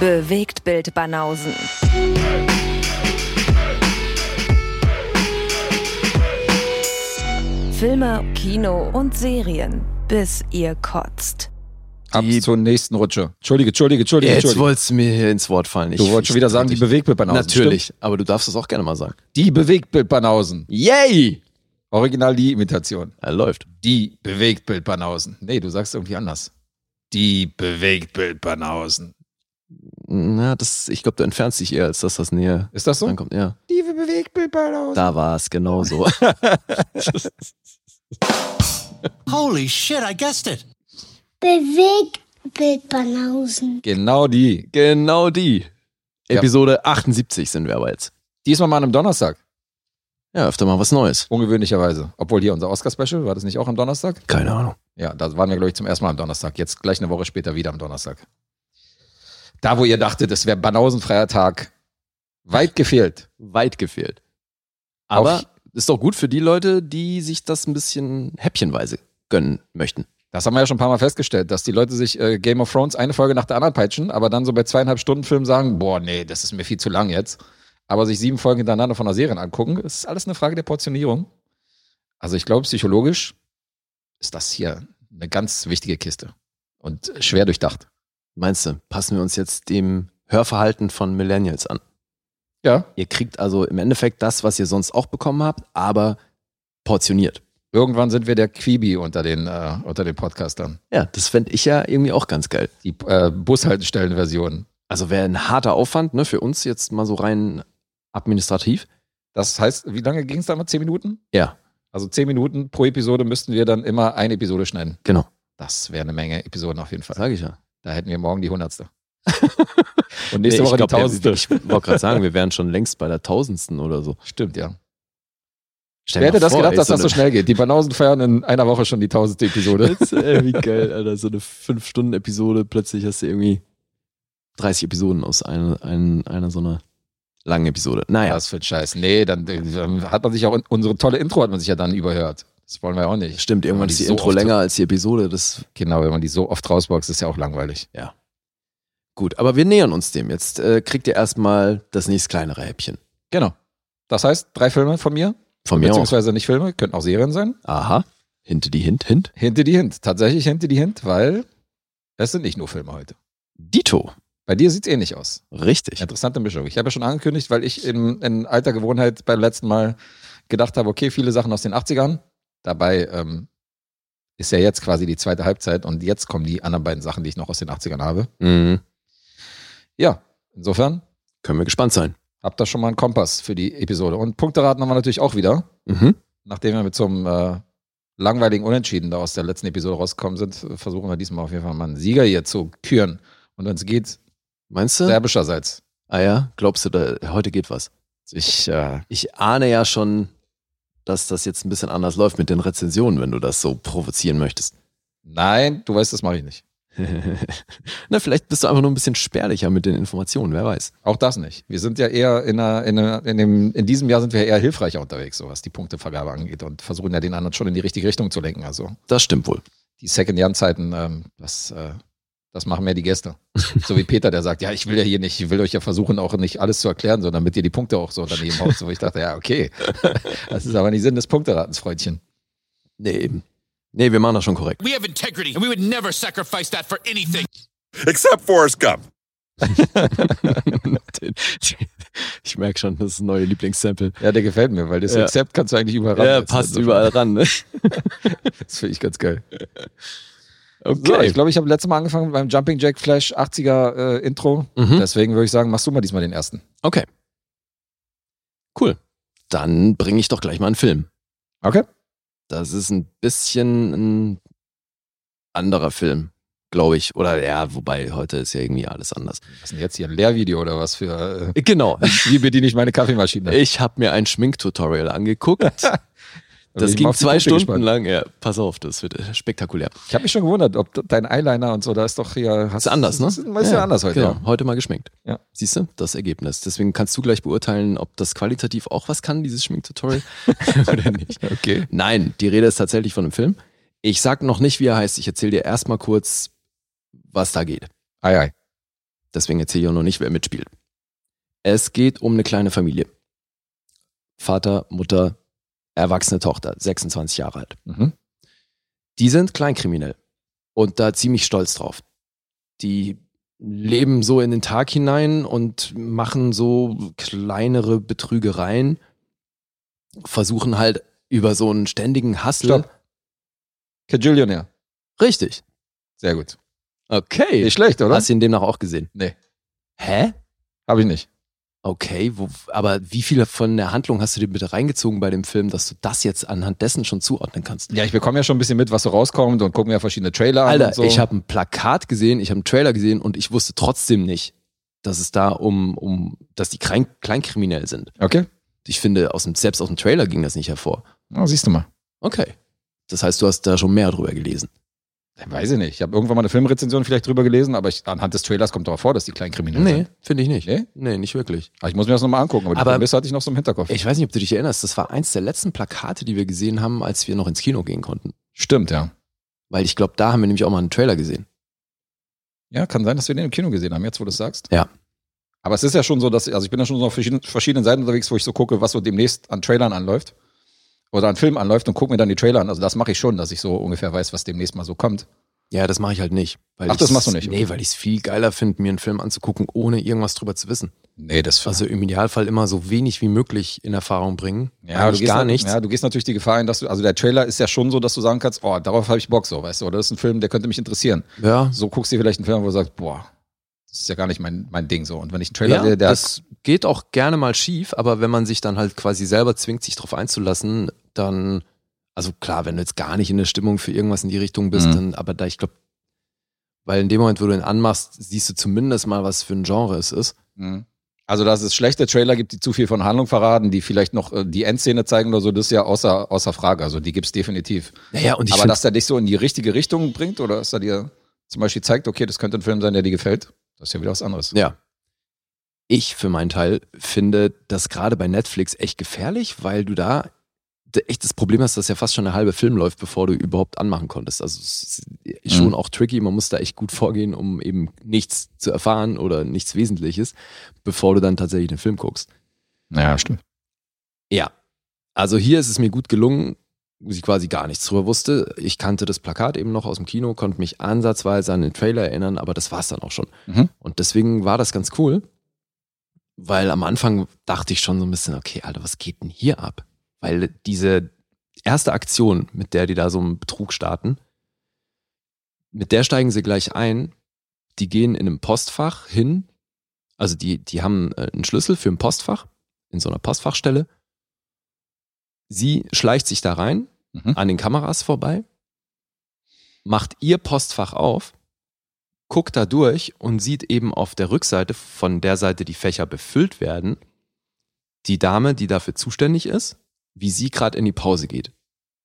Bewegt Bild Banausen. Filme, Kino und Serien, bis ihr kotzt. Ab Die- zur nächsten Rutsche. Entschuldige, Entschuldige, Entschuldige, Jetzt Entschuldige. wolltest du mir hier ins Wort fallen. Du wolltest schon wieder sagen, die Bewegtbildbanausen. Natürlich, aber du darfst es auch gerne mal sagen. Stimmt? Die Bewegtbildbanausen. Yay! Original die Imitation. Er läuft. Die Bewegtbildbanausen. Nee, du sagst irgendwie anders. Die Bewegtbildbanausen. Na, das, ich glaube, du entfernst dich eher, als dass das näher Ist das so? ankommt. Ja, Die Bewegtbildbanausen. da war es genau so. Holy shit, I guessed it. Bewegtbildbanausen. Genau die. genau die. Ja. Episode 78 sind wir aber jetzt. Diesmal mal an einem Donnerstag. Ja, öfter mal was Neues. Ungewöhnlicherweise. Obwohl hier unser Oscar-Special, war das nicht auch am Donnerstag? Keine Ahnung. Ja, da waren wir, glaube ich, zum ersten Mal am Donnerstag. Jetzt gleich eine Woche später wieder am Donnerstag. Da, wo ihr dachtet, es wäre banausenfreier Tag, weit gefehlt. Weit gefehlt. Aber Auf- ist doch gut für die Leute, die sich das ein bisschen häppchenweise gönnen möchten. Das haben wir ja schon ein paar Mal festgestellt, dass die Leute sich äh, Game of Thrones eine Folge nach der anderen peitschen, aber dann so bei zweieinhalb Stunden Film sagen, boah, nee, das ist mir viel zu lang jetzt. Aber sich sieben Folgen hintereinander von einer Serie angucken, ist alles eine Frage der Portionierung. Also ich glaube, psychologisch ist das hier eine ganz wichtige Kiste und schwer durchdacht. Meinst du, passen wir uns jetzt dem Hörverhalten von Millennials an? Ja, Ihr kriegt also im Endeffekt das, was ihr sonst auch bekommen habt, aber portioniert. irgendwann sind wir der Quibi unter den, äh, unter den Podcastern. Ja, das fände ich ja irgendwie auch ganz geil. Die äh, Bushaltestellenversion. Also wäre ein harter Aufwand, ne, für uns jetzt mal so rein administrativ. Das heißt, wie lange ging es da mal? Zehn Minuten? Ja, Also zehn Minuten pro Episode müssten wir dann immer eine Episode schneiden. genau. Das wäre eine Menge Episoden auf jeden Fall. Sage ich ja. Da hätten wir morgen die hundertste. Und nächste Nee, Woche glaub, die tausendste. Ich wollte gerade sagen, wir wären schon längst bei der tausendsten oder so. Stimmt, ja. Stell Wer hätte das vor, gedacht, ey, dass das so schnell geht? Die Banausen feiern in einer Woche schon die tausendste Episode. Das, ey, wie geil, Alter. So eine 5-Stunden-Episode, plötzlich hast du irgendwie 30 Episoden aus einer, ein, einer so einer langen Episode. Naja, Was für ein Scheiß. Nee, dann, dann hat man sich auch, unsere tolle Intro hat man sich ja dann überhört. Das wollen wir ja auch nicht. stimmt, irgendwann ist die so Intro oft- länger als die Episode. Das Genau, wenn man die so oft rausboxt, ist ja auch langweilig. gut. Aber wir nähern uns dem. Jetzt äh, kriegt ihr erstmal das nächst kleinere Häppchen. Genau. Das heißt, drei Filme von mir, Von mir auch. beziehungsweise nicht Filme, könnten auch Serien sein. Aha. Hinte die Hint, Hint. Hinter die Hint. Tatsächlich hinter die Hint, weil es sind nicht nur Filme heute. Dito. Bei dir sieht's ähnlich aus. Richtig. Interessante Mischung. Ich habe ja schon angekündigt, weil ich in, in alter Gewohnheit beim letzten Mal gedacht habe, okay, viele Sachen aus den 80ern. Dabei ähm, ist ja jetzt quasi die zweite Halbzeit und jetzt kommen die anderen beiden Sachen, die ich noch aus den 80ern habe. Mhm. Ja, insofern Können wir gespannt sein. habt ihr schon mal einen Kompass für die Episode. Und Punkteraten haben wir natürlich auch wieder. Mhm. Nachdem wir mit so einem äh, langweiligen Unentschieden da aus der letzten Episode rausgekommen sind, versuchen wir diesmal auf jeden Fall mal einen Sieger hier zu küren. Und wenn es geht, Meinst du? serbischerseits. Ah ja, glaubst du, da, heute geht was? Ich, äh, Ich ahne ja schon, dass das jetzt ein bisschen anders läuft mit den Rezensionen, wenn du das so provozieren möchtest. nein, du weißt, das mache ich nicht. Na, vielleicht bist du einfach nur ein bisschen spärlicher mit den Informationen, wer weiß. Auch das nicht. Wir sind ja eher in, einer, in, einer, in, dem, in diesem Jahr sind wir eher hilfreicher unterwegs, so was die Punktevergabe angeht und versuchen ja den anderen schon in die richtige Richtung zu lenken. Also Das stimmt wohl. die Second-Jahr-Zeiten, ähm, das, äh, das machen mehr die Gäste. so wie Peter, der sagt, ja, ich will ja hier nicht, ich will euch ja versuchen, auch nicht alles zu erklären, sondern mit dir die Punkte auch so daneben haut. So, wo ich dachte, ja, okay. das ist aber nicht Sinn des Punkteratens, Freundchen. Nee, eben. Nee, wir machen das schon korrekt. We have integrity, and we would never sacrifice that for anything. Except Forrest Gump. ich merke schon, das ist ein neues Lieblingssample. Ja, der gefällt mir, weil das Ja. Accept kannst du eigentlich überall Ja, ransetzen. passt überall ran, ne? Das finde ich ganz geil. Okay. So, ich glaube, ich habe letztes Mal angefangen beim Jumping Jack Flash 80er äh, Intro. Mhm. Deswegen würde ich sagen, machst du mal diesmal den ersten. Okay. Cool. Dann bringe ich doch gleich mal einen Film. Okay. Das ist ein bisschen ein anderer Film, glaube ich. Oder ja, wobei heute ist ja irgendwie alles anders. Was ist denn jetzt hier ein Lehrvideo oder was für äh, Genau. wie bediene ich meine Kaffeemaschine? Ich habe mir ein Schminktutorial angeguckt. Bin Das ging zwei Punkte Stunden gespannt. lang. Ja, pass auf, das wird äh, spektakulär. Ich habe mich schon gewundert, ob dein Eyeliner und so, da ist doch hier. Hast, Ist anders, ne? Ist, ist ja, anders heute. Genau, Ja. heute mal geschminkt. Ja. Siehst du, das Ergebnis. Deswegen kannst du gleich beurteilen, ob das qualitativ auch was kann, dieses Schminktutorial, oder nicht. Okay. Nein, die Rede ist tatsächlich von einem Film. Ich sag noch nicht, wie er heißt. Ich erzähle dir erstmal kurz, was da geht. Ei, ei. Deswegen erzähle ich auch noch nicht, wer mitspielt. Es geht um eine kleine Familie. Vater, Mutter, erwachsene Tochter, 26 Jahre alt. Mhm. Die sind kleinkriminell und da ziemlich stolz drauf. Die leben so in den Tag hinein und machen so kleinere Betrügereien, versuchen halt über so einen ständigen Hustle. Stopp. Richtig. Sehr gut. Okay. Nicht schlecht, oder? Hast du ihn demnach auch gesehen? Nee. Hä? Habe ich nicht. Okay, wo, aber wie viel von der Handlung hast du dir bitte reingezogen bei dem Film, dass du das jetzt anhand dessen schon zuordnen kannst? Ja, ich bekomme ja schon ein bisschen mit, was so rauskommt und gucke mir ja verschiedene Trailer an. Alter, so. ich habe ein Plakat gesehen, ich habe einen Trailer gesehen und ich wusste trotzdem nicht, dass es da um, um dass die klein, kleinkriminell sind. Okay. Ich finde, aus dem, selbst aus dem Trailer ging das nicht hervor. Oh, siehst du mal. Okay. Das heißt, du hast da schon mehr drüber gelesen. Weiß ich nicht. Ich habe irgendwann mal eine Filmrezension vielleicht drüber gelesen, aber ich, anhand des Trailers kommt doch vor, dass die Kleinkriminellen Nee, sind. finde ich nicht. Nee? Nee, nicht wirklich. Aber ich muss mir das nochmal angucken, aber, Aber- die Prämisse hatte ich noch so im Hinterkopf. Ich weiß nicht, ob du dich erinnerst, das war eins der letzten Plakate, die wir gesehen haben, als wir noch ins Kino gehen konnten. Stimmt, ja. Weil ich glaube, da haben wir nämlich auch mal einen Trailer gesehen. Ja, kann sein, dass wir den im Kino gesehen haben, jetzt wo du es sagst. Ja. Aber es ist ja schon so, dass, also ich bin ja schon so auf verschiedenen, verschiedenen Seiten unterwegs, wo ich so gucke, was so demnächst an Trailern anläuft. Oder an Filmen anläuft und gucke mir dann die Trailer an. Also das mache ich schon, dass ich so ungefähr weiß, was demnächst mal so kommt. Ja, das mache ich halt nicht. Ach, das machst du nicht, Nee, weil ich es viel geiler finde, mir einen Film anzugucken, ohne irgendwas drüber zu wissen. Nee, das Also im Idealfall immer so wenig wie möglich in Erfahrung bringen. Ja, du Eigentlich gehst gar nichts. Ja, du gehst natürlich die Gefahr ein, dass du, also der Trailer ist ja schon so, dass du sagen kannst, oh, darauf habe ich Bock so, weißt du, oder das ist ein Film, der könnte mich interessieren. Ja, So guckst du dir vielleicht einen Film, wo du sagst, boah, das ist ja gar nicht mein, mein Ding so. Und wenn ich einen Trailer ja sehe, der das geht auch gerne mal schief, aber wenn man sich dann halt quasi selber zwingt, sich drauf einzulassen, dann, also klar, wenn du jetzt gar nicht in der Stimmung für irgendwas in die Richtung bist, Mhm. dann, aber da, ich glaube, weil in dem Moment, wo du ihn anmachst, siehst du zumindest mal, was für ein Genre es ist. Mhm. Also, dass es schlechte Trailer gibt, die zu viel von Handlung verraten, die vielleicht noch äh, die Endszene zeigen oder so, das ist ja außer, außer Frage. Also, die gibt's definitiv. Naja, und ich Aber dass der dich so in die richtige Richtung bringt oder dass er dir zum Beispiel zeigt, okay, das könnte ein Film sein, der dir gefällt, das ist ja wieder was anderes. Ja. Ich für meinen Teil finde das gerade bei Netflix echt gefährlich, weil du da echt das Problem hast, dass ja fast schon eine halbe Film läuft, bevor du überhaupt anmachen konntest. Also es ist schon Mhm. auch tricky, man muss da echt gut vorgehen, um eben nichts zu erfahren oder nichts Wesentliches, bevor du dann tatsächlich den Film guckst. Ja, stimmt. Ja. Also hier ist es mir gut gelungen, wo ich quasi gar nichts drüber wusste. Ich kannte das Plakat eben noch aus dem Kino, konnte mich ansatzweise an den Trailer erinnern, aber das war es dann auch schon. Mhm. Und deswegen war das ganz cool, weil am Anfang dachte ich schon so ein bisschen, okay, Alter, was geht denn hier ab? Weil diese erste Aktion, mit der die da so einen Betrug starten, mit der steigen sie gleich ein. Die gehen in einem Postfach hin. Also die, die haben äh, einen Schlüssel für ein Postfach in so einer Postfachstelle. Sie schleicht sich da rein, Mhm. an den Kameras vorbei, macht ihr Postfach auf, guckt da durch und sieht eben auf der Rückseite, von der Seite die Fächer befüllt werden, die Dame, die dafür zuständig ist, wie sie gerade in die Pause geht.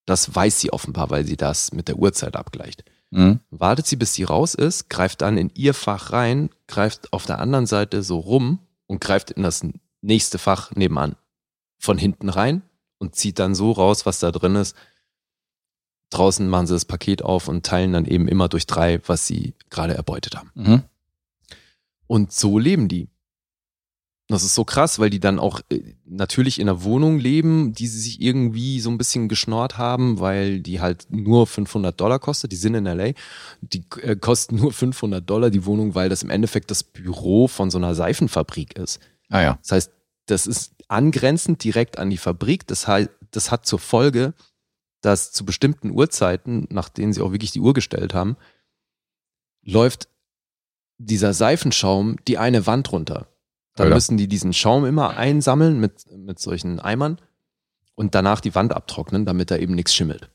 Das weiß sie offenbar, weil sie das mit der Uhrzeit abgleicht. Mhm. Wartet sie, bis sie raus ist, greift dann in ihr Fach rein, greift auf der anderen Seite so rum und greift in das nächste Fach nebenan. Von hinten rein und zieht dann so raus, was da drin ist. Draußen machen sie das Paket auf und teilen dann eben immer durch drei, was sie gerade erbeutet haben. Mhm. Und so leben die. Das ist so krass, weil die dann auch äh, natürlich in einer Wohnung leben, die sie sich irgendwie so ein bisschen geschnort haben, weil die halt nur 500 Dollar kostet. Die sind in LA. Die äh, kosten nur 500 Dollar die Wohnung, weil das im Endeffekt das Büro von so einer Seifenfabrik ist. Ah ja. Das heißt, das ist angrenzend direkt an die Fabrik. Das heißt, das hat zur Folge, dass zu bestimmten Uhrzeiten, nach denen sie auch wirklich die Uhr gestellt haben, läuft dieser Seifenschaum die eine Wand runter. Dann Alter. müssen die diesen Schaum immer einsammeln mit, mit solchen Eimern und danach die Wand abtrocknen, damit da eben nichts schimmelt.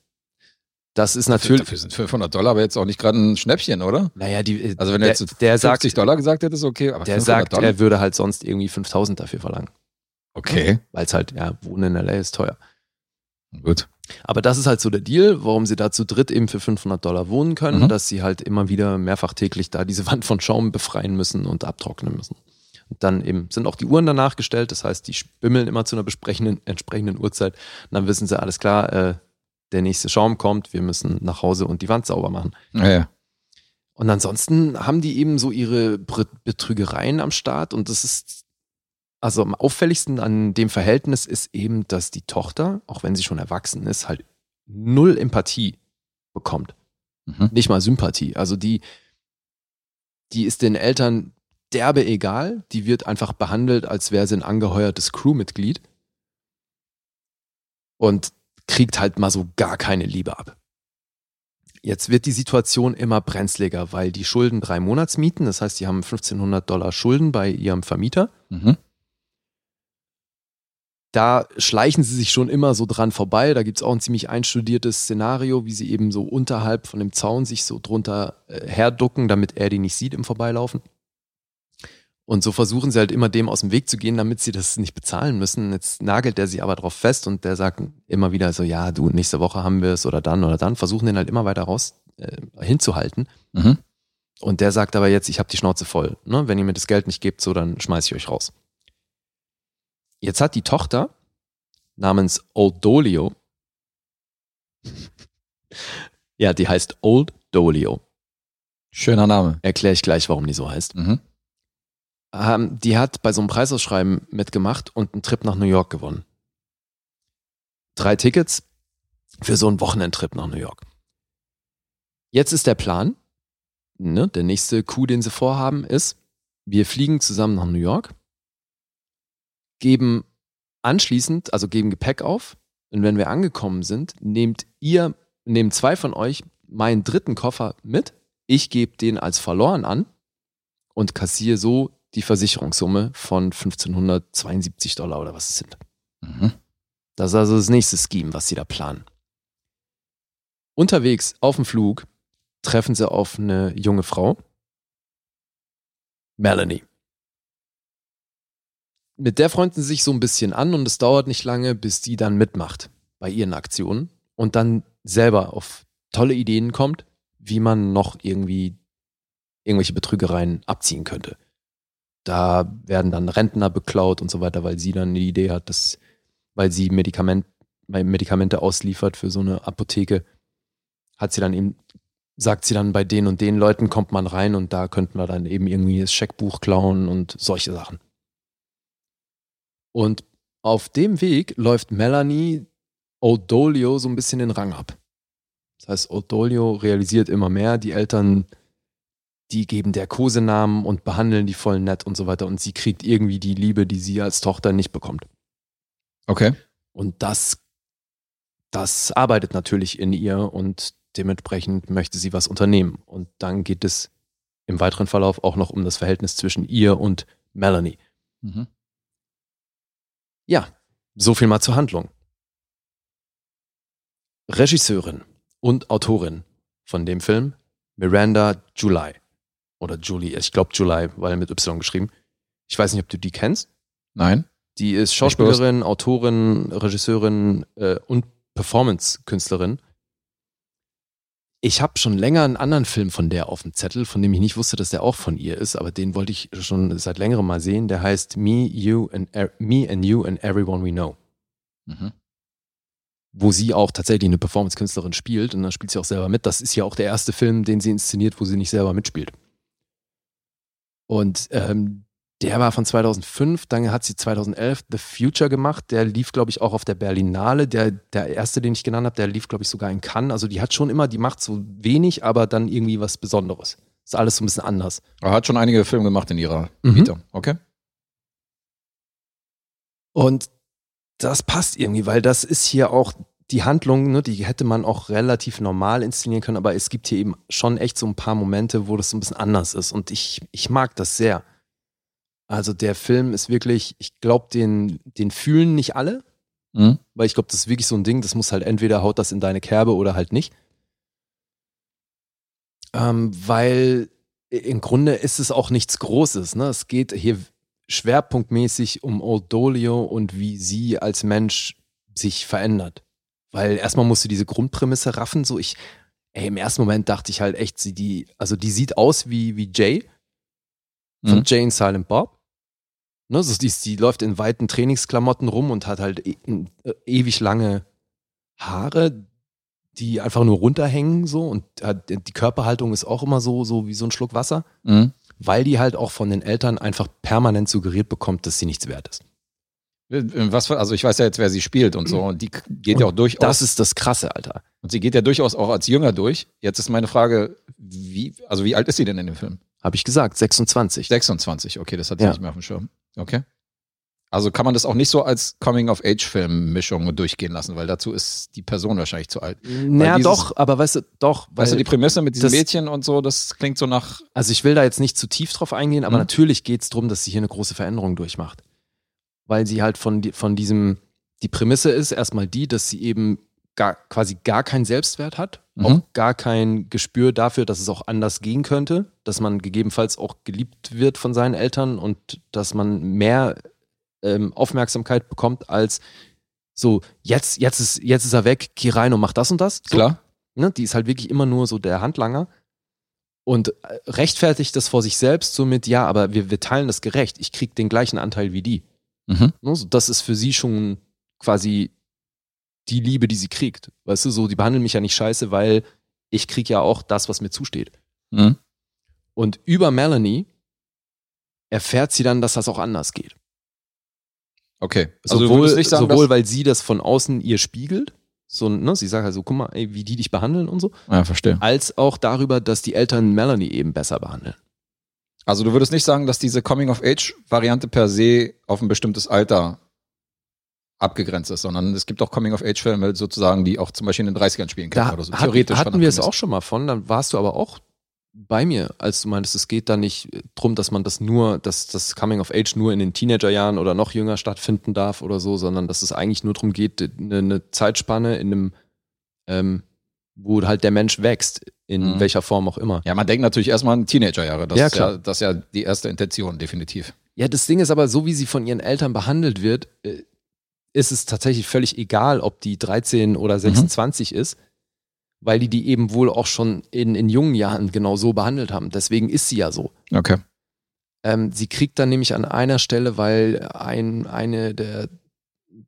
Das ist natürlich, Dafür sind 500 Dollar aber jetzt auch nicht gerade ein Schnäppchen, oder? naja, die, äh, Also wenn der, jetzt der 50 sagt, Dollar gesagt hättest, okay, aber der 500 sagt, Dollar? er würde halt sonst irgendwie 5000 dafür verlangen. okay, Weil es halt, ja, Wohnen in LA ist teuer. gut. Aber das ist halt so der Deal, warum sie da zu dritt eben für 500 Dollar wohnen können, Mhm. dass sie halt immer wieder mehrfach täglich da diese Wand von Schaum befreien müssen und abtrocknen müssen. Dann eben sind auch die Uhren danach gestellt, das heißt, die spimmeln immer zu einer besprechenden, entsprechenden Uhrzeit. Und dann wissen sie, alles klar, äh, der nächste Schaum kommt, wir müssen nach Hause und die Wand sauber machen. Ja, ja. Und ansonsten haben die eben so ihre Betrügereien am Start und das ist, also am auffälligsten an dem Verhältnis ist eben, dass die Tochter, auch wenn sie schon erwachsen ist, halt null Empathie bekommt. Mhm. Nicht mal Sympathie. Also die, die ist den Eltern derbe egal. Die wird einfach behandelt, als wäre sie ein angeheuertes Crewmitglied. Und kriegt halt mal so gar keine Liebe ab. Jetzt wird die Situation immer brenzliger, weil die Schulden drei Monatsmieten, das heißt, die haben 1500 Dollar Schulden bei ihrem Vermieter. Mhm. Da schleichen sie sich schon immer so dran vorbei. Da gibt's auch ein ziemlich einstudiertes Szenario, wie sie eben so unterhalb von dem Zaun sich so drunter äh, herducken, damit er die nicht sieht im Vorbeilaufen. Und so versuchen sie halt immer dem aus dem Weg zu gehen, damit sie das nicht bezahlen müssen. Jetzt nagelt er sie aber drauf fest und der sagt immer wieder so, ja, du, nächste Woche haben wir es oder dann oder dann. Versuchen den halt immer weiter raus äh, hinzuhalten. Mhm. Und der sagt aber jetzt, ich habe die Schnauze voll. Ne? Wenn ihr mir das Geld nicht gebt, so, dann schmeiß ich euch raus. Jetzt hat die Tochter namens Old Dolio, ja, die heißt Old Dolio. Schöner Name. Erkläre ich gleich, warum die so heißt. Mhm. Ähm, die hat bei so einem Preisausschreiben mitgemacht und einen Trip nach New York gewonnen. Drei Tickets für so einen Wochenendtrip nach New York. Jetzt ist der Plan, ne, der nächste Coup, den sie vorhaben, ist, wir fliegen zusammen nach New York, geben anschließend, also geben Gepäck auf und wenn wir angekommen sind, nehmt ihr, nehmt zwei von euch meinen dritten Koffer mit, ich gebe den als verloren an und kassiere so die Versicherungssumme von 1572 Dollar oder was es sind. Mhm. Das ist also das nächste Scheme, was sie da planen. Unterwegs auf dem Flug treffen sie auf eine junge Frau, Melanie. Mit der freunden sie sich so ein bisschen an und es dauert nicht lange, bis die dann mitmacht bei ihren Aktionen und dann selber auf tolle Ideen kommt, wie man noch irgendwie irgendwelche Betrügereien abziehen könnte. Da werden dann Rentner beklaut und so weiter, weil sie dann die Idee hat, dass, weil sie Medikament, Medikamente ausliefert für so eine Apotheke, hat sie dann eben, sagt sie dann, bei den und den Leuten kommt man rein und da könnten wir dann eben irgendwie das Scheckbuch klauen und solche Sachen. Und auf dem Weg läuft Melanie O'Dolio so ein bisschen den Rang ab. Das heißt, O'Dolio realisiert immer mehr, die Eltern, die geben der Kosenamen und behandeln die voll nett und so weiter und sie kriegt irgendwie die Liebe, die sie als Tochter nicht bekommt. Okay. Und das, das arbeitet natürlich in ihr und dementsprechend möchte sie was unternehmen. Und dann geht es im weiteren Verlauf auch noch um das Verhältnis zwischen ihr und Melanie. Mhm. Ja, so viel mal zur Handlung. Regisseurin und Autorin von dem Film Miranda July. Oder Julie, ich glaube July, weil mit Y geschrieben. Ich weiß nicht, ob du die kennst. Nein. Die ist Schauspielerin, Autorin, Regisseurin äh, und Performance-Künstlerin. Ich habe schon länger einen anderen Film von der auf dem Zettel, von dem ich nicht wusste, dass der auch von ihr ist, aber den wollte ich schon seit längerem mal sehen. Der heißt Me, You and Er- Me and You and Everyone We Know, Mhm. wo sie auch tatsächlich eine Performance-Künstlerin spielt und da spielt sie auch selber mit. Das ist ja auch der erste Film, den sie inszeniert, wo sie nicht selber mitspielt. Und ähm, der war von 2005, dann hat sie 2011 The Future gemacht, der lief, glaube ich, auch auf der Berlinale. Der, der erste, den ich genannt habe, der lief, glaube ich, sogar in Cannes. Also die hat schon immer, die macht so wenig, aber dann irgendwie was Besonderes. Ist alles so ein bisschen anders. Er hat schon einige Filme gemacht in ihrer Mhm. Vita. Okay. Und das passt irgendwie, weil das ist hier auch die Handlung, ne, die hätte man auch relativ normal inszenieren können, aber es gibt hier eben schon echt so ein paar Momente, wo das so ein bisschen anders ist. Und ich, ich mag das sehr. Also der Film ist wirklich, ich glaube, den, den fühlen nicht alle, Mhm. weil ich glaube, das ist wirklich so ein Ding, das muss halt entweder haut das in deine Kerbe oder halt nicht. Ähm, weil im Grunde ist es auch nichts Großes. Ne? Es geht hier schwerpunktmäßig um Odolio und wie sie als Mensch sich verändert. Weil erstmal musst du diese Grundprämisse raffen. So ich, ey, im ersten Moment dachte ich halt echt, sie die, also die sieht aus wie, wie Jay von Mhm. Jay and Silent Bob. Ne, so die, die läuft in weiten Trainingsklamotten rum und hat halt e äh, ewig lange Haare. die einfach nur runterhängen so und hat- die Körperhaltung ist auch immer so, so wie so ein Schluck Wasser, Mhm. weil die halt auch von den Eltern einfach permanent suggeriert bekommt, dass sie nichts wert ist. Was für, also ich weiß ja jetzt, wer sie spielt und so. Und die geht ja auch durchaus. Das ist das Krasse, Alter. und sie geht ja durchaus auch als Jünger durch. Jetzt ist meine Frage, wie, also wie alt ist sie denn in dem Film? Habe ich gesagt, 26. 26, okay, das hatte ich Ja. nicht mehr auf dem Schirm. Okay. Also kann man das auch nicht so als Coming-of-Age-Film-Mischung durchgehen lassen, weil dazu ist die Person wahrscheinlich zu alt. Naja, dieses- doch, aber weißt du, doch. Weißt du, die Prämisse mit diesem Mädchen und so, das klingt so nach. also ich will da jetzt nicht zu tief drauf eingehen, aber Mhm. natürlich geht es darum, dass sie hier eine große Veränderung durchmacht. Weil sie halt von, von diesem, die Prämisse ist erstmal die, dass sie eben gar, quasi gar keinen Selbstwert hat, Mhm. auch gar kein Gespür dafür, dass es auch anders gehen könnte, dass man gegebenenfalls auch geliebt wird von seinen Eltern und dass man mehr ähm, Aufmerksamkeit bekommt als so, jetzt, jetzt, ist, jetzt ist er weg, geh rein und mach das und das. So, Klar. Ne? Die ist halt wirklich immer nur so der Handlanger und äh, rechtfertigt das vor sich selbst somit, ja, aber wir, wir teilen das gerecht. Ich krieg den gleichen Anteil wie die. Mhm. Ne? Das ist für sie schon quasi die Liebe, die sie kriegt. Weißt du, so, die behandeln mich ja nicht scheiße, weil ich krieg ja auch das, was mir zusteht. Mhm. Und über Melanie erfährt sie dann, dass das auch anders geht. Okay. Also sowohl, sagen, sowohl weil sie das von außen ihr spiegelt, so, ne, sie sagt also, guck mal, ey, wie die dich behandeln und so, Ja, verstehe. als auch darüber, dass die Eltern Melanie eben besser behandeln. Also du würdest nicht sagen, dass diese Coming-of-Age-Variante per se auf ein bestimmtes Alter abgegrenzt ist, sondern es gibt auch Coming-of-Age-Filme sozusagen, die auch zum Beispiel in den 30ern spielen können Da oder so. hatten, Theoretisch hatten wir es auch schon mal von, dann warst du aber auch bei mir, als du meintest, es geht da nicht drum, dass man das nur, dass das Coming of Age nur in den Teenagerjahren oder noch jünger stattfinden darf oder so, sondern dass es eigentlich nur darum geht, eine, eine Zeitspanne in einem, ähm, wo halt der Mensch wächst, in Mhm. welcher Form auch immer. Ja, man denkt natürlich erstmal an Teenagerjahre. Das, Ja, ist ja, das ist ja die erste Intention, definitiv. Ja, das Ding ist aber, so wie sie von ihren Eltern behandelt wird, äh, ist es tatsächlich völlig egal, ob die 13 oder 26 ist, weil die die eben wohl auch schon in, in jungen Jahren genau so behandelt haben. Deswegen ist sie ja so. Okay. Ähm, sie kriegt dann nämlich an einer Stelle, weil ein, eine der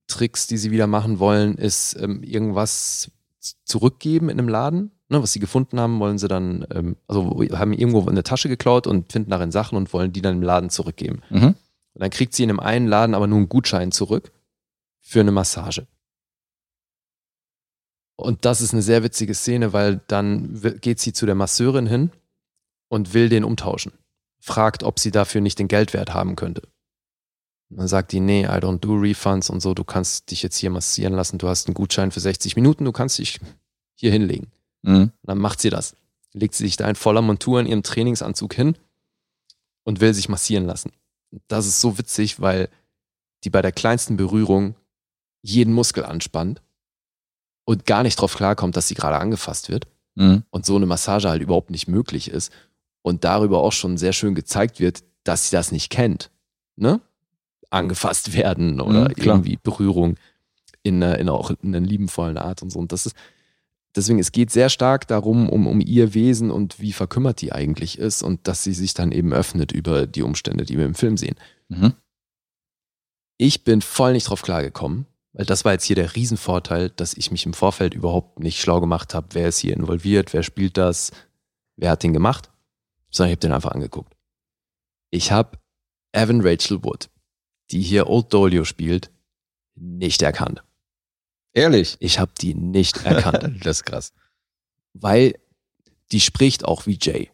Tricks, die sie wieder machen wollen, ist ähm, irgendwas zurückgeben in einem Laden. Ne, was sie gefunden haben, wollen sie dann, ähm, also haben irgendwo eine Tasche geklaut und finden darin Sachen und wollen die dann im Laden zurückgeben. Mhm. Und dann kriegt sie in einem einen Laden aber nur einen Gutschein zurück für eine Massage. Und das ist eine sehr witzige Szene, weil dann geht sie zu der Masseurin hin und will den umtauschen. Fragt, ob sie dafür nicht den Geldwert haben könnte. Und dann sagt die, nee, I don't do refunds und so, du kannst dich jetzt hier massieren lassen, du hast einen Gutschein für 60 Minuten, du kannst dich hier hinlegen. Mhm. Und dann macht sie das. Legt sie sich da in voller Montur in ihrem Trainingsanzug hin und will sich massieren lassen. Das ist so witzig, weil die bei der kleinsten Berührung jeden Muskel anspannt und gar nicht drauf klarkommt, dass sie gerade angefasst wird Mhm. und so eine Massage halt überhaupt nicht möglich ist und darüber auch schon sehr schön gezeigt wird, dass sie das nicht kennt. Ne? Angefasst werden oder Mhm, irgendwie Berührung in, einer- in auch in einer liebenvollen Art und so. Und das ist, deswegen, es geht sehr stark darum, um, um ihr Wesen und wie verkümmert die eigentlich ist und dass sie sich dann eben öffnet über die Umstände, die wir im Film sehen. Mhm. Ich bin voll nicht drauf klargekommen, weil das war jetzt hier der Riesenvorteil, dass ich mich im Vorfeld überhaupt nicht schlau gemacht habe, wer ist hier involviert, wer spielt das, wer hat den gemacht, sondern ich habe den einfach angeguckt. Ich habe Evan Rachel Wood, die hier Old Dolio spielt, nicht erkannt. Ehrlich. Ich habe die nicht erkannt, das ist krass. weil die spricht auch wie Jay.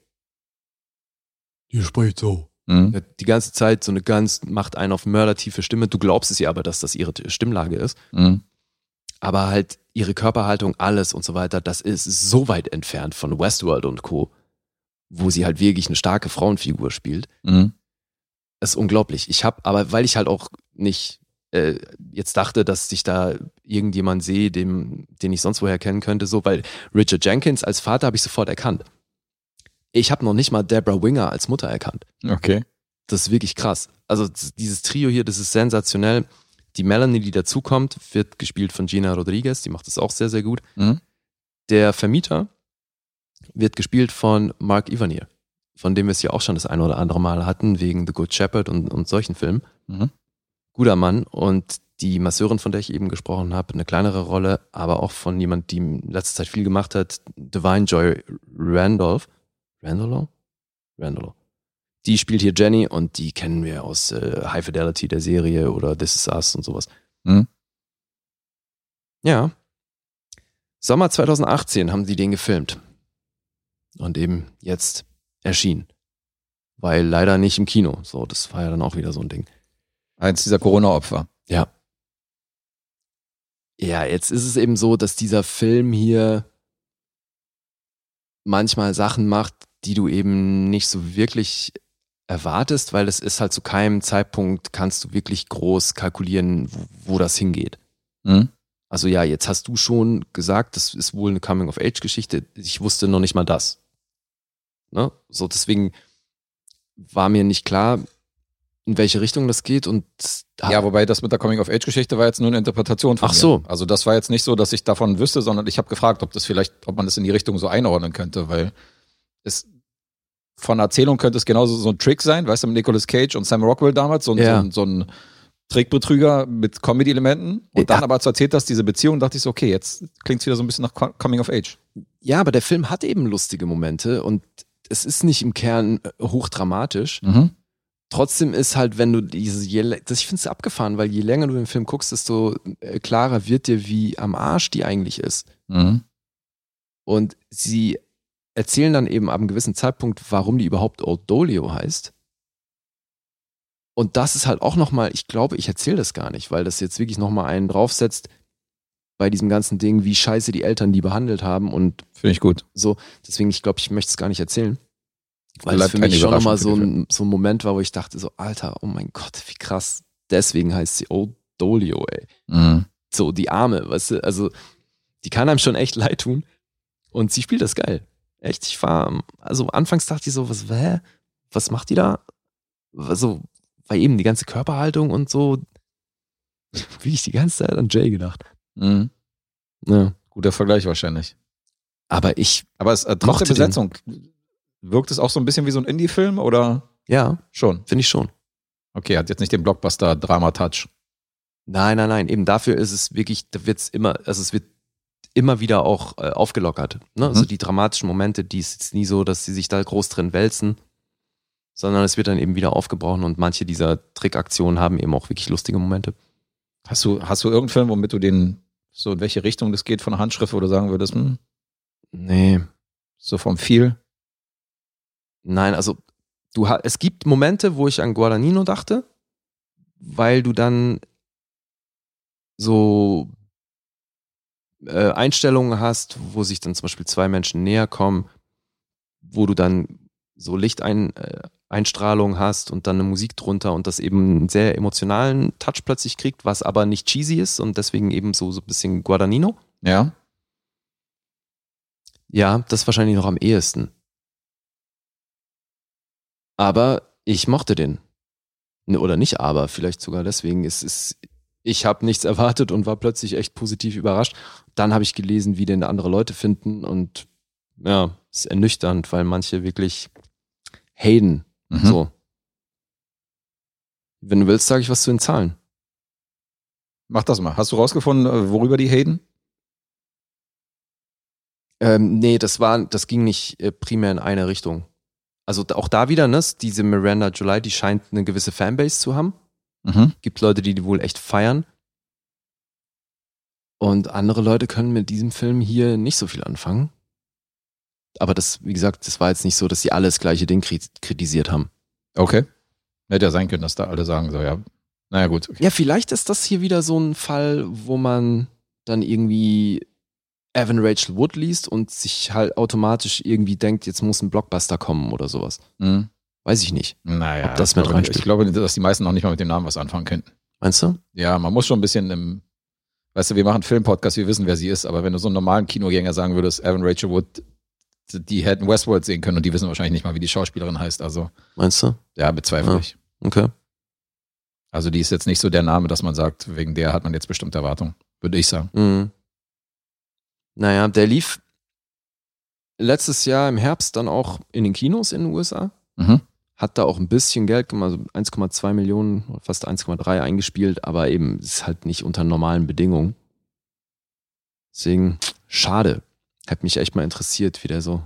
Die spricht so. Mhm. Die ganze Zeit so eine ganz, macht einen auf mördertiefe Stimme. Du glaubst es ihr aber, dass das ihre Stimmlage ist. Mhm. aber halt ihre Körperhaltung, alles und so weiter, das ist so weit entfernt von Westworld und Co., wo sie halt wirklich eine starke Frauenfigur spielt. Mhm. Das ist unglaublich. Ich habe, aber weil ich halt auch nicht äh, jetzt dachte, dass ich da irgendjemand sehe, dem, den ich sonst woher kennen könnte, so, weil Richard Jenkins als Vater habe ich sofort erkannt. Ich habe noch nicht mal Deborah Winger als Mutter erkannt. Okay. Das ist wirklich krass. Also dieses Trio hier, das ist sensationell. Die Melanie, die dazukommt, wird gespielt von Gina Rodriguez, die macht das auch sehr, sehr gut. Mhm. Der Vermieter wird gespielt von Mark Ivanier, von dem wir es ja auch schon das ein oder andere Mal hatten, wegen The Good Shepherd und, und solchen Filmen. Mhm. Guter Mann und die Masseurin, von der ich eben gesprochen habe, eine kleinere Rolle, aber auch von jemand, die in letzter Zeit viel gemacht hat, Divine Joy Randolph. Randolph? Randolph. Die spielt hier Jenny und die kennen wir aus äh, High Fidelity der Serie oder This Is Us und sowas. Mhm. Ja. Sommer 2018 haben sie den gefilmt. Und eben jetzt erschienen. Weil leider nicht im Kino. So, das war ja dann auch wieder so ein Ding. Eins dieser Corona-Opfer. Ja. Ja, jetzt ist es eben so, dass dieser Film hier manchmal Sachen macht, die du eben nicht so wirklich erwartest, weil es ist halt zu keinem Zeitpunkt kannst du wirklich groß kalkulieren, wo, wo das hingeht. Mhm. Also ja, jetzt hast du schon gesagt, das ist wohl eine Coming-of-Age-Geschichte. Ich wusste noch nicht mal das. Ne? So, deswegen war mir nicht klar, in welche Richtung das geht und Ja, wobei das mit der Coming-of-Age-Geschichte war jetzt nur eine Interpretation von Ach mir. so. Also das war jetzt nicht so, dass ich davon wüsste, sondern ich habe gefragt, ob das vielleicht, ob man das in die Richtung so einordnen könnte, weil es von Erzählung könnte es genauso so ein Trick sein, weißt du, mit Nicolas Cage und Sam Rockwell damals, so, ein- Ja. so, ein- so ein Trickbetrüger mit Comedy-Elementen. Und dann Ja. aber als du erzählt hast, diese Beziehung, dachte ich so, okay, jetzt klingt es wieder so ein bisschen nach Co- Coming-of-Age. ja, aber der Film hat eben lustige Momente und es ist nicht im Kern äh, hochdramatisch. Mhm. Trotzdem ist halt, wenn du diese, je, das, ich finde es abgefahren, weil je länger du den Film guckst, desto äh, klarer wird dir, wie am Arsch die eigentlich ist. Mhm. Und sie erzählen dann eben ab einem gewissen Zeitpunkt, warum die überhaupt Old Dolio heißt. Und das ist halt auch nochmal, ich glaube, ich erzähle das gar nicht, weil das jetzt wirklich nochmal einen draufsetzt bei diesem ganzen Ding, wie scheiße die Eltern die behandelt haben und Finde ich gut. so. Deswegen, ich glaube, ich möchte es gar nicht erzählen. Weil es für mich schon nochmal so ein, so ein Moment war, wo ich dachte so, Alter, oh mein Gott, wie krass. Deswegen heißt sie Old Dolio, ey. Mhm. So, die Arme, weißt du, also die kann einem schon echt leid tun. Und sie spielt das geil. Echt, ich war, also anfangs dachte ich so, was, hä? Was macht die da? Also, war eben die ganze Körperhaltung und so, wie ich die ganze Zeit an Jay gedacht. Mhm. Ja. Guter Vergleich wahrscheinlich. Aber ich, Aber es, äh, trotz der den. Besetzung, wirkt es auch so ein bisschen wie so ein Indie-Film oder ja, schon? finde ich schon. Okay, hat jetzt nicht den Blockbuster-Drama-Touch. Nein, nein, nein. Eben dafür ist es wirklich, da wird's immer, also es wird immer wieder auch äh, aufgelockert. Ne? Also Mhm. die dramatischen Momente, die ist jetzt nie so, dass sie sich da groß drin wälzen, sondern es wird dann eben wieder aufgebrochen und manche dieser Trickaktionen haben eben auch wirklich lustige Momente. Hast du, hast du irgendeinen Film, womit du den, so in welche Richtung das geht von der Handschrift, wo du sagen würdest, hm, Nee, so vom Feel? nein, also du es gibt Momente, wo ich an Guadagnino dachte, weil du dann so äh, Einstellungen hast, wo sich dann zum Beispiel zwei Menschen näher kommen, wo du dann so Lichteinstrahlung äh, Einstrahlung hast und dann eine Musik drunter und das eben einen sehr emotionalen Touch plötzlich kriegt, was aber nicht cheesy ist und deswegen eben so, so ein bisschen Guadagnino. Ja. Ja, das wahrscheinlich noch am ehesten. Aber ich mochte den. Ne, Oder nicht aber, vielleicht sogar deswegen. Es ist, ich habe nichts erwartet und war plötzlich echt positiv überrascht. Dann habe ich gelesen, wie den andere Leute finden und ja, ist ernüchternd, weil manche wirklich haten. Mhm. So. Wenn du willst, sage ich was zu den Zahlen. Mach das mal. Hast du rausgefunden, äh, worüber die haten? Ähm, nee, das war, das ging nicht äh, primär in eine Richtung. Also auch da wieder, ne, diese Miranda July, die scheint eine gewisse Fanbase zu haben. Mhm. Gibt Leute, die die wohl echt feiern. Und andere Leute können mit diesem Film hier nicht so viel anfangen. Aber das, wie gesagt, das war jetzt nicht so, dass sie alle das gleiche Ding kri- kritisiert haben. Okay. Hätte ja sein können, dass da alle sagen, so, ja. Naja, gut. Ja, vielleicht ist das hier wieder so ein Fall, wo man dann irgendwie Evan Rachel Wood liest und sich halt automatisch irgendwie denkt, jetzt muss ein Blockbuster kommen oder sowas. Mhm. Weiß ich nicht. Naja, Ob das ich mit glaube, ich glaube, dass die meisten noch nicht mal mit dem Namen was anfangen könnten. Meinst du? Ja, man muss schon ein bisschen im, weißt du, wir machen einen Filmpodcast, wir wissen, wer sie ist, aber wenn du so einen normalen Kinogänger sagen würdest, Evan Rachel Wood, die hätten Westworld sehen können und die wissen wahrscheinlich nicht mal, wie die Schauspielerin heißt. Also, Meinst du? ja, bezweifle Ja. ich. Okay. Also, die ist jetzt nicht so der Name, dass man sagt, wegen der hat man jetzt bestimmte Erwartungen, würde ich sagen. Mhm. Naja, der lief letztes Jahr im Herbst dann auch in den Kinos in den USA. Mhm. hat da auch ein bisschen Geld gemacht, also 1,2 Millionen, fast 1,3 eingespielt, aber eben ist halt nicht unter normalen Bedingungen. Deswegen, schade. Hätte mich echt mal interessiert, wie der so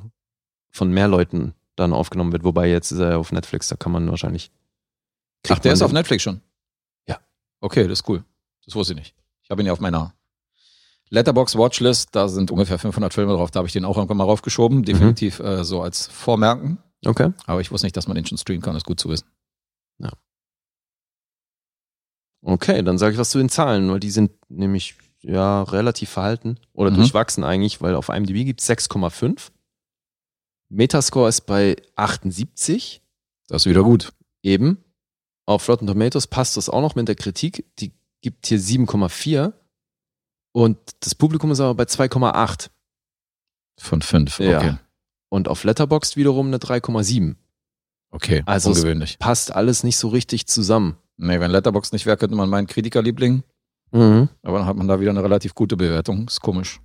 von mehr Leuten dann aufgenommen wird. Wobei jetzt ist er ja auf Netflix, da kann man wahrscheinlich. Ach, der ist auf den- Netflix schon? Ja. Okay, das ist cool. Das wusste ich nicht. Ich habe ihn ja auf meiner Letterbox Watchlist, da sind ungefähr 500 Filme drauf, da habe ich den auch irgendwann mal raufgeschoben. Definitiv äh, so als Vormerken. Okay. Aber ich wusste nicht, dass man den schon streamen kann, das ist gut zu wissen. Okay, dann sage ich was zu den Zahlen, weil die sind nämlich ja relativ verhalten oder Mhm. durchwachsen eigentlich, weil auf IMDb gibt es 6,5. Metascore ist bei 78. Das ist wieder gut. Eben. Auf Rotten Tomatoes passt das auch noch mit der Kritik. Die gibt hier 7,4. Und das Publikum ist aber bei 2,8. Von fünf. Okay. Ja. Und auf Letterboxd wiederum eine 3,7. Okay. Also ungewöhnlich. Passt alles nicht so richtig zusammen. Nee, wenn Letterbox nicht wäre, könnte man meinen Kritikerliebling. Mhm. Aber dann hat man da wieder eine relativ gute Bewertung. Ist komisch.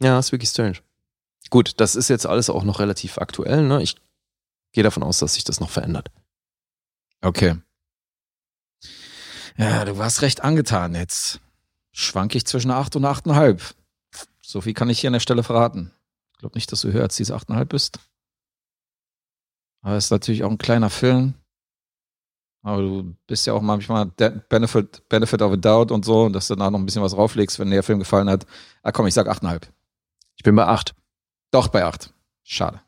Ja, ist wirklich strange. Gut, das ist jetzt alles auch noch relativ aktuell. Ne? Ich gehe davon aus, dass sich das noch verändert. Okay. Ja, du warst recht angetan. Jetzt schwank ich zwischen 8 und 8,5. So viel kann ich hier an der Stelle verraten. Ich glaube nicht, dass du höher als diese 8,5 bist. Aber es ist natürlich auch ein kleiner Film. Aber du bist ja auch manchmal Benefit, Benefit of a Doubt und so, dass du da noch ein bisschen was rauflegst, wenn dir der Film gefallen hat. Ah komm, ich sag 8,5. Ich bin bei 8. Doch bei 8. Schade.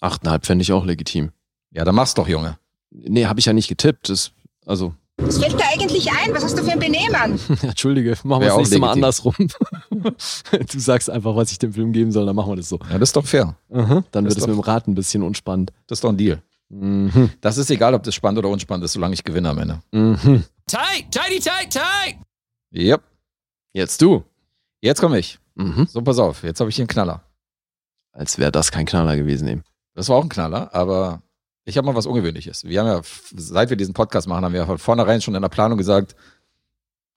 8,5 fände ich auch legitim. Ja, dann mach's doch, Junge. Nee, habe ich ja nicht getippt. Das, also, Was fällt dir eigentlich ein? Was hast du für ein Benehmen? entschuldige, machen wir auch nächste Mal legitim. andersrum. du sagst einfach, was ich dem Film geben soll, dann machen wir das so. Ja, das ist doch fair. Dann Das wird es mit dem Raten ein bisschen unspannend. Das ist doch ein Deal. Mhm. Das ist egal, ob das spannend oder unspannend ist, solange ich gewinne am Ende. Mhm. Tight, tighty, tight, tight. Yep. Jetzt du. Jetzt komme ich. Mhm. So, pass auf. Jetzt habe ich hier einen Knaller. Als wäre das kein Knaller gewesen eben. Das war auch ein Knaller, aber ich habe mal was Ungewöhnliches. Wir haben ja, seit wir diesen Podcast machen, haben wir von vornherein schon in der Planung gesagt,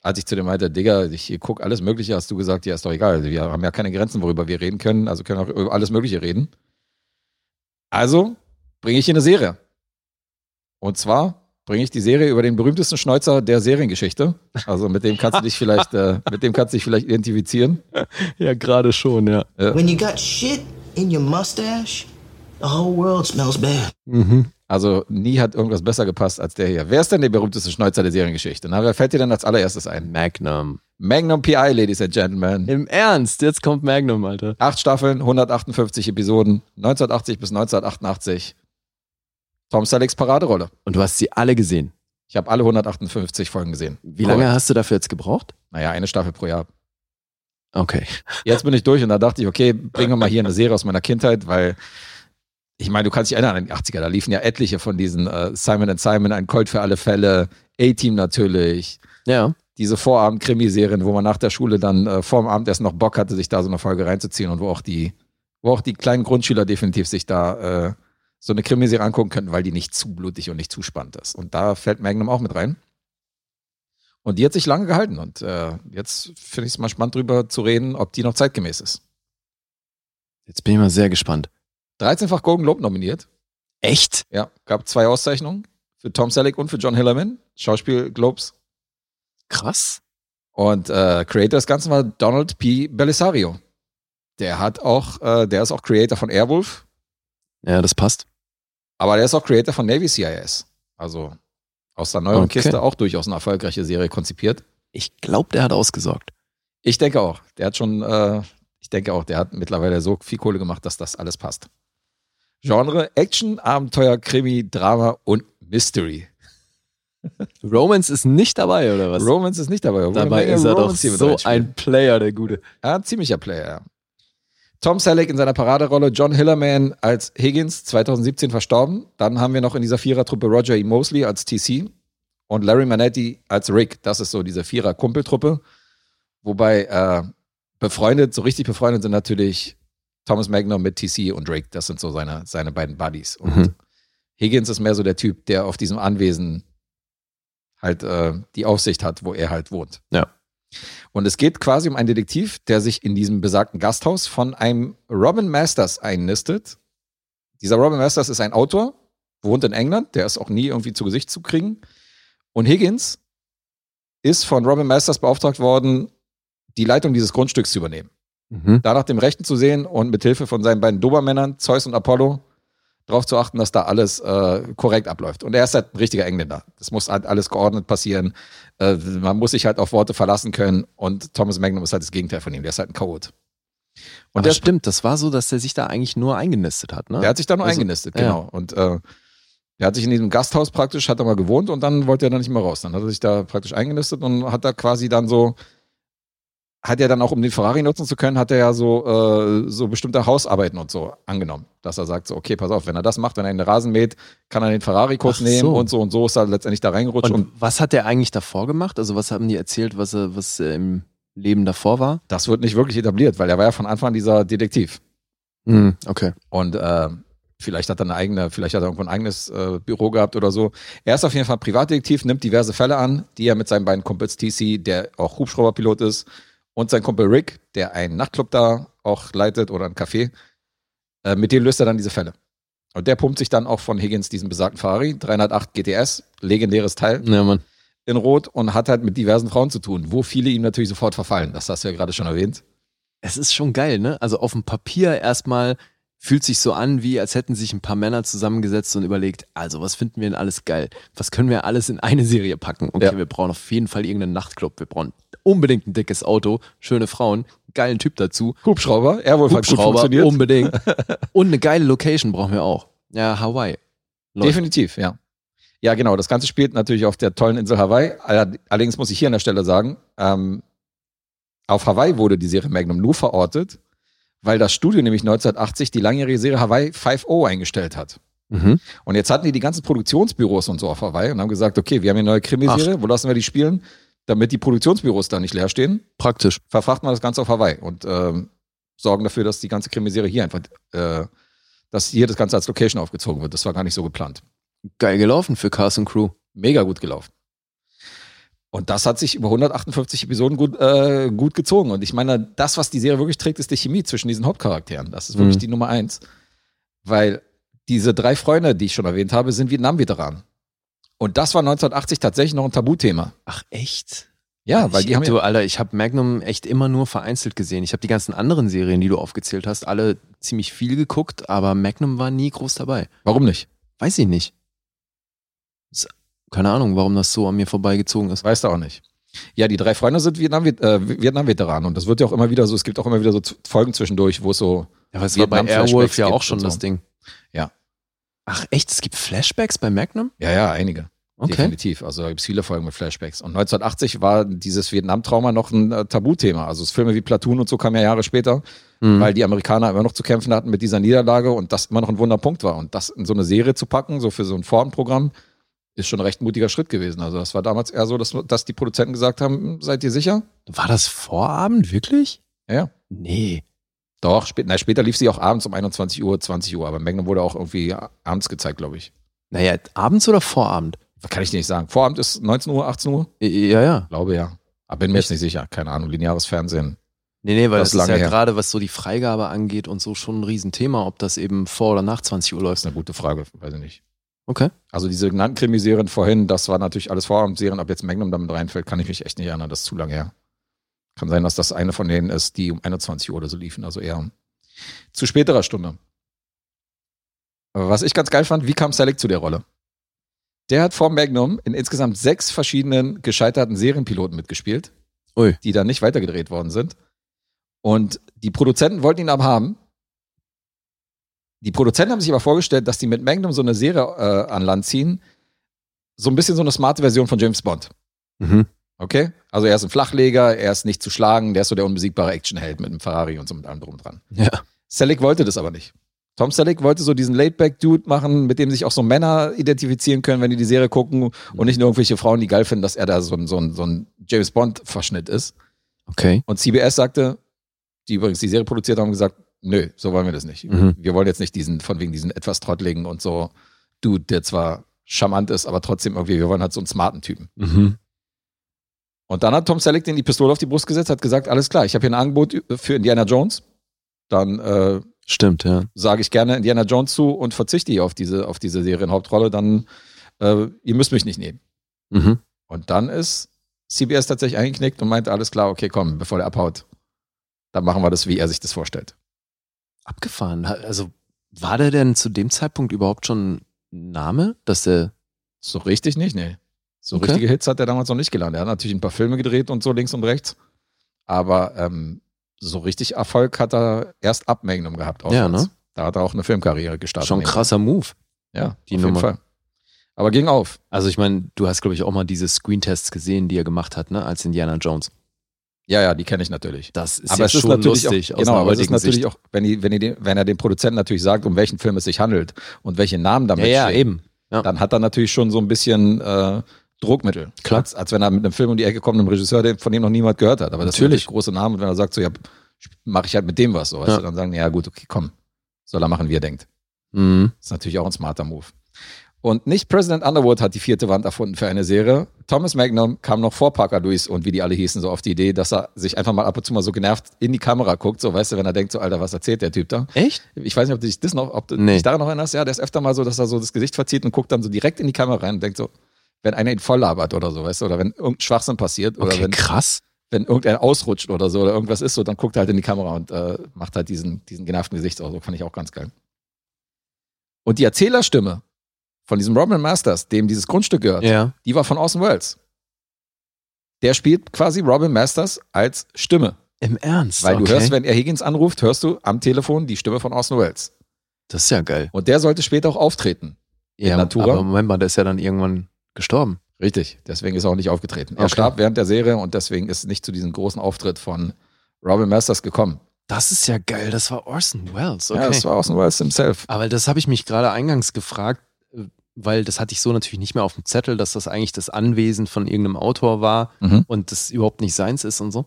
als ich zu dem meinte, Digga, ich gucke alles Mögliche, hast du gesagt, ja, ist doch egal. Wir haben ja keine Grenzen, worüber wir reden können, also können auch über alles Mögliche reden. Also bringe ich hier eine Serie. Und zwar bringe ich die Serie über den berühmtesten Schneuzer der Seriengeschichte. Also mit dem kannst du dich vielleicht, äh, mit dem kannst du dich vielleicht identifizieren. Ja, gerade schon, ja. When you got shit in your mustache, the whole world smells bad. Mhm. Also nie hat irgendwas besser gepasst als der hier. Wer ist denn der berühmteste Schneuzer der Seriengeschichte? Na, wer fällt dir denn als allererstes ein? Magnum. Magnum PI, Ladies and Gentlemen. Im Ernst, jetzt kommt Magnum, Alter. Acht Staffeln, 158 Episoden, 1980 bis 1988. Tom Sellecks Paraderolle. Und du hast sie alle gesehen. Ich habe alle 158 Folgen gesehen. Wie lange hast du dafür jetzt gebraucht? Naja, eine Staffel pro Jahr. Okay. Jetzt bin ich durch und da dachte ich, okay, bringen wir mal hier eine Serie aus meiner Kindheit, weil ich meine, du kannst dich erinnern an die 80er, da liefen ja etliche von diesen äh, Simon and Simon, ein Colt für alle Fälle, A-Team natürlich, Ja. diese Vorabend-Krimiserien, wo man nach der Schule dann äh, vor dem Abendessen noch Bock hatte, sich da so eine Folge reinzuziehen und wo auch die, wo auch die kleinen Grundschüler definitiv sich da äh, so eine Krimiserie angucken könnten, weil die nicht zu blutig und nicht zu spannend ist. Und da fällt Magnum auch mit rein. Und die hat sich lange gehalten und äh, jetzt finde ich es mal spannend drüber zu reden, ob die noch zeitgemäß ist. Jetzt bin ich mal sehr gespannt. 13-fach Golden Globe nominiert. Echt? Ja, gab zwei Auszeichnungen für Tom Selleck und für John Hillerman, Schauspiel Globes. Krass. Und äh, Creator des Ganzen war Donald P. Belisario. Der hat auch, äh, der ist auch Creator von Airwolf, Ja, das passt. Aber der ist auch Creator von Navy CIS. Also aus der neueren Okay. Kiste auch durchaus eine erfolgreiche Serie konzipiert. Ich glaube, der hat ausgesorgt. Ich denke auch. Der hat schon, äh, ich denke auch, der hat mittlerweile so viel Kohle gemacht, dass das alles passt. Genre, Action, Abenteuer, Krimi, Drama und Mystery. Romance ist nicht dabei, oder was? Romance ist nicht dabei. Dabei ist er doch Romance mit so ein Player, der Gute. Ja, ein ziemlicher Player, ja. Tom Selleck in seiner Paraderolle, John Hillerman als Higgins, 2017 verstorben. Dann haben wir noch in dieser Vierertruppe Roger E. Mosley als TC und Larry Manetti als Rick. Das ist so diese Vierer-Kumpeltruppe. Wobei äh, befreundet, so richtig befreundet sind natürlich Thomas Magnum mit TC und Rick. Das sind so seine, seine beiden Buddies. Und Mhm. Higgins ist mehr so der Typ, der auf diesem Anwesen halt äh, die Aufsicht hat, wo er halt wohnt. Ja. Und es geht quasi um einen Detektiv, der sich in diesem besagten Gasthaus von einem Robin Masters einnistet, dieser Robin Masters ist ein Autor, wohnt in England, der ist auch nie irgendwie zu Gesicht zu kriegen. Und Higgins ist von Robin Masters beauftragt worden, die Leitung dieses Grundstücks zu übernehmen. Mhm. Da nach dem Rechten zu sehen und mit Hilfe von seinen beiden Dobermännern, Zeus und Apollo, darauf zu achten, dass da alles äh, korrekt abläuft. Und er ist halt ein richtiger Engländer. Das muss halt alles geordnet passieren. Äh, man muss sich halt auf Worte verlassen können. Und Thomas Magnum ist halt das Gegenteil von ihm. Der ist halt ein Chaot. Und Aber der, stimmt, das war so, dass der sich da eigentlich nur eingenistet hat, ne? der hat sich da nur Also, eingenistet, ja. genau. Und äh, der hat sich in diesem Gasthaus praktisch, hat er mal gewohnt und dann wollte er da nicht mehr raus. Dann hat er sich da praktisch eingenistet und hat da quasi dann so, hat er dann auch, um den Ferrari nutzen zu können, hat er ja so, äh, so bestimmte Hausarbeiten und so angenommen. Dass er sagt so, okay, pass auf, wenn er das macht, wenn er den Rasen mäht, kann er den Ferrari kurz Ach nehmen so. und so und so ist er letztendlich da reingerutscht. Und, Und, was hat der eigentlich davor gemacht? Also was haben die erzählt, was, er- was äh, im Leben davor war? das wird nicht wirklich etabliert, weil er war ja von Anfang an dieser Detektiv. Hm, okay. Und äh, vielleicht hat er eine eigene, vielleicht hat er irgendwo ein eigenes äh, Büro gehabt oder so. Er ist auf jeden Fall Privatdetektiv, nimmt diverse Fälle an, die er mit seinen beiden Kumpels TC, der auch Hubschrauberpilot ist, und sein Kumpel Rick, der einen Nachtclub da auch leitet oder ein Café, äh, mit dem löst er dann diese Fälle. Und der pumpt sich dann auch von Higgins diesen besagten Ferrari, 308 GTS, legendäres Teil, Ja, Mann. in Rot und hat halt mit diversen Frauen zu tun, wo viele ihm natürlich sofort verfallen. Das hast du ja gerade schon erwähnt. Es ist schon geil, ne? Also auf dem Papier erstmal fühlt sich so an, wie als hätten sich ein paar Männer zusammengesetzt und überlegt, also was finden wir denn alles geil? Was können wir alles in eine Serie packen? Okay, Ja. wir brauchen auf jeden Fall irgendeinen Nachtclub. Wir brauchen unbedingt ein dickes Auto, schöne Frauen, geilen Typ dazu. Hubschrauber, er wohl gut Hubschrauber, funktioniert. unbedingt. und eine geile Location brauchen wir auch. Ja, Hawaii. Läuft. Definitiv, ja. Ja, genau. Das Ganze spielt natürlich auf der tollen Insel Hawaii. All- Allerdings muss ich hier an der Stelle sagen, ähm, auf Hawaii wurde die Serie Magnum nur verortet, weil das Studio nämlich 1980 die langjährige Serie Hawaii 5.0 eingestellt hat. Mhm. Und jetzt hatten die die ganzen Produktionsbüros und so auf Hawaii und haben gesagt, okay, wir haben hier eine neue Krimiserie, wo lassen wir die spielen? Damit die Produktionsbüros da nicht leer stehen, Praktisch. verfrachten wir das Ganze auf Hawaii und ähm, sorgen dafür, dass die ganze Krimiserie hier einfach, äh, dass hier das Ganze als Location aufgezogen wird. Das war gar nicht so geplant. Geil gelaufen für Cast und Crew. mega gut gelaufen. Und das hat sich über 158 Episoden gut, äh, gut gezogen. Und ich meine, das, was die Serie wirklich trägt, ist die Chemie zwischen diesen Hauptcharakteren. Das ist wirklich Mhm. die Nummer eins. Weil diese drei Freunde, die ich schon erwähnt habe, sind Vietnam-Veteranen. Und das war 1980 tatsächlich noch ein Tabuthema. Ach echt? Ja, weil ich, die haben du, ja, Alter, ich habe Magnum echt immer nur vereinzelt gesehen. Ich habe die ganzen anderen Serien, die du aufgezählt hast, alle ziemlich viel geguckt, aber Magnum war nie groß dabei. warum nicht? Weiß ich nicht. Keine Ahnung, warum das so an mir vorbeigezogen ist. Weißt du auch nicht. Ja, die drei Freunde sind Vietnam- äh, Vietnam-Veteranen. Und das wird ja auch immer wieder so, es gibt auch immer wieder so Folgen zwischendurch, wo es so, Ja, aber es war bei Airwolf ja auch schon das Ding. Ja. Ach echt, es gibt Flashbacks bei Magnum? ja, ja, einige. Okay. Definitiv. Also da gibt es viele Folgen mit Flashbacks. Und 1980 war dieses Vietnam-Trauma noch ein äh, Tabuthema. Also Filme wie Platoon und so kamen ja Jahre später, Mhm. weil die Amerikaner immer noch zu kämpfen hatten mit dieser Niederlage und das immer noch ein Wunderpunkt war. Und das in so eine Serie zu packen, so für so ein Vorabendprogramm, ist schon ein recht mutiger Schritt gewesen. Also das war damals eher so, dass, dass die Produzenten gesagt haben, seid ihr sicher? War das Vorabend, wirklich? Ja, ja. Nee. Doch, spät, na, später lief sie auch abends um 21 Uhr, 20 Uhr, aber Magnum wurde auch irgendwie abends gezeigt, glaube ich. Naja, abends oder Vorabend? Kann ich dir nicht sagen. Vorabend ist 19 Uhr, 18 Uhr? Ja, ja. Glaube ja. Aber bin mir jetzt nicht sicher. Keine Ahnung. Lineares Fernsehen. Nee, nee, weil Das das, ist ja her. gerade, was so die Freigabe angeht und so schon ein Riesenthema, ob das eben vor oder nach 20 Uhr Das läuft. ist eine gute Frage. Weiß ich nicht. Okay. Also diese genannten Krimiserien vorhin, das war natürlich alles Vorabendserien. Ob jetzt Magnum damit reinfällt, kann ich mich echt nicht erinnern. Das ist zu lange her. Kann sein, dass das eine von denen ist, die um 21 Uhr oder so liefen. Also eher zu späterer Stunde. Aber was ich ganz geil fand, wie kam Selleck zu der Rolle? Der hat vor Magnum in insgesamt sechs verschiedenen gescheiterten Serienpiloten mitgespielt, Ui. die dann nicht weitergedreht worden sind. Und die Produzenten wollten ihn aber haben. Die Produzenten haben sich aber vorgestellt, dass die mit Magnum so eine Serie äh, an Land ziehen. So ein bisschen so eine smarte Version von James Bond. Mhm. Okay? Also er ist ein Flachleger, er ist nicht zu schlagen, der ist so der unbesiegbare Actionheld mit einem Ferrari und so mit allem drum dran. Ja. Selleck wollte das aber nicht. Tom Selleck wollte so diesen Laidback-Dude machen, mit dem sich auch so Männer identifizieren können, wenn die die Serie gucken und nicht nur irgendwelche Frauen, die geil finden, dass er da so ein, so ein, so ein James Bond-Verschnitt ist. Okay. Und CBS sagte, die übrigens die Serie produziert haben, gesagt, nö, so wollen wir das nicht. Mhm. Wir wollen jetzt nicht diesen, von wegen diesen etwas trottligen und so Dude, der zwar charmant ist, aber trotzdem irgendwie, wir wollen halt so einen smarten Typen. Mhm. Und dann hat Tom Selleck den die Pistole auf die Brust gesetzt, hat gesagt, alles klar, ich habe hier ein Angebot für Indiana Jones. Dann äh, Stimmt, ja. sage ich gerne Indiana Jones zu und verzichte hier auf diese, auf diese Serienhauptrolle, dann äh, ihr müsst mich nicht nehmen. Mhm. Und dann ist CBS tatsächlich eingeknickt und meinte, alles klar, okay, komm, bevor der abhaut, dann machen wir das, wie er sich das vorstellt. Abgefahren. Also war der denn zu dem Zeitpunkt überhaupt schon ein Name, dass der. So richtig nicht, nee. So Okay. richtige Hits hat er damals noch nicht gelandet. Er hat natürlich ein paar Filme gedreht und so links und rechts. Aber ähm, so richtig Erfolg hat er erst ab Magnum gehabt. Ja, ne? Da hat er auch eine Filmkarriere gestartet. Schon ein krasser Move. Ja, die auf Nummer. jeden Fall. Aber ging auf. Also ich meine, du hast, glaube ich, auch mal diese Screentests gesehen, die er gemacht hat, ne, als Indiana Jones. Ja, ja, die kenne ich natürlich. Das ist aber ja es ist schon natürlich lustig auch, genau, aber es ist natürlich Sicht. auch, wenn, die, wenn, die, den- wenn er dem Produzenten natürlich sagt, um welchen Film es sich handelt und welche Namen damit Ja, ja, stehen, eben. Ja. dann hat er natürlich schon so ein bisschen äh, Druckmittel. Klar. Als, als wenn er mit einem Film um die Ecke kommt, einem Regisseur, der- von dem noch niemand gehört hat. Aber das sind Natürlich. natürlich große Namen. Und wenn er sagt, so, ja, mache ich halt mit dem was, so, weißt Ja. du, dann sagen, ja gut, okay, komm, soll er machen, wie er denkt. Mhm. Das ist natürlich auch ein smarter Move. Und nicht President Underwood hat die vierte Wand erfunden für eine Serie. Thomas Magnum kam noch vor Parker Lewis und wie die alle hießen, so auf die Idee, dass er sich einfach mal ab und zu mal so genervt in die Kamera guckt, so weißt du, wenn er denkt, so Alter, was erzählt der Typ da? Echt? Ich weiß nicht, ob du dich das noch, ob du Nee. dich daran noch erinnerst. Ja, der ist öfter mal so, dass er so das Gesicht verzieht und guckt dann so direkt in die Kamera rein und denkt so, wenn einer ihn voll labert oder so, weißt du, oder wenn irgendein Schwachsinn passiert oder Okay, wenn, krass. wenn irgendeiner ausrutscht oder so oder irgendwas ist so, dann guckt er halt in die Kamera und äh, macht halt diesen, diesen genervten Gesichtsausdruck. Fand ich auch ganz geil. Und die Erzählerstimme von diesem Robin Masters, dem dieses Grundstück gehört, Ja. die war von Orson Welles. Der spielt quasi Robin Masters als Stimme. Im Ernst? Weil okay. du hörst, wenn er Higgins anruft, hörst du am Telefon die Stimme von Orson Welles. Das ist ja geil. Und der sollte später auch auftreten. Ja, Natura? aber Moment mal, der ist ja dann irgendwann gestorben. Richtig, deswegen ist er auch nicht aufgetreten. Er Okay. starb während der Serie und deswegen ist es nicht zu diesem großen Auftritt von Robin Masters gekommen. Das ist ja geil. Das war Orson Welles. Okay. Ja, das war Orson Welles himself. Aber das habe ich mich gerade eingangs gefragt, äh, weil das hatte ich so natürlich nicht mehr auf dem Zettel, dass das eigentlich das Anwesen von irgendeinem Autor war Mhm. und das überhaupt nicht seins ist und so.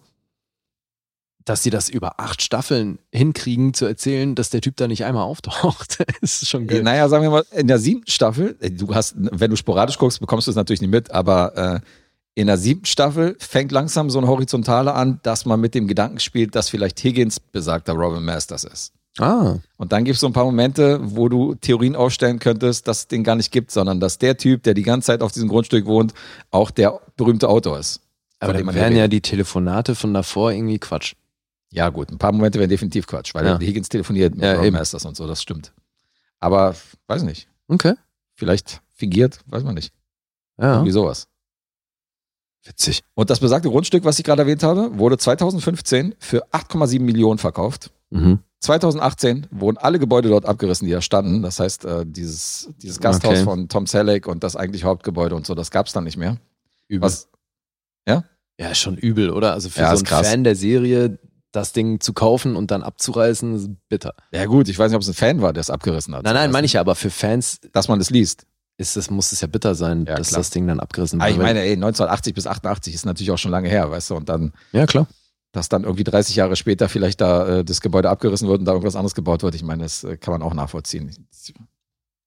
Dass sie das über acht Staffeln hinkriegen zu erzählen, dass der Typ da nicht einmal auftaucht, ist schon geil. Naja, sagen wir mal, in der siebten Staffel, äh, du hast, wenn du sporadisch guckst, bekommst du es natürlich nicht mit, aber äh, in der siebten Staffel fängt langsam so ein Horizontale an, dass man mit dem Gedanken spielt, dass vielleicht Higgins besagter Robin Masters ist. Ah, Und dann gibt es so ein paar Momente, wo du Theorien aufstellen könntest, dass es den gar nicht gibt, sondern dass der Typ, der die ganze Zeit auf diesem Grundstück wohnt, auch der berühmte Autor ist. aber dann wären ja die Telefonate von davor irgendwie Quatsch. Ja, gut, ein paar Momente wären definitiv Quatsch, weil Ja. Higgins telefoniert mit Ja, eben. Masters und so, das stimmt. Aber weiß nicht, Okay. vielleicht fingiert, weiß man nicht. Ja, Irgendwie sowas. witzig. Und das besagte Grundstück, was ich gerade erwähnt habe, wurde 2015 für 8,7 Millionen verkauft. Mhm. 2018 wurden alle Gebäude dort abgerissen, die da standen. Das heißt, äh, dieses, dieses Gasthaus Okay. von Tom Selleck und das eigentlich Hauptgebäude und so, das gab es dann nicht mehr. Übel. Was, Ja, ist schon übel, oder? Also für Ja, so einen krass. Fan der Serie, das Ding zu kaufen und dann abzureißen, ist bitter. ja gut, ich weiß nicht, ob es ein Fan war, der es abgerissen hat. Nein, nein, meine ich ja, aber für Fans Dass man das liest. ist es, muss es ja bitter sein, Ja, dass klar. das Ding dann abgerissen Aber ich wird. meine, ey, 1980 bis 88 ist natürlich auch schon lange her, weißt du, und dann, ja, klar. dass dann irgendwie 30 Jahre später vielleicht da äh, das Gebäude abgerissen wird und da irgendwas anderes gebaut wird, ich meine, das äh, kann man auch nachvollziehen.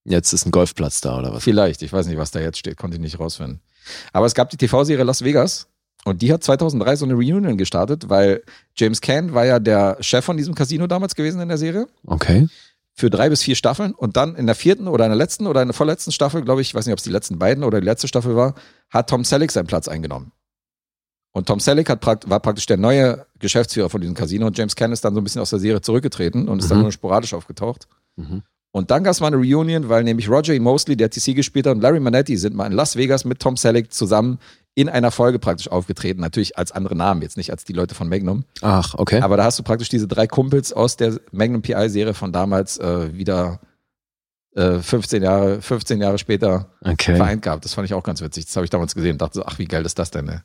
Jetzt ist ein Golfplatz da oder was? Vielleicht, ich weiß nicht, was da jetzt steht, konnte ich nicht rausfinden. Aber es gab die TV-Serie Las Vegas und die hat 2003 so eine Reunion gestartet, weil James Caan war ja der Chef von diesem Casino damals gewesen in der Serie Okay. für drei bis vier Staffeln und dann in der vierten oder in der letzten oder in der vorletzten Staffel, glaube ich, ich weiß nicht, ob es die letzten beiden oder die letzte Staffel war, hat Tom Selleck seinen Platz eingenommen. Und Tom Selleck hat prakt war praktisch der neue Geschäftsführer von diesem Casino und James Caan ist dann so ein bisschen aus der Serie zurückgetreten und ist dann Mhm. nur sporadisch aufgetaucht. Mhm. Und dann gab es mal eine Reunion, weil nämlich Roger E. Mosley, der TC gespielt hat, und Larry Manetti sind mal in Las Vegas mit Tom Selleck zusammen in einer Folge praktisch aufgetreten. Natürlich als andere Namen, jetzt nicht als die Leute von Magnum. Ach, okay. Aber da hast du praktisch diese drei Kumpels aus der Magnum PI-Serie von damals äh, wieder äh, 15, Jahre, 15 Jahre später okay. vereint gehabt. Das fand ich auch ganz witzig. Das habe ich damals gesehen und dachte so, ach, wie geil ist das denn? Ne?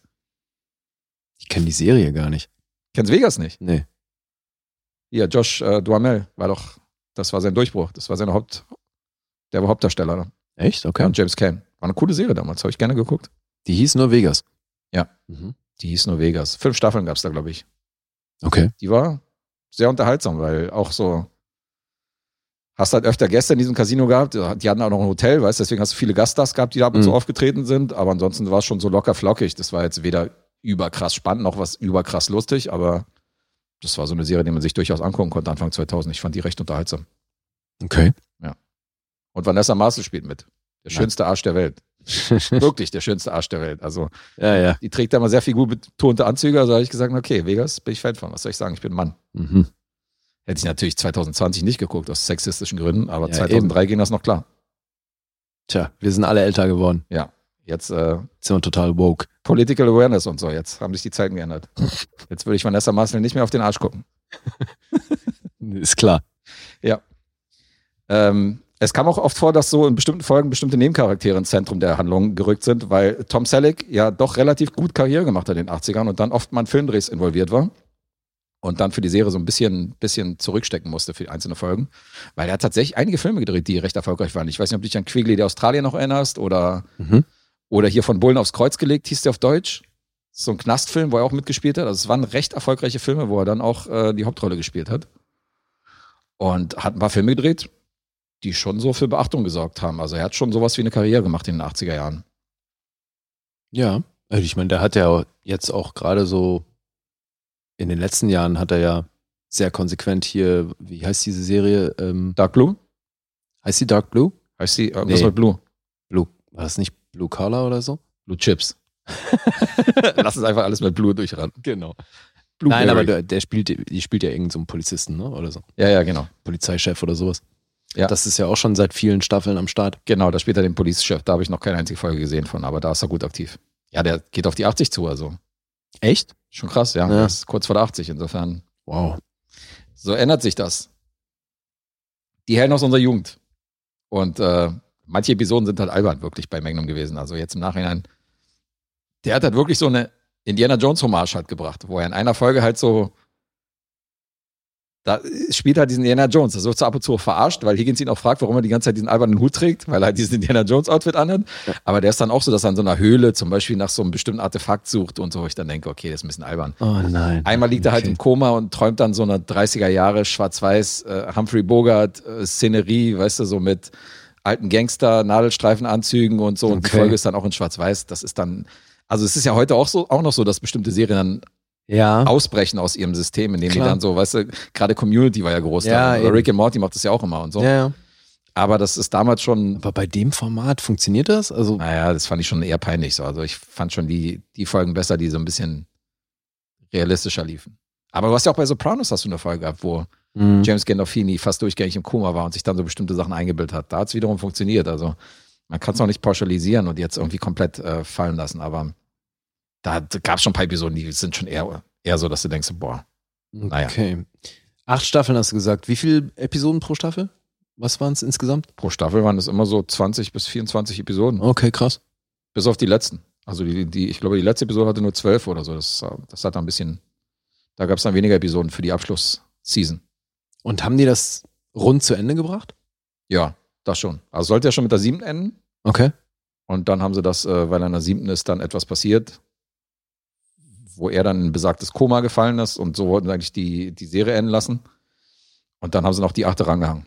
Ich kenne die Serie gar nicht. Kennst Vegas nicht? Nee. Ja, Josh äh, Duhamel war doch, das war sein Durchbruch. Das war sein Haupt, der war Hauptdarsteller. Echt? Okay. Ja, und James Caan. War eine coole Serie damals, habe ich gerne geguckt. Die hieß nur Vegas. Ja. Mhm. Die hieß nur Vegas. Fünf Staffeln gab es da, glaube ich. Okay. Die war sehr unterhaltsam, weil auch so, hast halt öfter Gäste in diesem Casino gehabt. Die hatten auch noch ein Hotel, weißt du, deswegen hast du viele Gaststars gehabt, die da ab und zu Mhm. aufgetreten sind. Aber ansonsten war es schon so locker flockig. Das war jetzt weder überkrass spannend noch was überkrass lustig, aber Das war so eine Serie, die man sich durchaus angucken konnte Anfang 2000. Ich fand die recht unterhaltsam. Okay. Und Vanessa Marcel spielt mit. Der Nein. schönste Arsch der Welt. Wirklich der schönste Arsch der Welt. Also ja, ja. die trägt da immer sehr viel gut betonte Anzüge. Also habe ich gesagt, okay, Vegas bin ich Fan von. Was soll ich sagen? Ich bin Mann. Mhm. Hätte ich natürlich 2020 nicht geguckt, aus sexistischen Gründen, aber Ja, 2003 ging das noch klar. Tja, wir sind alle älter geworden. Jetzt äh, Jetzt sind wir total woke. Political Awareness und so. Jetzt haben sich die Zeiten geändert. Jetzt würde ich Vanessa Marcel nicht mehr auf den Arsch gucken. Ist klar. Ähm, es kam auch oft vor, dass so in bestimmten Folgen bestimmte Nebencharaktere ins Zentrum der Handlung gerückt sind, weil Tom Selleck ja doch relativ gut Karriere gemacht hat in den 80ern und dann oft mal in Filmdrehs involviert war. Und dann für die Serie so ein bisschen, bisschen zurückstecken musste für einzelne Folgen. Weil er hat tatsächlich einige Filme gedreht, die recht erfolgreich waren. Ich weiß nicht, ob du dich an Quigley der Australier noch erinnerst oder, Mhm. oder hier von Bullen aufs Kreuz gelegt, hieß der auf Deutsch. So ein Knastfilm, wo er auch mitgespielt hat. Also es waren recht erfolgreiche Filme, wo er dann auch äh, die Hauptrolle gespielt hat. Und hat ein paar Filme gedreht, die schon so für Beachtung gesorgt haben. Also er hat schon sowas wie eine Karriere gemacht in den 80er Jahren. Ja. Also ich meine, der hat ja jetzt auch gerade so in den letzten Jahren hat er ja sehr konsequent hier, wie heißt diese Serie? Ähm, Dark Blue? heißt die Dark Blue? Heißt sie irgendwas Nee. mit Blue? Blue, war das nicht Blue Collar oder so? Blue Chips. Lass es einfach alles mit Blue durchraten. Genau. Blueberry. Nein, aber der, der spielt, die spielt ja irgendeinen so einen Polizisten, ne? Oder so. Ja, ja, genau. Polizeichef oder sowas. Ja. Das ist ja auch schon seit vielen Staffeln am Start. Genau, da spielt er den Police-Chef. Da habe ich noch keine einzige Folge gesehen von, aber da ist er gut aktiv. Ja, der geht auf die 80 zu, also. Echt? Schon krass, ja. Ja. Ist kurz vor der 80, insofern. Wow. So ändert sich das. Die Helden aus unserer Jugend. Und äh, manche Episoden sind halt albern wirklich bei Magnum gewesen. Also jetzt im Nachhinein. Der hat halt wirklich so eine Indiana Jones Hommage halt gebracht, wo er in einer Folge halt so da spielt halt diesen Indiana Jones. Das wird so ab und zu verarscht, weil Higgins ihn auch fragt, warum er die ganze Zeit diesen albernen Hut trägt, weil er halt diesen Indiana Jones Outfit anhat. Aber der ist dann auch so, dass er in so einer Höhle zum Beispiel nach so einem bestimmten Artefakt sucht und so. wo Ich dann denke, okay, das ist ein bisschen albern. Oh nein. Einmal liegt er halt Okay. im Koma und träumt dann so eine 30er Jahre schwarz-weiß äh, Humphrey Bogart äh, Szenerie, weißt du, so mit alten Gangster, Nadelstreifenanzügen und so. Und die Okay. Folge ist dann auch in schwarz-weiß. Das ist dann, also es ist ja heute auch so, auch noch so, dass bestimmte Serien dann Ja. ausbrechen aus ihrem System, indem Klar. die dann so, weißt du, gerade Community war ja groß Ja, da. Rick and Morty macht das ja auch immer und so. Ja, ja. Aber das ist damals schon, Aber bei dem Format funktioniert das? Also, naja, das fand ich schon eher peinlich so. Also ich fand schon die, die Folgen besser, die so ein bisschen realistischer liefen. Aber du hast ja auch bei Sopranos hast du eine Folge gehabt, wo mh. James Gandolfini fast durchgängig im Koma war und sich dann so bestimmte Sachen eingebildet hat. Da hat es wiederum funktioniert. Also man kann es noch nicht pauschalisieren und jetzt irgendwie komplett äh, fallen lassen. Aber da gab es schon ein paar Episoden, die sind schon eher, eher so, dass du denkst, boah, naja. okay. Acht Staffeln hast du gesagt. Wie viele Episoden pro Staffel? Was waren es insgesamt? pro Staffel waren es immer so 20 bis 24 Episoden. Okay, krass. Bis auf die letzten. Also die, die, ich glaube, die letzte Episode hatte nur zwölf oder so. Das, das hat ein bisschen, da gab es dann weniger Episoden für die Abschlussseason. Und haben die das rund zu Ende gebracht? Ja, das schon. Also sollte ja schon mit der siebten enden. Okay. Und dann haben sie das, äh, weil an der siebten ist dann etwas passiert, wo er dann in ein besagtes Koma gefallen ist und so wollten sie eigentlich die, die Serie enden lassen. Und dann haben sie noch die achte rangehangen.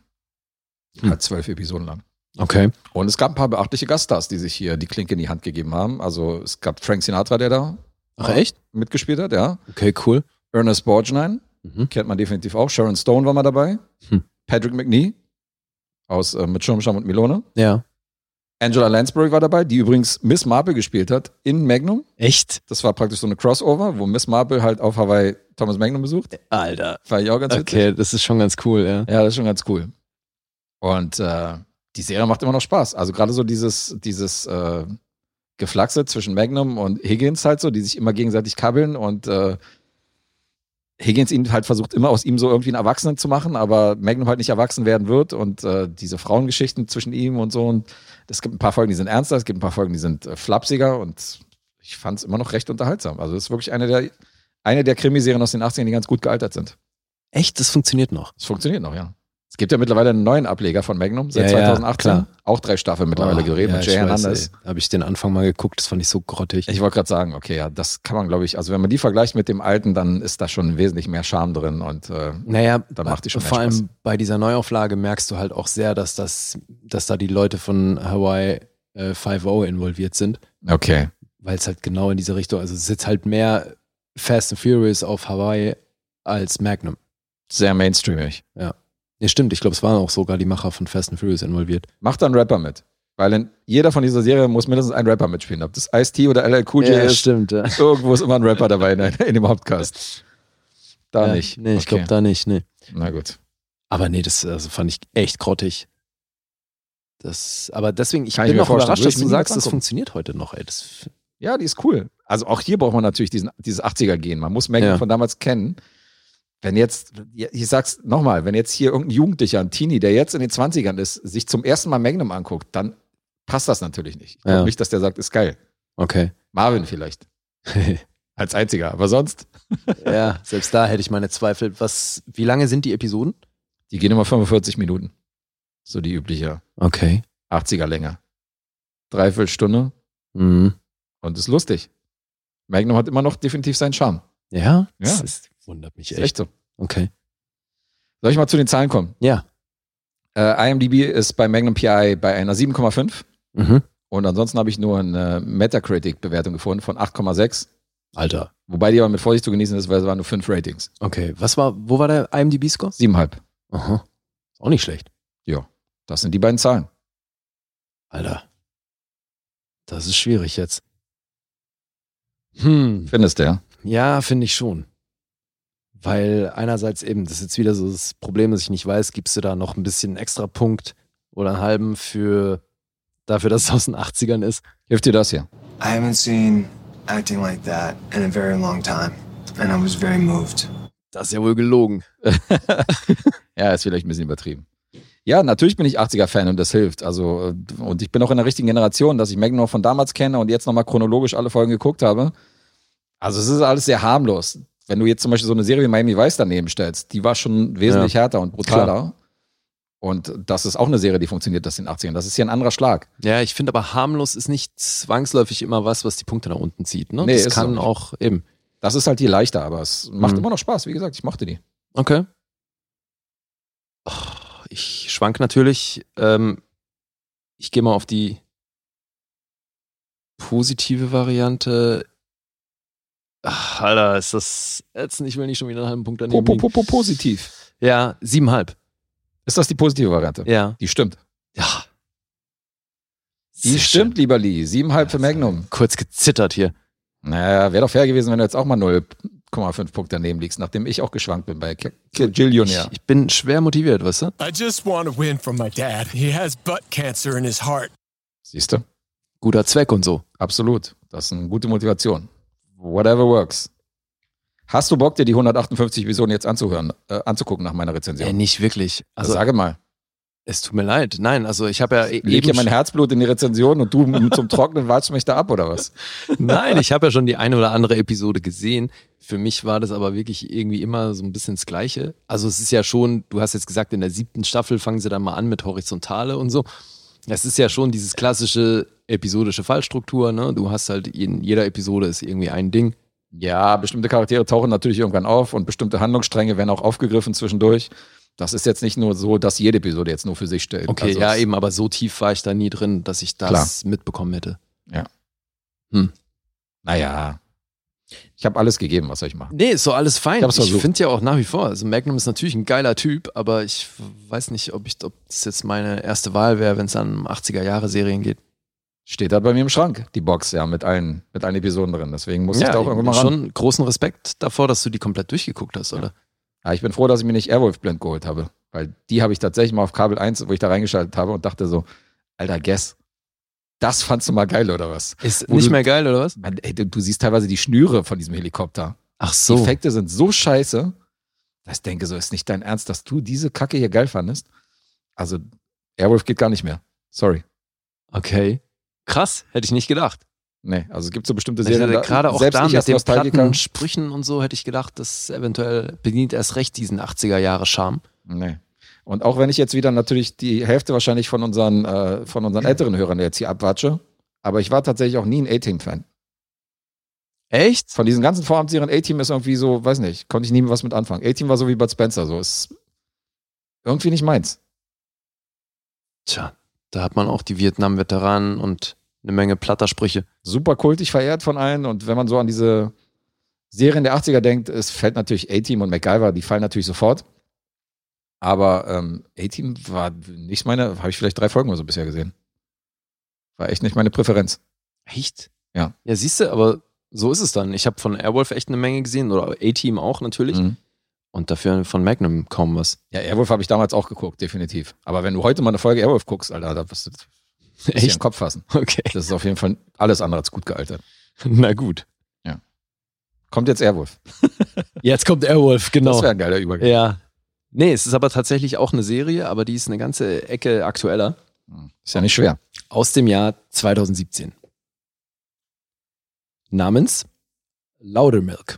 Hm. Halt zwölf Episoden lang. Okay. Und es gab ein paar beachtliche Gaststars, die sich hier die Klinke in die Hand gegeben haben. Also es gab Frank Sinatra, der da Ach, echt? mitgespielt hat, ja. Okay, cool. Ernest Borgnine, Mhm. kennt man definitiv auch. Sharon Stone war mal dabei. Hm. Patrick McNee aus äh, mit Schirmscham und Milone. Ja. Angela Lansbury war dabei, die übrigens Miss Marple gespielt hat in Magnum. Echt? Das war praktisch so eine Crossover, wo Miss Marple halt auf Hawaii Thomas Magnum besucht. Alter. War ich auch ganz witzig. Okay, das ist schon ganz cool, ja. Ja, das ist schon ganz cool. Und äh, die Serie macht immer noch Spaß. Also gerade so dieses, dieses äh, Geflaxe zwischen Magnum und Higgins halt so, die sich immer gegenseitig kabbeln und äh, Higgins ihn halt versucht immer aus ihm so irgendwie einen Erwachsenen zu machen, aber Magnum halt nicht erwachsen werden wird und äh, diese Frauengeschichten zwischen ihm und so und es gibt ein paar Folgen, die sind ernster, es gibt ein paar Folgen, die sind äh, flapsiger und ich fand es immer noch recht unterhaltsam. Also es ist wirklich eine der eine der Krimiserien aus den 80ern, die ganz gut gealtert sind. Echt? Das funktioniert noch. Es funktioniert noch, ja. Es gibt ja mittlerweile einen neuen Ableger von Magnum seit Ja, ja, 2018. klar. Auch drei Staffeln mittlerweile Oh, gedreht ja, mit Jay Hernandez. habe ich den Anfang mal geguckt, das fand ich so grottig. Ich wollte gerade sagen, okay, ja, das kann man, glaube ich, also wenn man die vergleicht mit dem alten, dann ist da schon wesentlich mehr Charme drin und äh, Naja, Dann macht die schon vor allem bei dieser Neuauflage merkst du halt auch sehr, dass das, dass da die Leute von Hawaii äh, 5.0 involviert sind, okay. weil es halt genau in diese Richtung, also es ist jetzt halt mehr Fast and Furious auf Hawaii als Magnum. Sehr mainstreamig. Ja, stimmt. Ich glaube, es waren auch sogar die Macher von Fast and Furious involviert. Macht dann Rapper mit. Weil in jeder von dieser Serie muss mindestens ein Rapper mitspielen. Ob das Ice-T oder LL Cool J ist, stimmt. Ja. irgendwo ist immer ein Rapper dabei in, in dem Hauptcast. Da ja, nicht. Nee, ich Okay. glaube da nicht. Nee. Na gut. Aber nee, das also fand ich echt grottig. Das, aber deswegen, ich Kann ich bin mir auch vorstellen. überrascht, dass ich du sagst, das funktioniert heute noch. Ey. Das, Ja, die ist cool. Also auch hier braucht man natürlich diesen, dieses 80er-Gen. Man muss Magnum Ja. von damals kennen. Wenn jetzt, ich sag's nochmal, wenn jetzt hier irgendein Jugendlicher, ein Teenie, der jetzt in den 20ern ist, sich zum ersten Mal Magnum anguckt, dann passt das natürlich nicht. Ich glaube Ja. nicht, dass der sagt, ist geil. okay. Marvin vielleicht. Als einziger. Aber sonst, ja, selbst da hätte ich meine Zweifel. Was, wie lange sind die Episoden? die gehen immer 45 Minuten. So die übliche Okay. 80er Länge. Dreiviertel Stunde Mhm. und ist lustig. Magnum hat immer noch definitiv seinen Charme. Ja? Ja. Das ist, wundert mich echt. echt so. Okay. Soll ich mal zu den Zahlen kommen? Ja. Äh, IMDb ist bei Magnum PI bei einer 7,5 Mhm. und ansonsten habe ich nur eine Metacritic-Bewertung gefunden von 8,6. Alter. Wobei die aber mit Vorsicht zu genießen ist, weil es waren nur 5 Ratings. Okay. Was war, wo war der IMDb-Score? 7,5. Aha. Ist auch nicht schlecht. Das sind die beiden Zahlen. Alter. Das ist schwierig jetzt. Hm. Findest du, ja? Ja, finde ich schon. Weil einerseits eben, das ist jetzt wieder so das Problem, dass ich nicht weiß, gibst du da noch ein bisschen extra Punkt oder einen halben für dafür, dass es aus den 80ern ist. Hilft dir das hier? I haven't seen acting like that in a very long time, and I was very moved. Das ist ja wohl gelogen. Ja, ist vielleicht ein bisschen übertrieben. Ja, natürlich bin ich 80er-Fan und das hilft. Also, äh, und ich bin auch in der richtigen Generation, dass ich Magnum noch von damals kenne und jetzt nochmal chronologisch alle Folgen geguckt habe. Also, es ist alles sehr harmlos. Wenn du jetzt zum Beispiel so eine Serie wie Miami Vice daneben stellst, die war schon wesentlich härter und brutaler. Und das ist auch eine Serie, die funktioniert das in den 80ern. Das ist hier ein anderer Schlag. Ja, ich finde aber harmlos ist nicht zwangsläufig immer was, was die Punkte nach unten zieht. Ne? Nee, das kann auch auch eben. Das ist halt hier leichter, aber es macht Mhm. immer noch Spaß. Wie gesagt, ich mochte die. Okay. Oh, Ich schwank natürlich. Ähm, ich gehe mal auf die positive Variante. Ach, Alter, ist das jetzt Ich will nicht schon wieder einen halben Punkt daneben. po, liegen. po, po, positiv. Ja, siebenhalb. Ist das die positive Variante? Ja. Die stimmt. Ja. Die Sehr stimmt, lieber Lee. Siebenhalb für Magnum. schön. Kurz gezittert hier. Naja, wäre doch fair gewesen, wenn du jetzt auch mal 0,5 Punkte daneben liegst, nachdem ich auch geschwankt bin bei Gillionaire. Ich, ich bin schwer motiviert, weißt du? I just want to win from my dad. He has butt cancer in his heart. Siehst du? Guter Zweck und so. Absolut. Das ist eine gute Motivation. Whatever works. Hast du Bock, dir die 158 Episoden jetzt anzuhören, äh, anzugucken nach meiner Rezension? Ey, nicht wirklich. also Also, sage mal. es tut mir leid. Nein, also ich habe ja Ich leg hier mein Herzblut in die Rezension und du zum Trocknen watschst mich da ab, oder was? Nein, ich habe ja schon die eine oder andere Episode gesehen. Für mich war das aber wirklich irgendwie immer so ein bisschen das Gleiche. Also es ist ja schon, du hast jetzt gesagt, in der siebten Staffel fangen sie dann mal an mit Horizontale und so. Es ist ja schon dieses klassische episodische Fallstruktur, ne? Du hast halt in jeder Episode ist irgendwie ein Ding. Ja, bestimmte Charaktere tauchen natürlich irgendwann auf und bestimmte Handlungsstränge werden auch aufgegriffen zwischendurch. Das ist jetzt nicht nur so, dass jede Episode jetzt nur für sich steht. Okay, Also ja, eben, aber so tief war ich da nie drin, dass ich das mitbekommen hätte. Naja. Ich habe alles gegeben, was soll ich machen? Nee, ist so alles fein. Ich Ich, finde ja auch nach wie vor, also Magnum ist natürlich ein geiler Typ, aber ich weiß nicht, ob ich, ob das jetzt meine erste Wahl wäre, wenn es an 80er-Jahre-Serien geht. Steht halt bei mir im Schrank, die Box, ja, mit allen, mit allen Episoden drin. Deswegen muss ich da auch irgendwann mal ran. schon großen Respekt davor, dass du die komplett durchgeguckt hast, oder? Ja, ich bin froh, dass ich mir nicht Airwolf blind geholt habe. Weil die habe ich tatsächlich mal auf Kabel 1, wo ich da reingeschaltet habe und dachte so, Alter, guess, das fandst du mal geil, oder was? Ist Wo nicht du- mehr geil, oder was? Man, ey, du, du siehst teilweise die Schnüre von diesem Helikopter. Ach Die so. Effekte sind so scheiße, dass ich denke, so ist nicht dein Ernst, dass du diese Kacke hier geil fandest. Also, Airwolf geht gar nicht mehr. Sorry. Okay. Krass, hätte ich nicht gedacht. Nee, also es gibt so bestimmte Serien, da- gerade auch selbst da mit den platten Sprüchen und so hätte ich gedacht, das eventuell bedient erst recht diesen 80er-Jahre-Charme. Nee. Und auch wenn ich jetzt wieder natürlich die Hälfte wahrscheinlich von unseren, äh, von unseren älteren Hörern jetzt hier abwatsche, aber ich war tatsächlich auch nie ein A-Team-Fan. Echt? Von diesen ganzen Vorabendserien, A-Team ist irgendwie so, weiß nicht, konnte ich nie was mit anfangen. A-Team war so wie Bud Spencer, so ist irgendwie nicht meins. Tja, da hat man auch die Vietnam-Veteranen und eine Menge platter Sprüche. Super kultig verehrt von allen und wenn man so an diese Serien der 80er denkt, es fällt natürlich A-Team und MacGyver, die fallen natürlich sofort. Aber ähm, A-Team war nicht meine, habe ich vielleicht drei Folgen oder so bisher gesehen. War echt nicht meine Präferenz. Echt? Ja. Ja, siehst du, aber so ist es dann. Ich habe von Airwolf echt eine Menge gesehen oder A-Team auch natürlich. Mhm. Und dafür von Magnum kaum was. Ja, Airwolf habe ich damals auch geguckt, definitiv. Aber wenn du heute mal eine Folge Airwolf guckst, Alter, da wirst du dir den Kopf fassen. Okay. Das ist auf jeden Fall alles andere als gut gealtert. Na gut. Kommt jetzt Airwolf. Jetzt kommt Airwolf, genau. Das wäre ein geiler Übergang. Ja. Nee, es ist aber tatsächlich auch eine Serie, aber die ist eine ganze Ecke aktueller. Ist ja nicht schwer. Aus dem Jahr 2017. Namens Laudermilk.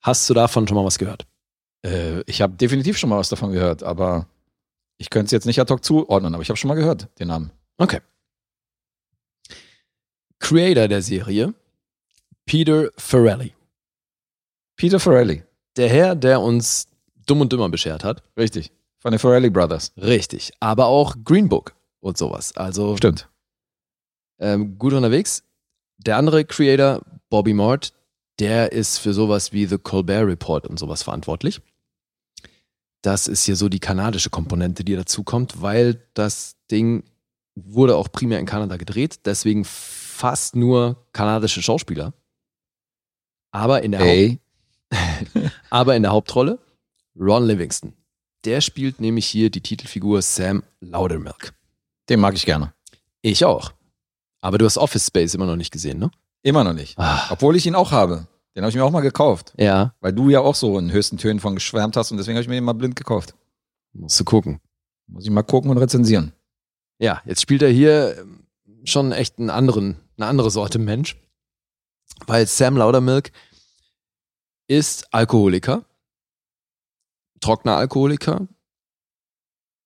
Hast du davon schon mal was gehört? Äh, ich habe definitiv schon mal was davon gehört, aber ich könnte es jetzt nicht ad hoc zuordnen, aber ich habe schon mal gehört, den Namen. Okay. Creator der Serie, Peter Farrelly. Peter Farrelly. Der Herr, der uns Dumm und Dümmer beschert hat. Richtig. Von den Farrelly Brothers. Richtig. Aber auch Green Book und sowas. Also Stimmt. ähm, gut unterwegs. Der andere Creator, Bobby Mort, der ist für sowas wie The Colbert Report und sowas verantwortlich. Das ist hier so die kanadische Komponente, die dazu kommt, weil das Ding wurde auch primär in Kanada gedreht, deswegen fast nur kanadische Schauspieler. Aber in der, Ey. Aber in der Hauptrolle Ron Livingston. Der spielt nämlich hier die Titelfigur Sam Laudermilk. Den mag ich gerne. Ich auch. Aber du hast Office Space immer noch nicht gesehen, ne? Immer noch nicht. Ah. Obwohl ich ihn auch habe. Den habe ich mir auch mal gekauft. Ja, Weil du ja auch so in höchsten Tönen von geschwärmt hast und deswegen habe ich mir den mal blind gekauft. musst du gucken. Muss ich mal gucken und rezensieren. Ja, jetzt spielt er hier ähm, schon echt einen anderen, eine andere Sorte Mensch. Weil Sam Laudermilk ist Alkoholiker, trockener Alkoholiker,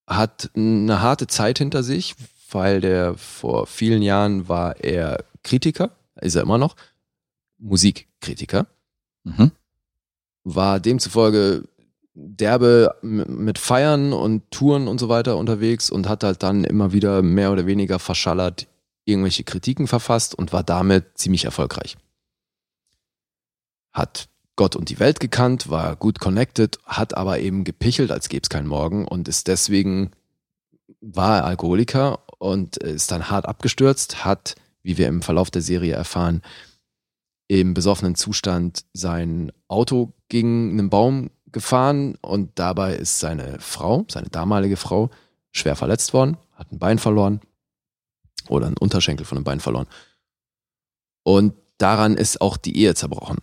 hat eine harte Zeit hinter sich, weil der vor vielen Jahren war er Kritiker, ist er immer noch, Musikkritiker, Mhm. war demzufolge derbe mit Feiern und Touren und so weiter unterwegs und hat halt dann immer wieder mehr oder weniger verschallert irgendwelche Kritiken verfasst und war damit ziemlich erfolgreich. Hat Gott und die Welt gekannt, war gut connected, hat aber eben gepichelt, als gäbe es keinen Morgen und ist deswegen, war er Alkoholiker und ist dann hart abgestürzt, hat, wie wir im Verlauf der Serie erfahren, im besoffenen Zustand sein Auto gegen einen Baum gefahren und dabei ist seine Frau, seine damalige Frau, schwer verletzt worden, hat ein Bein verloren oder einen Unterschenkel von einem Bein verloren. Und daran ist auch die Ehe zerbrochen.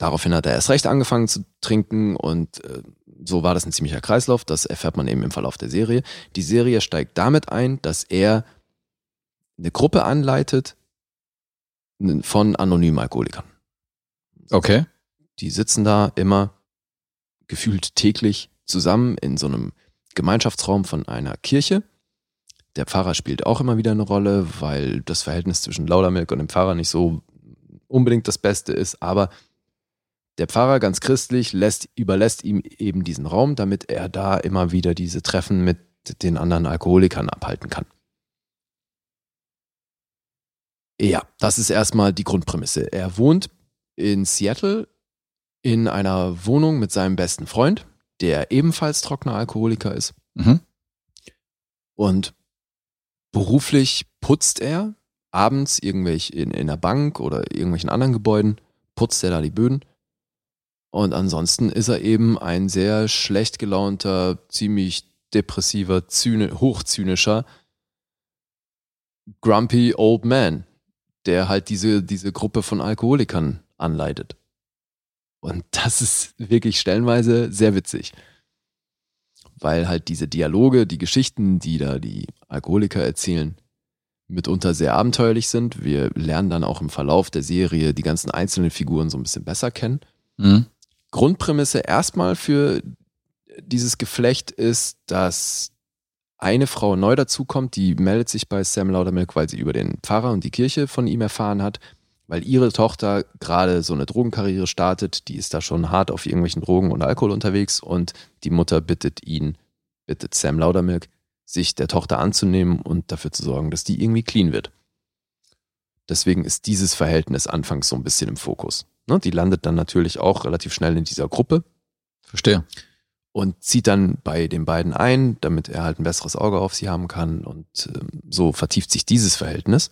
Daraufhin hat er erst recht angefangen zu trinken und äh, so war das ein ziemlicher Kreislauf. Das erfährt man eben im Verlauf der Serie. Die Serie steigt damit ein, dass er eine Gruppe anleitet von anonymen Alkoholikern. Okay. Die sitzen da immer gefühlt täglich zusammen in so einem Gemeinschaftsraum von einer Kirche. Der Pfarrer spielt auch immer wieder eine Rolle, weil das Verhältnis zwischen Laudermilk und dem Pfarrer nicht so unbedingt das Beste ist, aber der Pfarrer, ganz christlich, lässt, überlässt ihm eben diesen Raum, damit er da immer wieder diese Treffen mit den anderen Alkoholikern abhalten kann. Ja, das ist erstmal die Grundprämisse. Er wohnt in Seattle in einer Wohnung mit seinem besten Freund, der ebenfalls trockener Alkoholiker ist. Mhm. Und beruflich putzt er abends irgendwelche in, in der Bank oder irgendwelchen anderen Gebäuden, putzt er da die Böden. Und ansonsten ist er eben ein sehr schlecht gelaunter, ziemlich depressiver, zyni hochzynischer, grumpy old man, der halt diese, diese Gruppe von Alkoholikern anleitet. Und das ist wirklich stellenweise sehr witzig. Weil halt diese Dialoge, die Geschichten, die da die Alkoholiker erzählen, mitunter sehr abenteuerlich sind. Wir lernen dann auch im Verlauf der Serie die ganzen einzelnen Figuren so ein bisschen besser kennen. Mhm. Grundprämisse erstmal für dieses Geflecht ist, dass eine Frau neu dazukommt, die meldet sich bei Sam Laudermilk, weil sie über den Pfarrer und die Kirche von ihm erfahren hat, weil ihre Tochter gerade so eine Drogenkarriere startet, die ist da schon hart auf irgendwelchen Drogen und Alkohol unterwegs und die Mutter bittet ihn, bittet Sam Laudermilk, sich der Tochter anzunehmen und dafür zu sorgen, dass die irgendwie clean wird. Deswegen ist dieses Verhältnis anfangs so ein bisschen im Fokus. Ne? Die landet dann natürlich auch relativ schnell in dieser Gruppe Verstehe. und zieht dann bei den beiden ein, damit er halt ein besseres Auge auf sie haben kann. Und ähm, so vertieft sich dieses Verhältnis.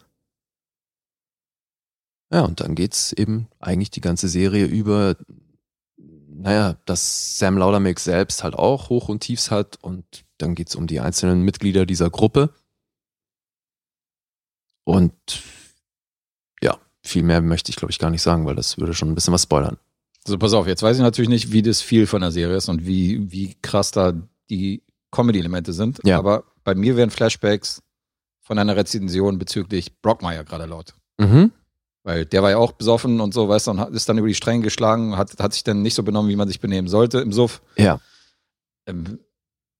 Ja, und dann geht's eben eigentlich die ganze Serie über, naja, dass Sam Laudermilk selbst halt auch Hoch und Tiefs hat und dann geht's um die einzelnen Mitglieder dieser Gruppe. Und viel mehr möchte ich glaube ich gar nicht sagen, weil das würde schon ein bisschen was spoilern. So, pass auf, jetzt weiß ich natürlich nicht, wie das viel von der Serie ist und wie, wie krass da die Comedy-Elemente sind. Ja. Aber bei mir werden Flashbacks von einer Rezension bezüglich Brockmeyer gerade laut. Mhm. Weil der war ja auch besoffen und so, weißt du, und hat- ist dann über die Stränge geschlagen, hat, hat sich dann nicht so benommen, wie man sich benehmen sollte im Suff. Ja. Ähm,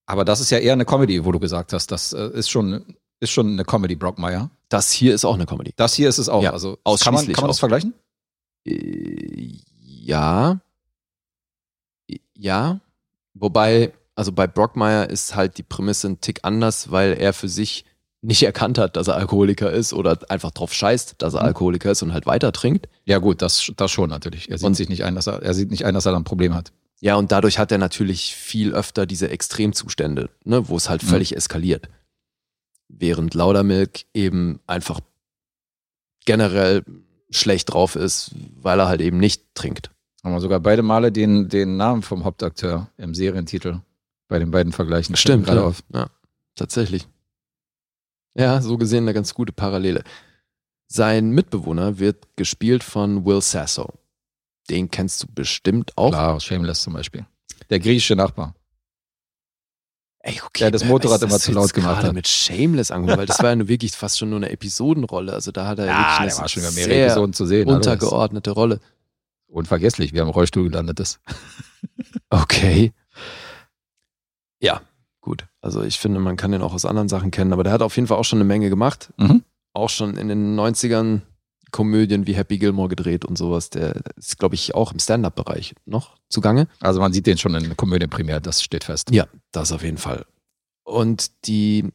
aber das ist ja eher eine Comedy, wo du gesagt hast, das äh, ist schon, ist schon eine Comedy, Brockmeyer. Das hier ist auch eine Comedy. Das hier ist es auch. Ja, also kann man, kann man das vergleichen? Äh, Ja. Ja. Wobei, also bei Brockmeyer ist halt die Prämisse ein Tick anders, weil er für sich nicht erkannt hat, dass er Alkoholiker ist oder einfach drauf scheißt, dass er Mhm. Alkoholiker ist und halt weiter trinkt. Ja, gut, das, das schon natürlich. Er sieht Und- sich nicht ein, dass er, er sieht nicht ein, dass er da ein Problem hat. Ja, und dadurch hat er natürlich viel öfter diese Extremzustände, ne, wo es halt Mhm. völlig eskaliert. Während Laudermilk eben einfach generell schlecht drauf ist, weil er halt eben nicht trinkt. Haben wir sogar beide Male den, den Namen vom Hauptakteur im Serientitel bei den beiden Vergleichen. Mir gerade ja. auf. Ja, tatsächlich. Ja, so gesehen eine ganz gute Parallele. Sein Mitbewohner wird gespielt von Will Sasso. Den kennst du bestimmt auch. Klar, Shameless zum Beispiel. Der griechische Nachbar. Ey, okay, Der das Motorrad immer zu laut gemacht hat. mit Shameless angefangen, weil das war ja nur wirklich fast schon nur eine Episodenrolle. Also da hat er wirklich Ja, eine der war schon über mehrere sehr Episoden zu sehen. also untergeordnete Rolle. Unvergesslich, wie er im Rollstuhl gelandet ist. Okay. Ja, gut. Also ich finde, man kann den auch aus anderen Sachen kennen, aber der hat auf jeden Fall auch schon eine Menge gemacht. Mhm. Auch schon in den 90ern Komödien wie Happy Gilmore gedreht und sowas. Der ist, glaube ich, auch im Stand-Up-Bereich noch zugange. Also man sieht den schon in Komödien primär, das steht fest. Ja, das auf jeden Fall. Und die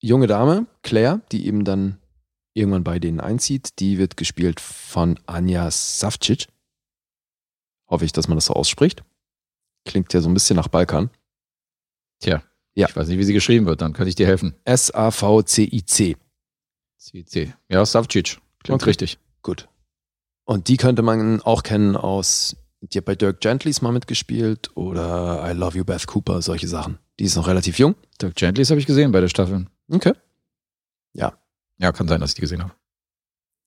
junge Dame, Claire, die eben dann irgendwann bei denen einzieht, die wird gespielt von Anja Savcic. Hoffe ich, dass man das so ausspricht. Klingt ja so ein bisschen nach Balkan. Tja, Ja. ich weiß nicht, wie sie geschrieben wird, dann könnte ich dir helfen. S-A-V-C-I-C. CC. Ja, Savcic. Klingt Okay. richtig. Gut. Und die könnte man auch kennen aus, die hat bei Dirk Gentlys mal mitgespielt oder I Love You Beth Cooper, solche Sachen. Die ist noch relativ jung. Dirk Gentlys habe ich gesehen, beide Staffeln. Okay. Ja, kann sein, dass ich die gesehen habe.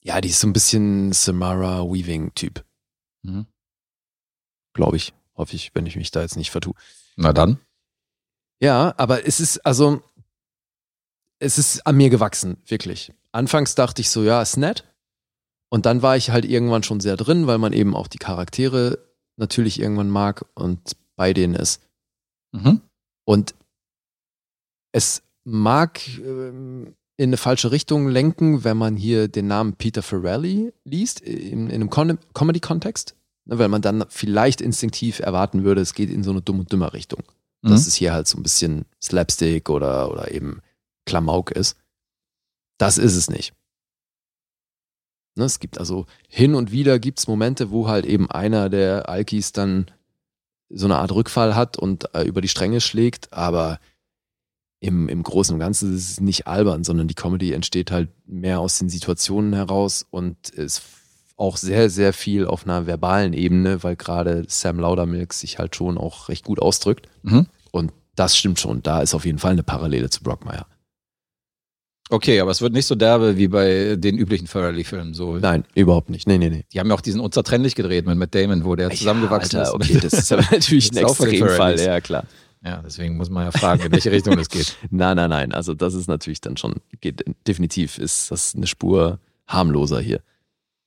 Ja, die ist so ein bisschen Samara Weaving-Typ, Mhm. glaube ich. Hoffe ich, wenn ich mich da jetzt nicht vertue. Na dann. Ja, aber es ist, also, es ist an mir gewachsen, wirklich. Anfangs dachte ich so, ja, ist nett. Und dann war ich halt irgendwann schon sehr drin, weil man eben auch die Charaktere natürlich irgendwann mag und bei denen ist. Mhm. Und es mag ähm, in eine falsche Richtung lenken, wenn man hier den Namen Peter Farrelly liest, in, in einem Con Comedy-Kontext. Ne, Weil man dann vielleicht instinktiv erwarten würde, es geht in so eine dumm und dümmer Richtung. Dass Mhm. es hier halt so ein bisschen Slapstick oder, oder eben Klamauk ist. Das ist es nicht. Ne, es gibt also hin und wieder gibt es Momente, wo halt eben einer der Alkis dann so eine Art Rückfall hat und äh, über die Stränge schlägt, aber im, im Großen und Ganzen ist es nicht albern, sondern die Comedy entsteht halt mehr aus den Situationen heraus und ist auch sehr, sehr viel auf einer verbalen Ebene, weil gerade Sam Laudermilk sich halt schon auch recht gut ausdrückt. Mhm. Und das stimmt schon. Da ist auf jeden Fall eine Parallele zu Brockmire. Okay, aber es wird nicht so derbe wie bei den üblichen Farrelly-Filmen. So. Nein, überhaupt nicht. Nee, nee, nee. Die haben ja auch diesen Unzertrennlich gedreht mit Matt Damon, wo der zusammengewachsen ja, ist. Alter, Okay, das ist aber natürlich ein ist Extremfall. Ja, klar. Ja, deswegen muss man ja fragen, in welche Richtung das geht. Nein, nein, nein. Also das ist natürlich dann schon, geht, definitiv ist das eine Spur harmloser hier.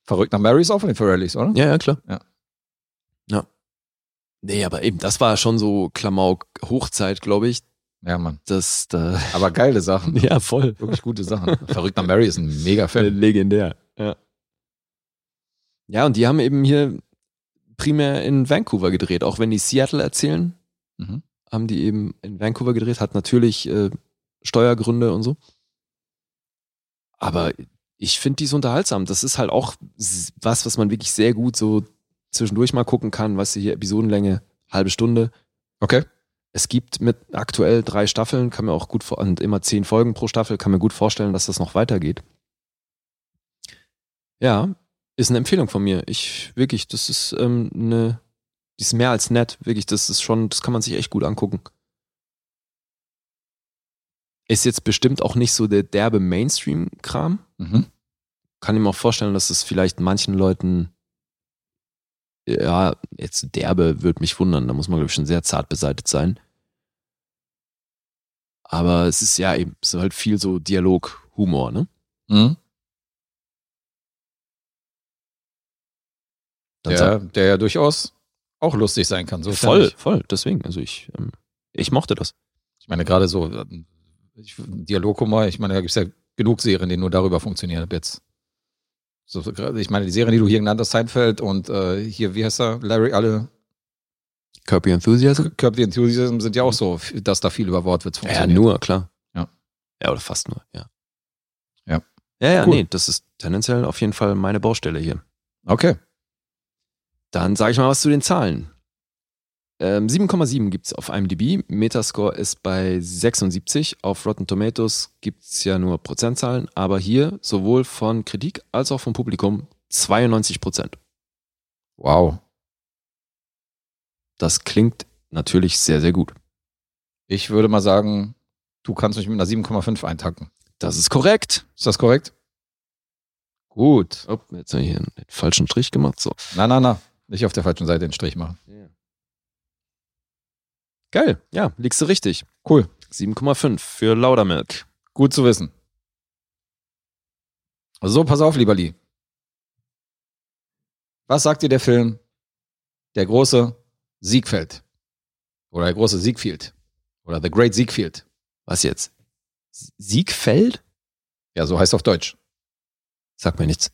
Verrückt nach Mary ist auch von den Farrellys, oder? Ja, ja, klar. Ja. Ja. Nee, aber eben, das war schon so Klamauk-Hochzeit, glaube ich. Ja, Mann. Das, da, Aber geile Sachen. ja, voll. Wirklich gute Sachen. Verrückt nach Mary ist ein mega Film. Legendär. Ja. Ja, und die haben eben hier primär in Vancouver gedreht, auch wenn die Seattle erzählen, Mhm. haben die eben in Vancouver gedreht, hat natürlich äh, Steuergründe und so. Aber ich finde die so unterhaltsam. Das ist halt auch was, was man wirklich sehr gut so zwischendurch mal gucken kann. Weißt du, hier Episodenlänge, halbe Stunde. Okay. Es gibt mit aktuell drei Staffeln, kann mir auch gut vor, und immer zehn Folgen pro Staffel, kann mir gut vorstellen, dass das noch weitergeht. Ja, ist eine Empfehlung von mir. Ich, wirklich, das ist ähm, eine, die ist mehr als nett. Wirklich, das ist schon, das kann man sich echt gut angucken. Ist jetzt bestimmt auch nicht so der derbe Mainstream-Kram. Mhm. Kann ich mir auch vorstellen, dass es vielleicht manchen Leuten, ja, jetzt derbe würde mich wundern, da muss man, glaube ich, schon sehr zart beseitigt sein. Aber es ist ja eben, es ist halt viel so Dialog, Humor, ne? Mhm. Der, der ja durchaus auch lustig sein kann. So voll, voll, deswegen, also ich, ähm, ich mochte das. Ich meine, gerade so äh, ich, Dialoghumor, ich meine, da gibt es ja genug Serien, die nur darüber funktionieren jetzt. So, ich meine, die Serien, die du hier genannt hast, Seinfeld und äh, hier, wie heißt er, Larry, alle Kirby Enthusiasm? Curb the Enthusiasm sind ja auch so, dass da viel über Wortwitz Ja, funktioniert. nur, klar. Ja. Ja, oder fast nur, ja. Ja. Ja, ja, Cool. nee, das ist tendenziell auf jeden Fall meine Baustelle hier. Okay. Dann sage ich mal was zu den Zahlen. Ähm, 7,7 gibt es auf IMDb, Metascore ist bei 76, auf Rotten Tomatoes gibt es ja nur Prozentzahlen, aber hier sowohl von Kritik als auch vom Publikum 92 Prozent. Wow. Das klingt natürlich sehr, sehr gut. Ich würde mal sagen, du kannst mich mit einer 7,5 eintacken. Das ist korrekt. Ist das korrekt? Gut. Oh, jetzt habe ich hier einen falschen Strich gemacht. So. Na, na, na. Nicht auf der falschen Seite den Strich machen. Geil, ja, liegst du richtig. Cool. 7,5 für Laudermilk. Gut zu wissen. So, pass auf, lieber Lee. Was sagt dir der Film Der große Siegfeld? Oder der große Siegfield? Oder The Great Siegfield? Was jetzt? Siegfeld? Ja, so heißt es auf Deutsch. Sag mir nichts.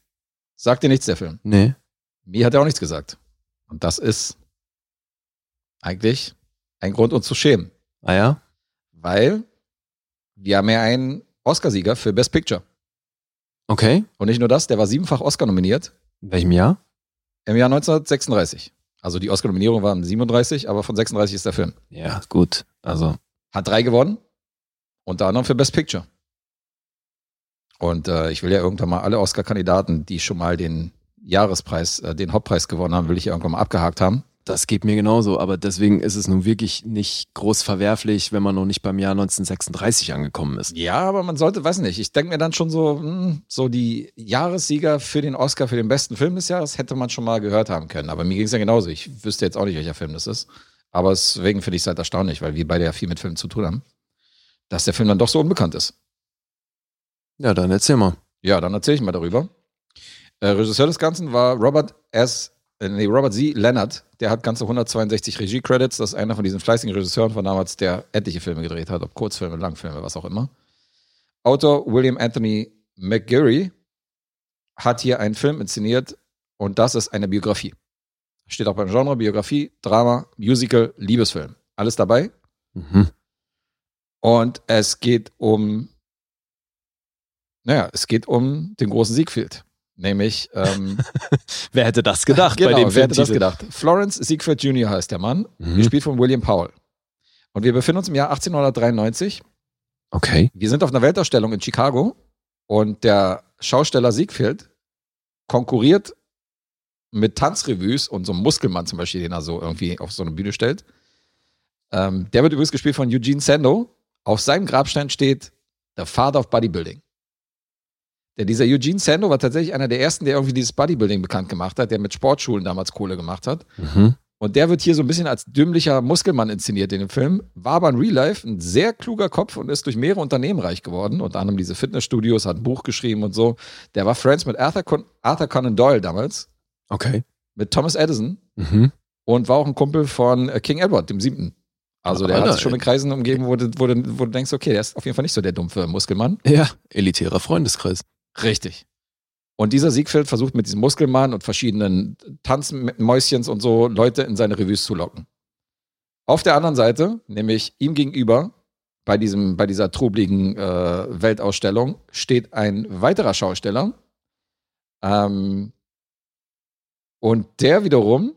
Sagt dir nichts, der Film. Nee. Mir hat er auch nichts gesagt. Und das ist eigentlich ein Grund, uns zu schämen. Ah ja? Weil wir haben ja einen Oscarsieger für Best Picture. Okay. Und nicht nur das, der war siebenfach Oscar nominiert In welchem Jahr? im Jahr 1936. Also die Oscar-Nominierung waren 37, aber von 36 ist der Film. Ja, gut. Also, Hat drei gewonnen, unter anderem für Best Picture. Und äh, ich will ja irgendwann mal alle Oscar-Kandidaten, die schon mal den Jahrespreis, äh, den Hauptpreis gewonnen haben, will ich ja irgendwann mal abgehakt haben. Das geht mir genauso, aber deswegen ist es nun wirklich nicht groß verwerflich, wenn man noch nicht beim Jahr 1936 angekommen ist. Ja, aber man sollte, weiß nicht, ich denke mir dann schon so, hm, so die Jahressieger für den Oscar für den besten Film des Jahres hätte man schon mal gehört haben können. Aber mir ging es ja genauso. Ich wüsste jetzt auch nicht, welcher Film das ist. Aber deswegen finde ich es halt erstaunlich, weil wir beide ja viel mit Filmen zu tun haben, dass der Film dann doch so unbekannt ist. Ja, dann erzähl mal. Ja, dann erzähle ich mal darüber. Äh, Regisseur des Ganzen war Robert S. Äh, nee, Robert Z. Leonard. Der hat ganze 162 Regie-Credits. Das ist einer von diesen fleißigen Regisseuren von damals, der etliche Filme gedreht hat, ob Kurzfilme, Langfilme, was auch immer. Autor William Anthony McGarry hat hier einen Film inszeniert und das ist eine Biografie. Steht auch beim Genre Biografie, Drama, Musical, Liebesfilm. Alles dabei. Mhm. Und es geht um, naja, es geht um den großen Siegfried. Nämlich, ähm, Wer hätte das gedacht genau, bei dem wer hätte das gedacht? Florence Siegfried Jr. heißt der Mann, Mhm. gespielt von William Powell. Und wir befinden uns im Jahr 1893. Okay. Wir sind auf einer Weltausstellung in Chicago und der Schausteller Siegfried konkurriert mit Tanzrevues und so einem Muskelmann zum Beispiel, den er so irgendwie auf so eine Bühne stellt. Ähm, der wird übrigens gespielt von Eugene Sando. Auf seinem Grabstein steht The Father of Bodybuilding. Denn dieser Eugene Sando war tatsächlich einer der ersten, der irgendwie dieses Bodybuilding bekannt gemacht hat, der mit Sportschulen damals Kohle gemacht hat. Mhm. Und der wird hier so ein bisschen als dümmlicher Muskelmann inszeniert in dem Film, war aber in Real Life ein sehr kluger Kopf und ist durch mehrere Unternehmen reich geworden, unter anderem diese Fitnessstudios, hat ein Buch geschrieben und so. Der war Friends mit Arthur, Con Arthur Conan Doyle damals, Okay. mit Thomas Edison Mhm. und war auch ein Kumpel von äh, King Edward, dem Siebten. Also der Alter, hat sich schon in Kreisen umgeben, wo du, wo, du, wo du denkst, okay, der ist auf jeden Fall nicht so der dumpfe Muskelmann. Ja, elitärer Freundeskreis. Richtig. Und dieser Siegfried versucht mit diesem Muskelmann und verschiedenen Tanzmäuschens und so Leute in seine Revues zu locken. Auf der anderen Seite, nämlich ihm gegenüber, bei, diesem, bei dieser trubligen äh, Weltausstellung steht ein weiterer Schausteller. Ähm, und der wiederum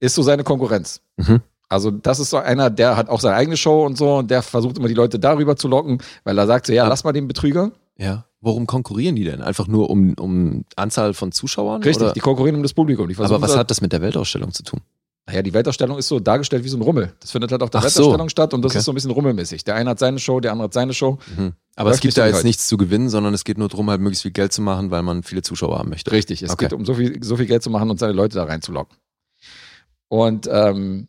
ist so seine Konkurrenz. Mhm. Also das ist so einer, der hat auch seine eigene Show und so und der versucht immer die Leute darüber zu locken, weil er sagt so, ja, lass mal den Betrüger. Ja. Worum konkurrieren die denn? Einfach nur um, um Anzahl von Zuschauern? Richtig, Oder? die konkurrieren um das Publikum. Aber was so- hat das mit der Weltausstellung zu tun? Naja, die Weltausstellung ist so dargestellt wie so ein Rummel. Das findet halt auf der Ach so. Weltausstellung statt und das Okay. ist so ein bisschen rummelmäßig. Der eine hat seine Show, der andere hat seine Show. Mhm. Aber es gibt so da jetzt heute. nichts zu gewinnen, sondern es geht nur darum, halt möglichst viel Geld zu machen, weil man viele Zuschauer haben möchte. Richtig, es Okay. geht um so viel, so viel Geld zu machen und seine Leute da reinzulocken. Und ähm,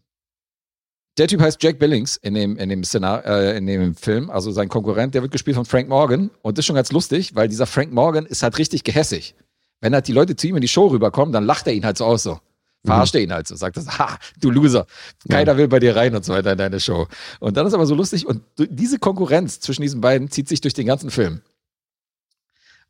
der Typ heißt Jack Billings in dem, in, dem Szenar äh, in dem Film, also sein Konkurrent, der wird gespielt von Frank Morgan. Und das ist schon ganz lustig, weil dieser Frank Morgan ist halt richtig gehässig. Wenn halt die Leute zu ihm in die Show rüberkommen, dann lacht er ihn halt so aus so. Verarscht er ihn halt so, sagt das, ha, du Loser, keiner will bei dir rein und so weiter in deine Show. Und dann ist aber so lustig und diese Konkurrenz zwischen diesen beiden zieht sich durch den ganzen Film.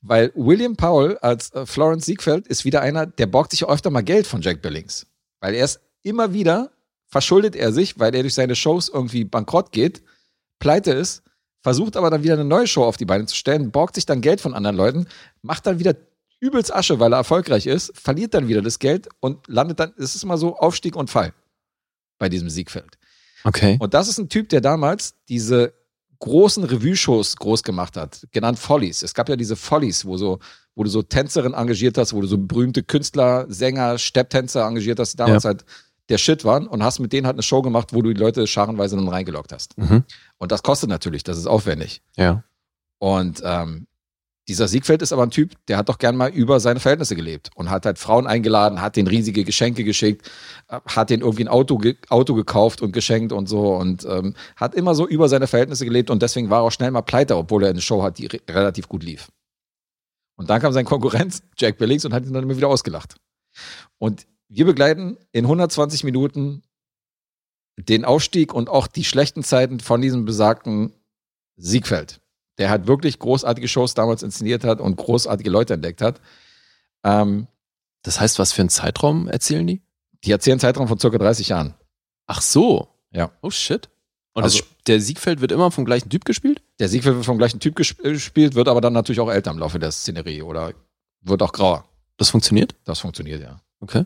Weil William Powell als äh, Florence Siegfeld ist wieder einer, der borgt sich ja öfter mal Geld von Jack Billings. Weil er ist immer wieder, verschuldet er sich, weil er durch seine Shows irgendwie bankrott geht, pleite ist, versucht aber dann wieder eine neue Show auf die Beine zu stellen, borgt sich dann Geld von anderen Leuten, macht dann wieder übelst Asche, weil er erfolgreich ist, verliert dann wieder das Geld und landet dann, es ist immer so Aufstieg und Fall bei diesem Siegfeld. Okay. Und das ist ein Typ, der damals diese großen Revue-Shows groß gemacht hat, genannt Follies. Es gab ja diese Follies, wo so, wo du so Tänzerinnen engagiert hast, wo du so berühmte Künstler, Sänger, Stepptänzer engagiert hast, die damals halt der Shit waren und hast mit denen halt eine Show gemacht, wo du die Leute scharenweise dann reingelockt hast. Mhm. Und das kostet natürlich, das ist aufwendig. Ja. Und ähm, dieser Siegfeld ist aber ein Typ, der hat doch gern mal über seine Verhältnisse gelebt und hat halt Frauen eingeladen, hat denen riesige Geschenke geschickt, äh, hat denen irgendwie ein Auto, ge Auto gekauft und geschenkt und so und ähm, hat immer so über seine Verhältnisse gelebt und deswegen war er auch schnell mal pleite, obwohl er eine Show hat, die re relativ gut lief. Und dann kam sein Konkurrent Jack Billings und hat ihn dann immer wieder ausgelacht. Und wir begleiten in 120 Minuten den Aufstieg und auch die schlechten Zeiten von diesem besagten Siegfeld, der halt wirklich großartige Shows damals inszeniert hat und großartige Leute entdeckt hat. Ähm, Das heißt, was für einen Zeitraum erzählen die? die erzählen einen Zeitraum von circa 30 Jahren. Ach so. Ja. Oh shit. Und Also- das, der Siegfeld wird immer vom gleichen Typ gespielt? Der Siegfeld wird vom gleichen Typ äh, gespielt, wird aber dann natürlich auch älter im Laufe der Szenerie oder wird auch grauer. Das funktioniert? Das funktioniert ja. Okay.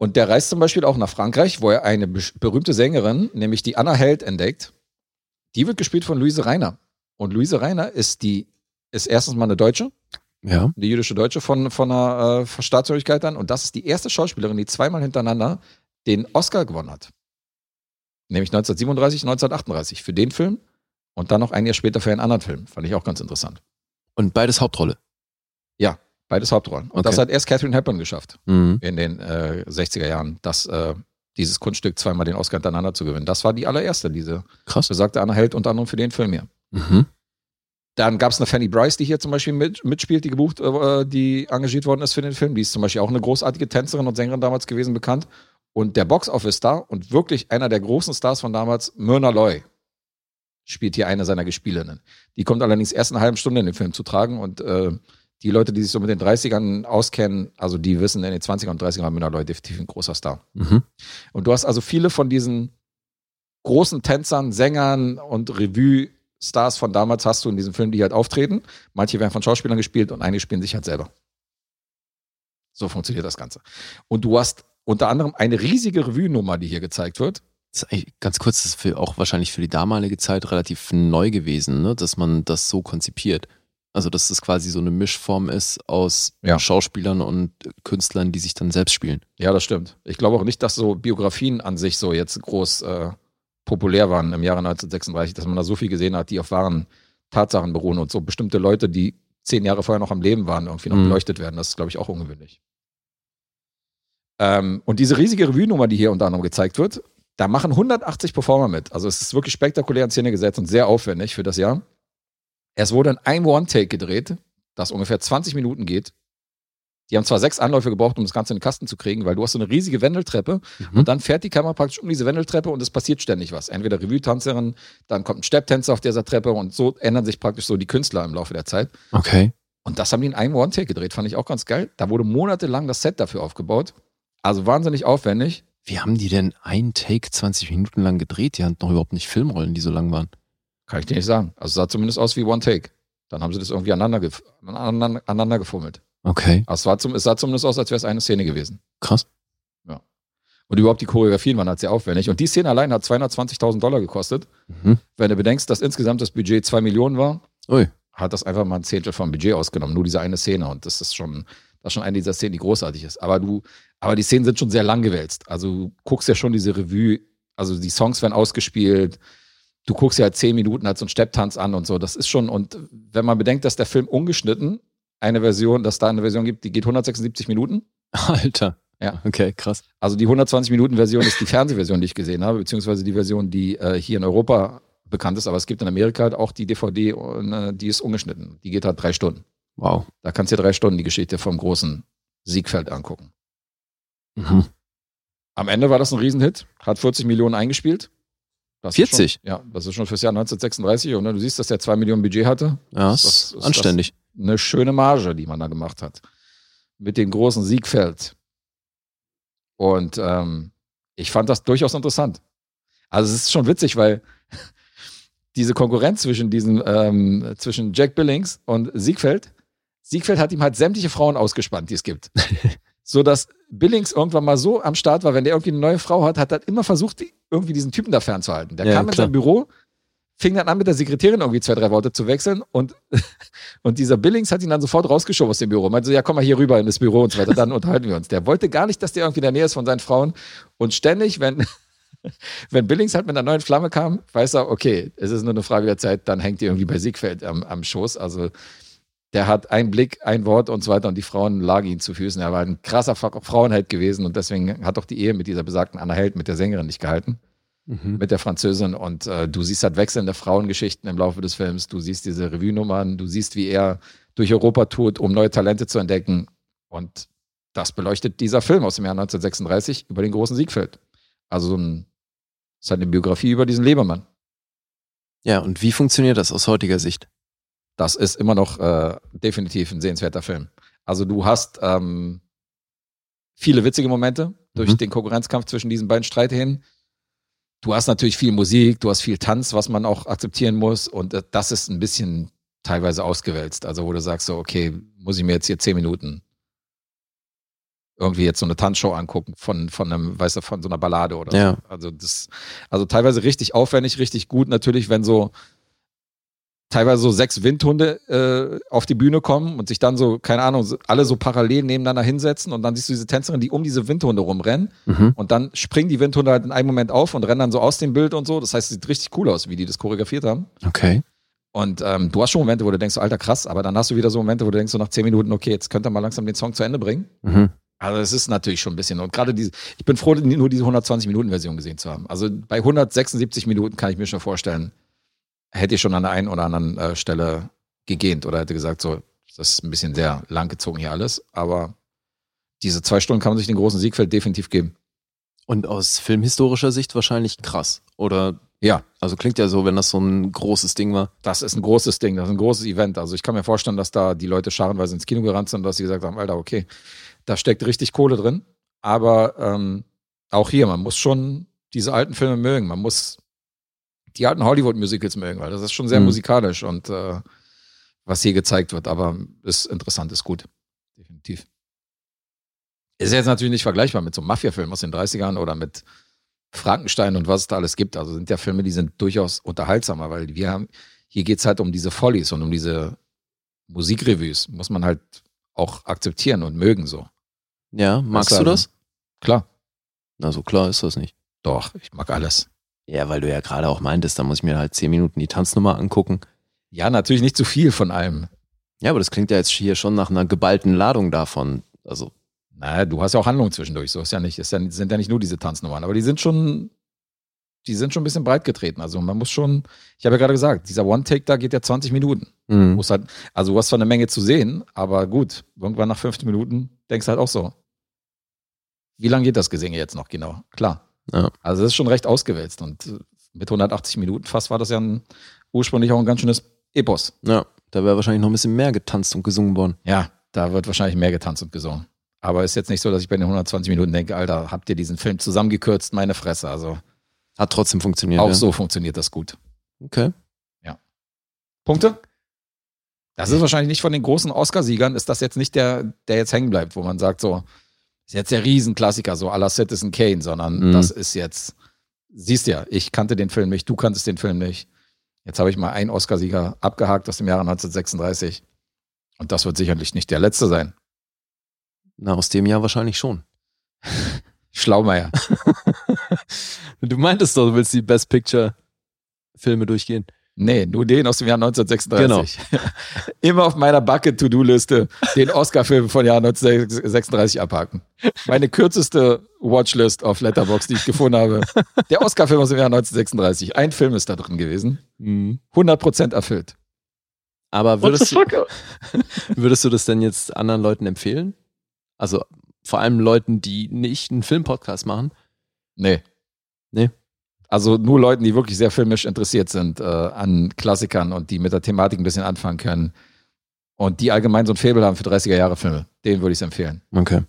Und der reist zum Beispiel auch nach Frankreich, wo er eine be- berühmte Sängerin, nämlich die Anna Held, entdeckt. Die wird gespielt von Luise Reiner. Und Luise Reiner ist die, ist erstens mal eine Deutsche, Ja. die jüdische Deutsche von, von der äh, Staatshörigkeit an. Und das ist die erste Schauspielerin, die zweimal hintereinander den Oscar gewonnen hat. Nämlich 1937, 1938 für den Film und dann noch ein Jahr später für einen anderen Film. Fand ich auch ganz interessant. Und beides Hauptrolle. Beides Hauptrollen. Und Okay. das hat erst Catherine Hepburn geschafft Mhm. in den äh, 60er Jahren, das, äh, dieses Kunststück zweimal den Oscar hintereinander zu gewinnen. Das war die allererste, diese Krass. besagte Anna Held unter anderem für den Film hier. Mhm. Dann gab es eine Fanny Bryce, die hier zum Beispiel mit, mitspielt, die gebucht, äh, die engagiert worden ist für den Film. Die ist zum Beispiel auch eine großartige Tänzerin und Sängerin damals gewesen, bekannt. Und der Box-Office-Star und wirklich einer der großen Stars von damals, Myrna Loy, spielt hier eine seiner Gespielinnen. Die kommt allerdings erst in einer halben Stunde in den Film zu tragen und äh, die Leute, die sich so mit den 30ern auskennen, also die wissen, in den 20ern und 30ern war Loy definitiv ein großer Star. Mhm. Und du hast also viele von diesen großen Tänzern, Sängern und Revue-Stars von damals hast du in diesem Film, die halt auftreten. Manche werden von Schauspielern gespielt und einige spielen sich halt selber. So funktioniert das Ganze. Und du hast unter anderem eine riesige Revue-Nummer, die hier gezeigt wird. Ganz kurz, das ist für, auch wahrscheinlich für die damalige Zeit relativ neu gewesen, ne? dass man das so konzipiert. Also, dass das quasi so eine Mischform ist aus Ja. Schauspielern und Künstlern, die sich dann selbst spielen. Ja, das stimmt. Ich glaube auch nicht, dass so Biografien an sich so jetzt groß äh, populär waren im Jahre 1936, dass man da so viel gesehen hat, die auf wahren Tatsachen beruhen und so bestimmte Leute, die zehn Jahre vorher noch am Leben waren, irgendwie noch Mhm. beleuchtet werden. Das ist, glaube ich, auch ungewöhnlich. Ähm, und diese riesige Revue-Nummer, die hier unter anderem gezeigt wird, da machen 180 Performer mit. Also es ist wirklich spektakulär in Szene gesetzt und sehr aufwendig für das Jahr. Es wurde in einem One-Take gedreht, das ungefähr 20 Minuten geht. Die haben zwar sechs Anläufe gebraucht, um das Ganze in den Kasten zu kriegen, weil du hast so eine riesige Wendeltreppe Mhm. und dann fährt die Kamera praktisch um diese Wendeltreppe und es passiert ständig was. Entweder Revue-Tanzerin, dann kommt ein Stepptänzer auf dieser Treppe und so ändern sich praktisch so die Künstler im Laufe der Zeit. Okay. Und das haben die in einem One-Take gedreht, fand ich auch ganz geil. Da wurde monatelang das Set dafür aufgebaut. Also wahnsinnig aufwendig. Wie haben die denn einen Take 20 Minuten lang gedreht? Die hatten noch überhaupt nicht Filmrollen, die so lang waren. Kann ich dir nicht sagen. Also sah zumindest aus wie One Take. Dann haben sie das irgendwie aneinander, gef aneinander, aneinander gefummelt. Okay, Also es, war zum, es sah zumindest aus, als wäre es eine Szene gewesen. krass. Und überhaupt die Choreografien waren halt sehr aufwendig. Und die Szene allein hat 220.000 Dollar gekostet. Mhm. Wenn du bedenkst, dass insgesamt das Budget 2 Millionen war, Ui. hat das einfach mal ein Zehntel vom Budget ausgenommen. Nur diese eine Szene. Und das ist schon, das ist schon eine dieser Szenen, die großartig ist. Aber du, aber die Szenen sind schon sehr lang gewälzt. Also du guckst ja schon diese Revue, also die Songs werden ausgespielt. Du guckst ja halt zehn Minuten halt so einen Stepptanz an und so. Das ist schon, und wenn man bedenkt, dass der Film ungeschnitten eine Version, dass da eine Version gibt, die geht 176 Minuten. Alter. Ja. Okay, krass. Also die 120-Minuten-Version ist die Fernsehversion, die ich gesehen habe, beziehungsweise die Version, die äh, hier in Europa bekannt ist. Aber es gibt in Amerika halt auch die DVD, und, äh, die ist ungeschnitten. Die geht halt drei Stunden. Wow. Da kannst du dir drei Stunden die Geschichte vom großen Siegfeld angucken. Mhm. Am Ende war das ein Riesenhit, hat 40 Millionen eingespielt. Das ist 40? Schon, ja, das ist schon fürs Jahr 1936. Und ne, du siehst, dass der 2 Millionen Budget hatte. Ja, Das- ist, das- ist anständig. Eine schöne Marge, die man da gemacht hat. Mit dem großen Siegfeld. Und ähm, ich fand das durchaus interessant. Also es ist schon witzig, weil diese Konkurrenz zwischen diesen, ähm, zwischen Jack Billings und Siegfeld, Siegfeld hat ihm halt sämtliche Frauen ausgespannt, die es gibt. so dass Billings irgendwann mal so am Start war, wenn der irgendwie eine neue Frau hat, hat er immer versucht, irgendwie diesen Typen da fernzuhalten. Der Ja, kam in klar. sein Büro, fing dann an, mit der Sekretärin irgendwie zwei, drei Worte zu wechseln und, und dieser Billings hat ihn dann sofort rausgeschoben aus dem Büro. Meinte so, ja, komm mal hier rüber in das Büro und so weiter, dann unterhalten wir uns. Der wollte gar nicht, dass der irgendwie in der Nähe ist von seinen Frauen und ständig, wenn, wenn Billings halt mit einer neuen Flamme kam, weiß er, okay, es ist nur eine Frage der Zeit, dann hängt die irgendwie bei Siegfeld am, am Schoß. Also der hat einen Blick, ein Wort und so weiter und die Frauen lagen ihm zu Füßen. Er war ein krasser Fra- Frauenheld gewesen und deswegen hat auch die Ehe mit dieser besagten Anna Held, mit der Sängerin, nicht gehalten Mhm. mit der Französin und äh, du siehst halt wechselnde Frauengeschichten im Laufe des Films, du siehst diese Revue-Nummern, du siehst, wie er durch Europa tut, um neue Talente zu entdecken und das beleuchtet dieser Film aus dem Jahr 1936 über den großen Siegfeld. Also so ein, das ist halt eine Biografie über diesen Lebermann. Ja, und wie funktioniert das aus heutiger Sicht? Das ist immer noch äh, definitiv ein sehenswerter Film. Also du hast ähm, viele witzige Momente durch Mhm. den Konkurrenzkampf zwischen diesen beiden Streithähnen. Du hast natürlich viel Musik, du hast viel Tanz, was man auch akzeptieren muss. Und äh, das ist ein bisschen teilweise ausgewälzt. Also wo du sagst so, okay, muss ich mir jetzt hier zehn Minuten irgendwie jetzt so eine Tanzshow angucken von, von einem, weißt du, von so einer Ballade oder Ja. so. Also das, also teilweise richtig aufwendig, richtig gut. Natürlich, wenn so teilweise so sechs Windhunde äh, auf die Bühne kommen und sich dann so, keine Ahnung, alle so parallel nebeneinander hinsetzen und dann siehst du diese Tänzerin, die um diese Windhunde rumrennen Mhm. und dann springen die Windhunde halt in einem Moment auf und rennen dann so aus dem Bild und so. Das heißt, es sieht richtig cool aus, wie die das choreografiert haben. Okay. Und ähm, du hast schon Momente, wo du denkst, so, alter krass, aber dann hast du wieder so Momente, wo du denkst, so nach zehn Minuten, okay, jetzt könnt ihr mal langsam den Song zu Ende bringen. Mhm. Also es ist natürlich schon ein bisschen. Und gerade diese, ich bin froh, nur diese 120-Minuten-Version gesehen zu haben. Also bei 176 Minuten kann ich mir schon vorstellen, hätte ich schon an der einen oder anderen äh, Stelle gegähnt oder hätte gesagt, so, das ist ein bisschen sehr lang gezogen hier alles. Aber diese zwei Stunden kann man sich den großen Siegfeld definitiv geben. Und aus filmhistorischer Sicht wahrscheinlich krass. Oder, Ja, also klingt ja so, wenn das so ein großes Ding war. das ist ein großes Ding, das ist ein großes Event. Also ich kann mir vorstellen, dass da die Leute scharenweise ins Kino gerannt sind und dass sie gesagt haben, Alter, okay, da steckt richtig Kohle drin. Aber ähm, auch hier, man muss schon diese alten Filme mögen. Man muss die alten Hollywood-Musicals mögen, weil das ist schon sehr Mhm. musikalisch und äh, was hier gezeigt wird. Aber ist interessant, ist gut. Definitiv. Ist jetzt natürlich nicht vergleichbar mit so einem Mafia-Film aus den 30ern oder mit Frankenstein und was es da alles gibt. Also sind ja Filme, die sind durchaus unterhaltsamer, weil wir haben, hier geht's halt um diese Follies und um diese Musikrevues. Muss man halt auch akzeptieren und mögen so. Ja, magst Also, du das? Klar. Na, so klar ist das nicht. Doch, ich mag alles. Ja, weil du ja gerade auch meintest, da muss ich mir halt zehn Minuten die Tanznummer angucken. Ja, natürlich nicht zu viel von allem. Ja, aber das klingt ja jetzt hier schon nach einer geballten Ladung davon. Also, Naja, du hast ja auch Handlung zwischendurch. So ist ja nicht, ist ja, sind ja nicht nur diese Tanznummern, aber die sind schon, die sind schon ein bisschen breit getreten. Also man muss schon, ich habe ja gerade gesagt, dieser One-Take da geht ja 20 Minuten. mhm. Muss halt, also du hast zwar eine Menge zu sehen, aber gut, irgendwann nach 15 Minuten denkst du halt auch so. Wie lange geht das Gesinge jetzt noch genau? Klar. Ja. Also das ist schon recht ausgewälzt und mit 180 Minuten fast war das ja ein, ursprünglich auch ein ganz schönes Epos. ja, da wäre wahrscheinlich noch ein bisschen mehr getanzt und gesungen worden. Ja, da wird wahrscheinlich mehr getanzt und gesungen. Aber ist jetzt nicht so, dass ich bei den 120 Minuten denke, Alter, habt ihr diesen Film zusammengekürzt, meine Fresse. Also Hat trotzdem funktioniert. auch ja. so funktioniert das gut. Okay. Punkte? Das ist wahrscheinlich nicht von den großen Oscarsiegern, ist das jetzt nicht der, der jetzt hängen bleibt, wo man sagt, so, ist jetzt der Riesenklassiker, so à la Citizen Kane, sondern Mhm. das ist jetzt, siehst ja, ich kannte den Film nicht, du kanntest den Film nicht. Jetzt habe ich mal einen Oscarsieger abgehakt aus dem Jahre 1936. Und das wird sicherlich nicht der letzte sein. Na, aus dem Jahr wahrscheinlich schon. Schlaumeier. Du meintest doch, du willst die Best Picture Filme durchgehen. Nee, nur den aus dem Jahr 1936. Immer auf meiner Bucket-To-Do-Liste den Oscar-Film von Jahr 1936 abhaken. Meine kürzeste Watchlist auf Letterboxd, die ich gefunden habe. Der Oscar-Film aus dem Jahr 1936. Ein Film ist da drin gewesen. 100% erfüllt. Aber würdest du, würdest du das denn jetzt anderen Leuten empfehlen? Also vor allem Leuten, die nicht einen Filmpodcast machen? Nee. Nee. Also nur Leuten, die wirklich sehr filmisch interessiert sind äh, an Klassikern und die mit der Thematik ein bisschen anfangen können. Und die allgemein so ein Faible haben für 30er-Jahre-Filme. Den würde ich empfehlen. Okay.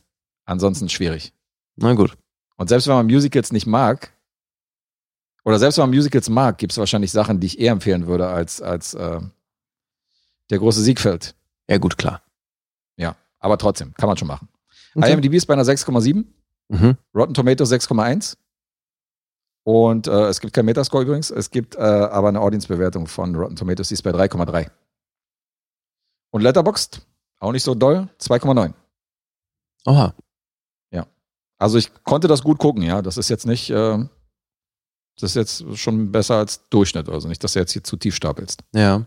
Ansonsten schwierig. Na gut. Und selbst wenn man Musicals nicht mag, oder selbst wenn man Musicals mag, gibt es wahrscheinlich Sachen, die ich eher empfehlen würde als, als äh, der große Siegfeld. Ja, gut, klar. Ja, aber trotzdem, kann man schon machen. Okay. IMDb ist bei einer 6,7, Mhm. Rotten Tomatoes 6,1. Und äh, es gibt kein Metascore übrigens, es gibt äh, aber eine Audience-Bewertung von Rotten Tomatoes, die ist bei 3,3. Und Letterboxd, auch nicht so doll, 2,9. Oha. Also ich konnte das gut gucken, ja. Das ist jetzt nicht, äh, das ist jetzt schon besser als Durchschnitt. Also nicht, dass du jetzt hier zu tief stapelst. Ja.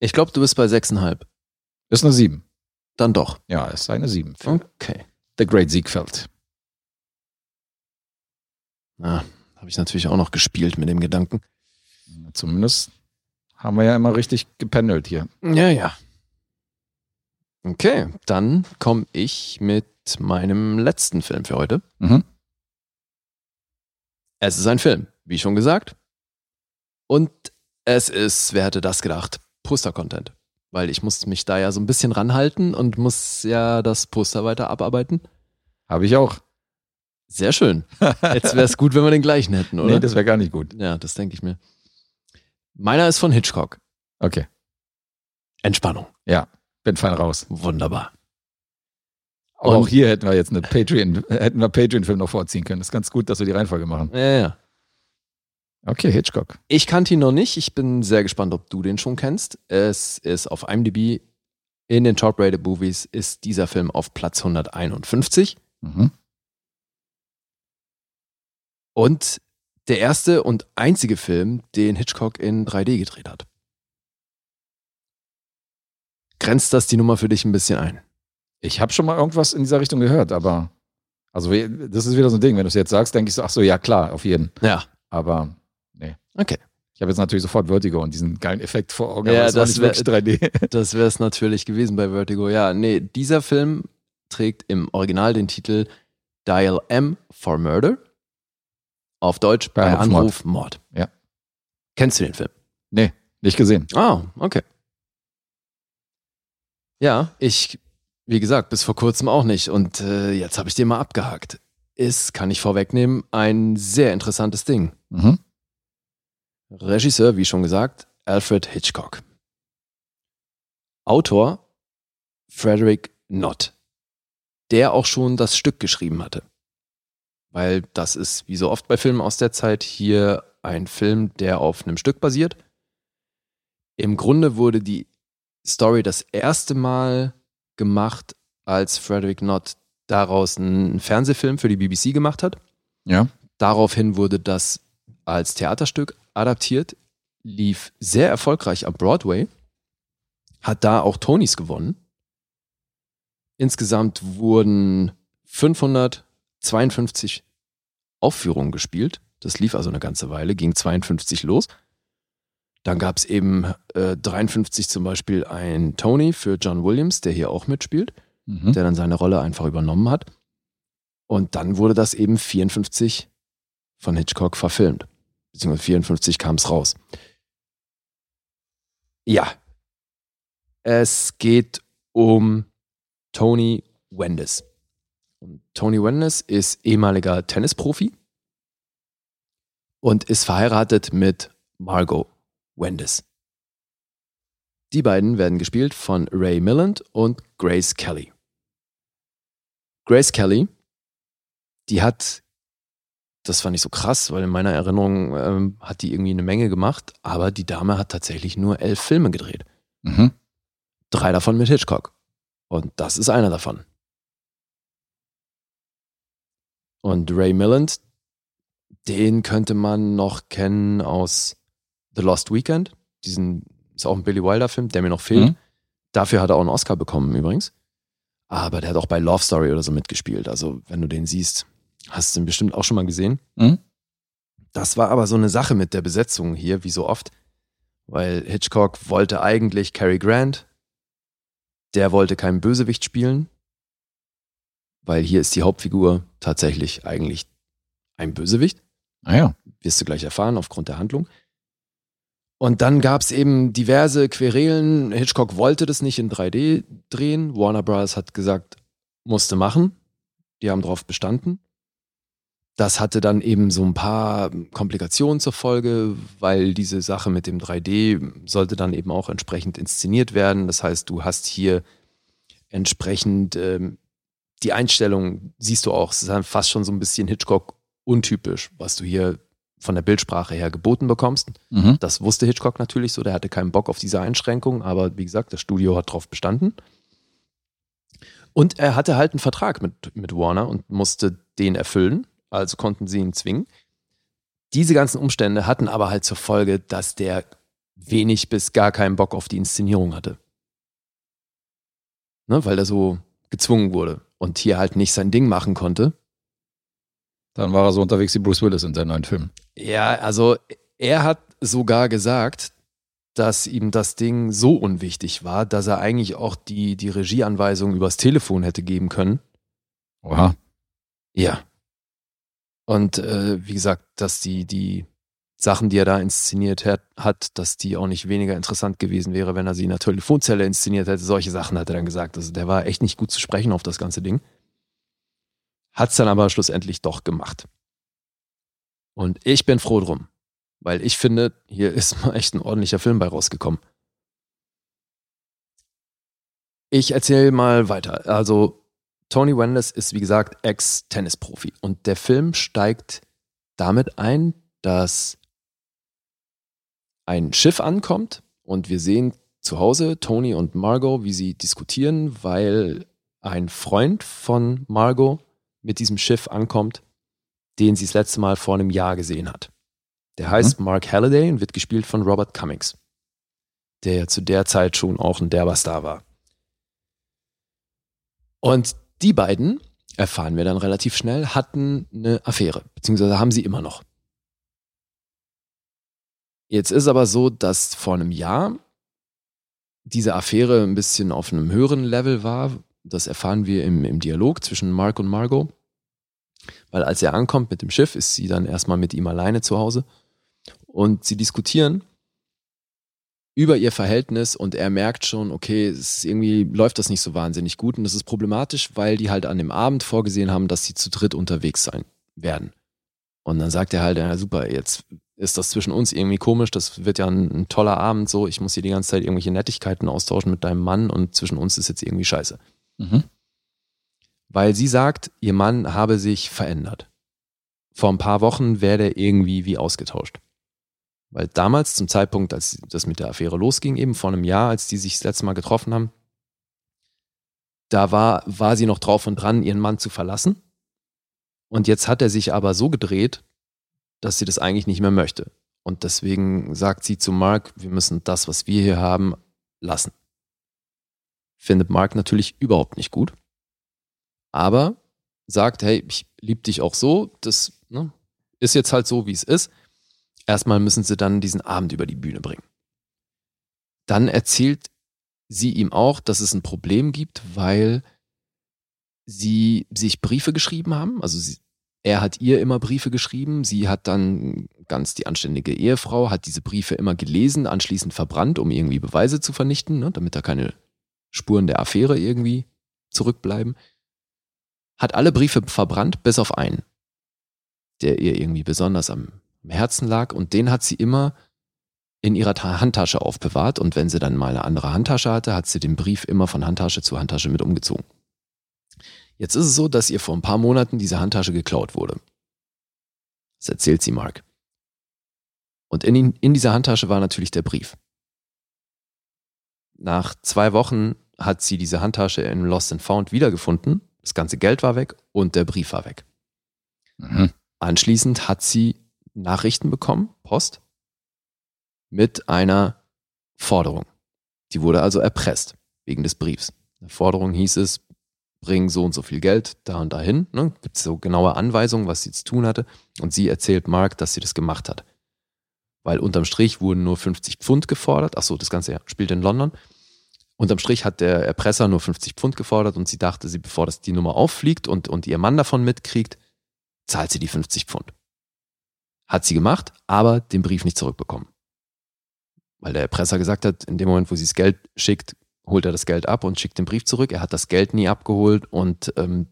Ich glaube, du bist bei 6,5. Ist eine 7. Dann doch. Ja, ist eine 7. für Okay. The Great Siegfeld. Ja, habe ich natürlich auch noch gespielt mit dem Gedanken. Zumindest haben wir ja immer richtig gependelt hier. Ja, ja. Okay, dann komme ich mit meinem letzten Film für heute. Mhm. Es ist ein Film, wie schon gesagt. Und es ist, wer hätte das gedacht, Poster-Content. Weil ich muss mich da ja so ein bisschen ranhalten und muss ja das Poster weiter abarbeiten. Habe ich auch. Sehr schön. Jetzt wäre es gut, wenn wir den gleichen hätten, oder? Nee, das wäre gar nicht gut. ja, das denke ich mir. Meiner ist von Hitchcock. Okay. Entspannung. Bin fein raus. Wunderbar. Aber Und- auch hier hätten wir jetzt eine Patreon, hätten wir Patreon-Film noch vorziehen können. Das ist ganz gut, dass wir die Reihenfolge machen. Ja, ja. Okay, Hitchcock. Ich kannte ihn noch nicht. Ich bin sehr gespannt, ob du den schon kennst. Es ist auf IMDb in den Top-Rated Movies ist dieser Film auf Platz 151 Mhm. Und der erste und einzige Film, den Hitchcock in 3D gedreht hat. Grenzt das die Nummer für dich ein bisschen ein? Ich habe schon mal irgendwas in dieser Richtung gehört, aber also das ist wieder so ein Ding. Wenn du es jetzt sagst, denke ich so, ach so, ja klar, auf jeden. Ja. Aber nee. Okay. Ich habe jetzt natürlich sofort Vertigo und diesen geilen Effekt vor Augen. Ja, das nicht wär- wirklich 3D. Das wäre es natürlich gewesen bei Vertigo. Ja, nee, dieser Film trägt im Original den Titel Dial M for Murder. Auf Deutsch Bei bei Anruf Mord. Mord. Ja. Kennst du den Film? nee, nicht gesehen. Ah, okay. Ja, ich, wie gesagt, bis vor kurzem auch nicht. Und äh, jetzt habe ich den mal abgehakt. Ist, kann ich vorwegnehmen, ein sehr interessantes Ding. Mhm. Regisseur, wie schon gesagt, Alfred Hitchcock. Autor Frederick Knott, der auch schon das Stück geschrieben hatte. Weil das ist, wie so oft bei Filmen aus der Zeit, hier ein Film, der auf einem Stück basiert. Im Grunde wurde die Story das erste Mal gemacht, als Frederick Knott daraus einen Fernsehfilm für die BBC gemacht hat. Ja. Daraufhin wurde das als Theaterstück adaptiert, lief sehr erfolgreich am Broadway, hat da auch Tonys gewonnen. Insgesamt wurden 552 Aufführungen gespielt. Das lief also eine ganze Weile, ging 52 los. Dann gab es eben äh, 53 zum Beispiel ein Tony für John Williams, der hier auch mitspielt Mhm. der dann seine Rolle einfach übernommen hat. Und dann wurde das eben 54 von Hitchcock verfilmt. Beziehungsweise 54 kam es raus. Ja. Es geht um Tony Wendes. Und Tony Wenders ist ehemaliger Tennisprofi und ist verheiratet mit Margot Wendes. Die beiden werden gespielt von Ray Milland und Grace Kelly. Grace Kelly, die hat, das fand ich so krass, weil in meiner Erinnerung ähm, hat die irgendwie eine Menge gemacht, aber die Dame hat tatsächlich nur elf Filme gedreht. Mhm. Drei davon mit Hitchcock. Und das ist einer davon. Und Ray Milland, den könnte man noch kennen aus The Lost Weekend. Diesen ist auch ein Billy Wilder-Film, der mir noch fehlt. Mhm. Dafür hat er auch einen Oscar bekommen übrigens. Aber der hat auch bei Love Story oder so mitgespielt. Also, wenn du den siehst, hast du ihn bestimmt auch schon mal gesehen. Mhm. Das war aber so eine Sache mit der Besetzung hier, wie so oft. Weil Hitchcock wollte eigentlich Cary Grant. Der wollte keinen Bösewicht spielen. Weil hier ist die Hauptfigur tatsächlich eigentlich ein Bösewicht. Naja. Wirst du gleich erfahren aufgrund der Handlung. Und dann gab es eben diverse Querelen. Hitchcock wollte das nicht in 3D drehen. Warner Bros. hat gesagt, musste machen. Die haben darauf bestanden. Das hatte dann eben so ein paar Komplikationen zur Folge, weil diese Sache mit dem 3D sollte dann eben auch entsprechend inszeniert werden. Das heißt, du hast hier entsprechend ähm, die Einstellung, siehst du auch, es ist fast schon so ein bisschen Hitchcock untypisch, was du hier von der Bildsprache her geboten bekommst. Mhm. Das wusste Hitchcock natürlich so, der hatte keinen Bock auf diese Einschränkung, aber wie gesagt, das Studio hat darauf bestanden. Und er hatte halt einen Vertrag mit, mit Warner und musste den erfüllen, also konnten sie ihn zwingen. Diese ganzen Umstände hatten aber halt zur Folge, dass der wenig bis gar keinen Bock auf die Inszenierung hatte. Ne, weil er so gezwungen wurde und hier halt nicht sein Ding machen konnte. Dann war er so unterwegs wie Bruce Willis in seinem neuen Film. Ja, also er hat sogar gesagt, dass ihm das Ding so unwichtig war, dass er eigentlich auch die, die Regieanweisung übers Telefon hätte geben können. Oha. Ja. Und äh, wie gesagt, dass die, die Sachen, die er da inszeniert hat, hat, dass die auch nicht weniger interessant gewesen wäre, wenn er sie in der Telefonzelle inszeniert hätte. Solche Sachen hat er dann gesagt. Also der war echt nicht gut zu sprechen auf das ganze Ding. Hat's dann aber schlussendlich doch gemacht. Und ich bin froh drum, weil ich finde, hier ist mal echt ein ordentlicher Film bei rausgekommen. Ich erzähle mal weiter. Also, Tony Wenders ist, wie gesagt, Ex-Tennisprofi. Und der Film steigt damit ein, dass ein Schiff ankommt und wir sehen zu Hause Tony und Margot, wie sie diskutieren, weil ein Freund von Margot mit diesem Schiff ankommt, den sie das letzte Mal vor einem Jahr gesehen hat. Der heißt Mark Halliday und wird gespielt von Robert Cummings, der ja zu der Zeit schon auch ein derber Star war. Und die beiden, erfahren wir dann relativ schnell, hatten eine Affäre, beziehungsweise haben sie immer noch. Jetzt ist aber so, dass vor einem Jahr diese Affäre ein bisschen auf einem höheren Level war. Das erfahren wir im, im Dialog zwischen Mark und Margot. Weil als er ankommt mit dem Schiff, ist sie dann erstmal mit ihm alleine zu Hause. Und sie diskutieren über ihr Verhältnis und er merkt schon, okay, irgendwie läuft das nicht so wahnsinnig gut und das ist problematisch, weil die halt an dem Abend vorgesehen haben, dass sie zu dritt unterwegs sein werden. Und dann sagt er halt, ja super, jetzt ist das zwischen uns irgendwie komisch, das wird ja ein, ein toller Abend so, ich muss hier die ganze Zeit irgendwelche Nettigkeiten austauschen mit deinem Mann und zwischen uns ist jetzt irgendwie scheiße. Mhm. Weil sie sagt, ihr Mann habe sich verändert. Vor ein paar Wochen wäre der irgendwie wie ausgetauscht. Weil damals, zum Zeitpunkt, als das mit der Affäre losging, eben vor einem Jahr, als die sich das letzte Mal getroffen haben, da war, war sie noch drauf und dran, ihren Mann zu verlassen. Und jetzt hat er sich aber so gedreht, dass sie das eigentlich nicht mehr möchte. Und deswegen sagt sie zu Mark, wir müssen das, was wir hier haben, lassen. Findet Mark natürlich überhaupt nicht gut. Aber sagt, hey, ich liebe dich auch so, das ne, ist jetzt halt so, wie es ist. Erstmal müssen sie dann diesen Abend über die Bühne bringen. Dann erzählt sie ihm auch, dass es ein Problem gibt, weil sie sich Briefe geschrieben haben. Also sie, er hat ihr immer Briefe geschrieben. Sie hat dann ganz die anständige Ehefrau, hat diese Briefe immer gelesen, anschließend verbrannt, um irgendwie Beweise zu vernichten, ne, damit da keine Spuren der Affäre irgendwie zurückbleiben. hat alle Briefe verbrannt, bis auf einen, der ihr irgendwie besonders am Herzen lag. Und den hat sie immer in ihrer Ta Handtasche aufbewahrt. Und wenn sie dann mal eine andere Handtasche hatte, hat sie den Brief immer von Handtasche zu Handtasche mit umgezogen. Jetzt ist es so, dass ihr vor ein paar Monaten diese Handtasche geklaut wurde. Das erzählt sie Mark. Und in, in dieser Handtasche war natürlich der Brief. Nach zwei Wochen hat sie diese Handtasche in Lost and Found wiedergefunden. Das ganze Geld war weg und der Brief war weg. Mhm. Anschließend hat sie Nachrichten bekommen, Post, mit einer Forderung. Die wurde also erpresst wegen des Briefs. In der Forderung hieß es, bring so und so viel Geld da und dahin. Ne? Gibt es so genaue Anweisungen, was sie zu tun hatte. Und sie erzählt Mark, dass sie das gemacht hat. Weil unterm Strich wurden nur 50 Pfund gefordert. Achso, das Ganze spielt in London. Unterm Strich hat der Erpresser nur 50 Pfund gefordert und sie dachte, sie, bevor das die Nummer auffliegt und, und ihr Mann davon mitkriegt, zahlt sie die 50 Pfund. Hat sie gemacht, aber den Brief nicht zurückbekommen. Weil der Erpresser gesagt hat, in dem Moment, wo sie das Geld schickt, holt er das Geld ab und schickt den Brief zurück. Er hat das Geld nie abgeholt und ähm,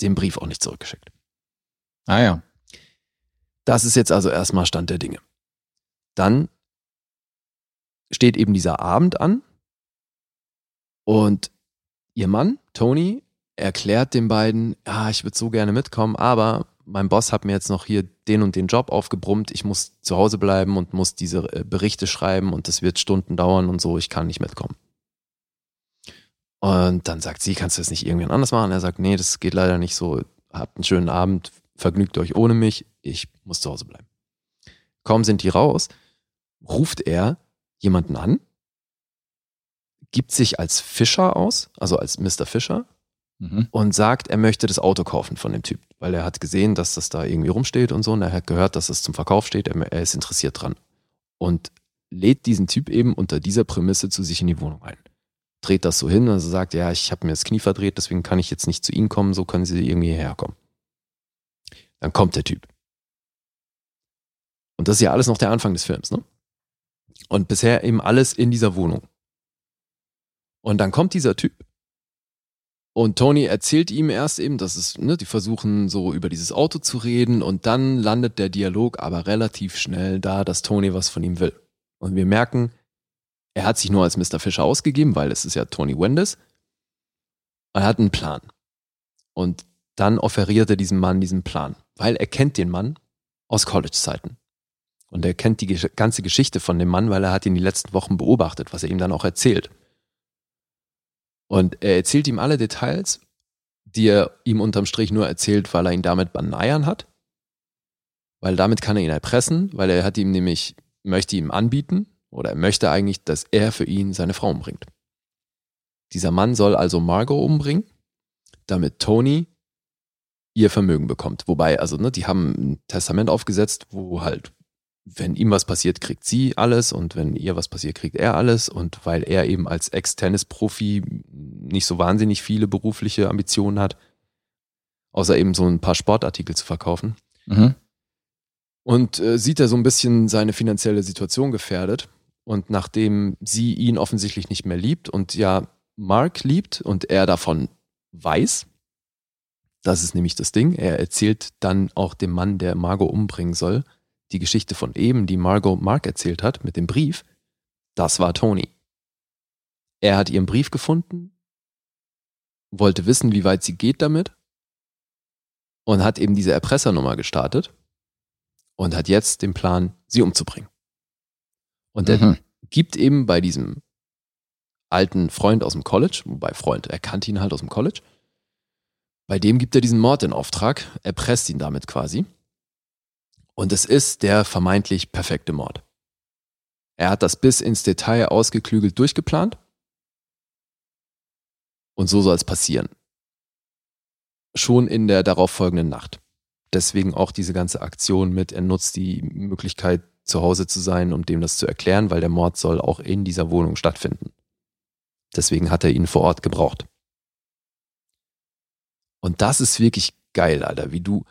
den Brief auch nicht zurückgeschickt. Ah ja. Das ist jetzt also erstmal Stand der Dinge. Dann steht eben dieser Abend an und ihr Mann, Tony, erklärt den beiden, ja, ich würde so gerne mitkommen, aber mein Boss hat mir jetzt noch hier den und den Job aufgebrummt, ich muss zu Hause bleiben und muss diese äh, Berichte schreiben und das wird Stunden dauern und so, ich kann nicht mitkommen. Und dann sagt sie, kannst du das nicht irgendwann anders machen? Er sagt, nee, das geht leider nicht so. Habt einen schönen Abend, vergnügt euch ohne mich, ich muss zu Hause bleiben. Kaum sind die raus, ruft er jemanden an, gibt sich als Fischer aus, also als Mr. Fischer, Mhm. und sagt, er möchte das Auto kaufen von dem Typ, weil er hat gesehen, dass das da irgendwie rumsteht und so, und er hat gehört, dass es zum Verkauf steht, er, er ist interessiert dran. Und lädt diesen Typ eben unter dieser Prämisse zu sich in die Wohnung ein. Dreht das so hin, also sagt, ja, ich habe mir das Knie verdreht, deswegen kann ich jetzt nicht zu Ihnen kommen, so können Sie irgendwie herkommen. Dann kommt der Typ. Und das ist ja alles noch der Anfang des Films, ne? Und bisher eben alles in dieser Wohnung. Und dann kommt dieser Typ. Und Tony erzählt ihm erst eben, dass es, ne, die versuchen so über dieses Auto zu reden und dann landet der Dialog aber relativ schnell da, dass Tony was von ihm will. Und wir merken, er hat sich nur als Mr. Fischer ausgegeben, weil es ist ja Tony Wendes. Er hat einen Plan. Und dann offeriert er diesem Mann diesen Plan, weil er kennt den Mann aus College-Zeiten. Und er kennt die ganze Geschichte von dem Mann, weil er hat ihn die letzten Wochen beobachtet, was er ihm dann auch erzählt. Und er erzählt ihm alle Details, die er ihm unterm Strich nur erzählt, weil er ihn damit baneiern hat. Weil damit kann er ihn erpressen, weil er hat ihm nämlich, möchte ihm anbieten, oder er möchte eigentlich, dass er für ihn seine Frau umbringt. Dieser Mann soll also Margot umbringen, damit Tony ihr Vermögen bekommt. Wobei, also, ne, die haben ein Testament aufgesetzt, wo halt, wenn ihm was passiert, kriegt sie alles und wenn ihr was passiert, kriegt er alles. Und weil er eben als Ex-Tennis-Profi nicht so wahnsinnig viele berufliche Ambitionen hat, außer eben so ein paar Sportartikel zu verkaufen, Mhm. und äh, sieht er so ein bisschen seine finanzielle Situation gefährdet. Und nachdem sie ihn offensichtlich nicht mehr liebt und ja Mark liebt und er davon weiß, das ist nämlich das Ding, er erzählt dann auch dem Mann, der Margot umbringen soll, die Geschichte von eben, die Margot Mark erzählt hat, mit dem Brief, das war Tony. Er hat ihren Brief gefunden, wollte wissen, wie weit sie geht damit und hat eben diese Erpressernummer gestartet und hat jetzt den Plan, sie umzubringen. Und er Mhm. gibt eben bei diesem alten Freund aus dem College, wobei Freund, er kannte ihn halt aus dem College, bei dem gibt er diesen Mord in Auftrag, erpresst ihn damit quasi. Und es ist der vermeintlich perfekte Mord. Er hat das bis ins Detail ausgeklügelt durchgeplant. Und so soll es passieren. Schon in der darauffolgenden Nacht. Deswegen auch diese ganze Aktion mit, er nutzt die Möglichkeit, zu Hause zu sein, um dem das zu erklären, weil der Mord soll auch in dieser Wohnung stattfinden. Deswegen hat er ihn vor Ort gebraucht. Und das ist wirklich geil, Alter, wie du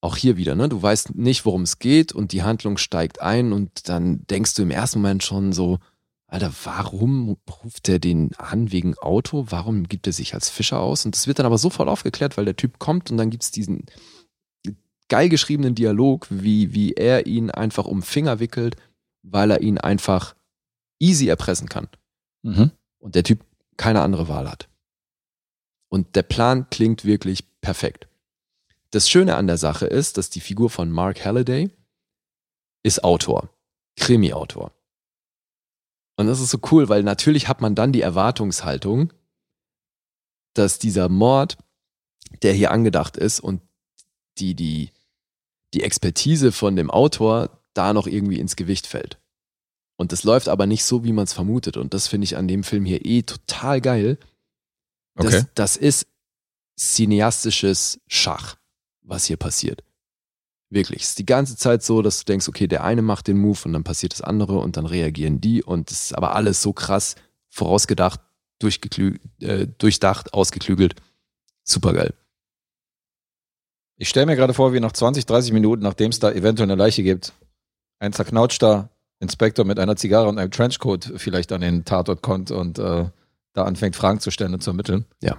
auch hier wieder, ne? Du weißt nicht, worum es geht und die Handlung steigt ein und dann denkst du im ersten Moment schon so, Alter, warum ruft der den an wegen Auto? Warum gibt er sich als Fischer aus? Und das wird dann aber sofort aufgeklärt, weil der Typ kommt und dann gibt es diesen geil geschriebenen Dialog, wie, wie er ihn einfach um Finger wickelt, weil er ihn einfach easy erpressen kann. Mhm. Und der Typ keine andere Wahl hat. Und der Plan klingt wirklich perfekt. Das Schöne an der Sache ist, dass die Figur von Mark Halliday ist Autor, Krimi-Autor. Und das ist so cool, weil natürlich hat man dann die Erwartungshaltung, dass dieser Mord, der hier angedacht ist und die, die, die Expertise von dem Autor da noch irgendwie ins Gewicht fällt. Und das läuft aber nicht so, wie man es vermutet. Und das finde ich an dem Film hier eh total geil. Das, Okay. das ist cineastisches Schach, was hier passiert. Wirklich. Es ist die ganze Zeit so, dass du denkst, okay, der eine macht den Move und dann passiert das andere und dann reagieren die und es ist aber alles so krass vorausgedacht, äh, durchdacht, ausgeklügelt. Supergeil. Ich stelle mir gerade vor, wie nach 20, 30 Minuten, nachdem es da eventuell eine Leiche gibt, ein zerknautschter Inspektor mit einer Zigarre und einem Trenchcoat vielleicht an den Tatort kommt und äh, da anfängt, Fragen zu stellen und zu ermitteln. Ja.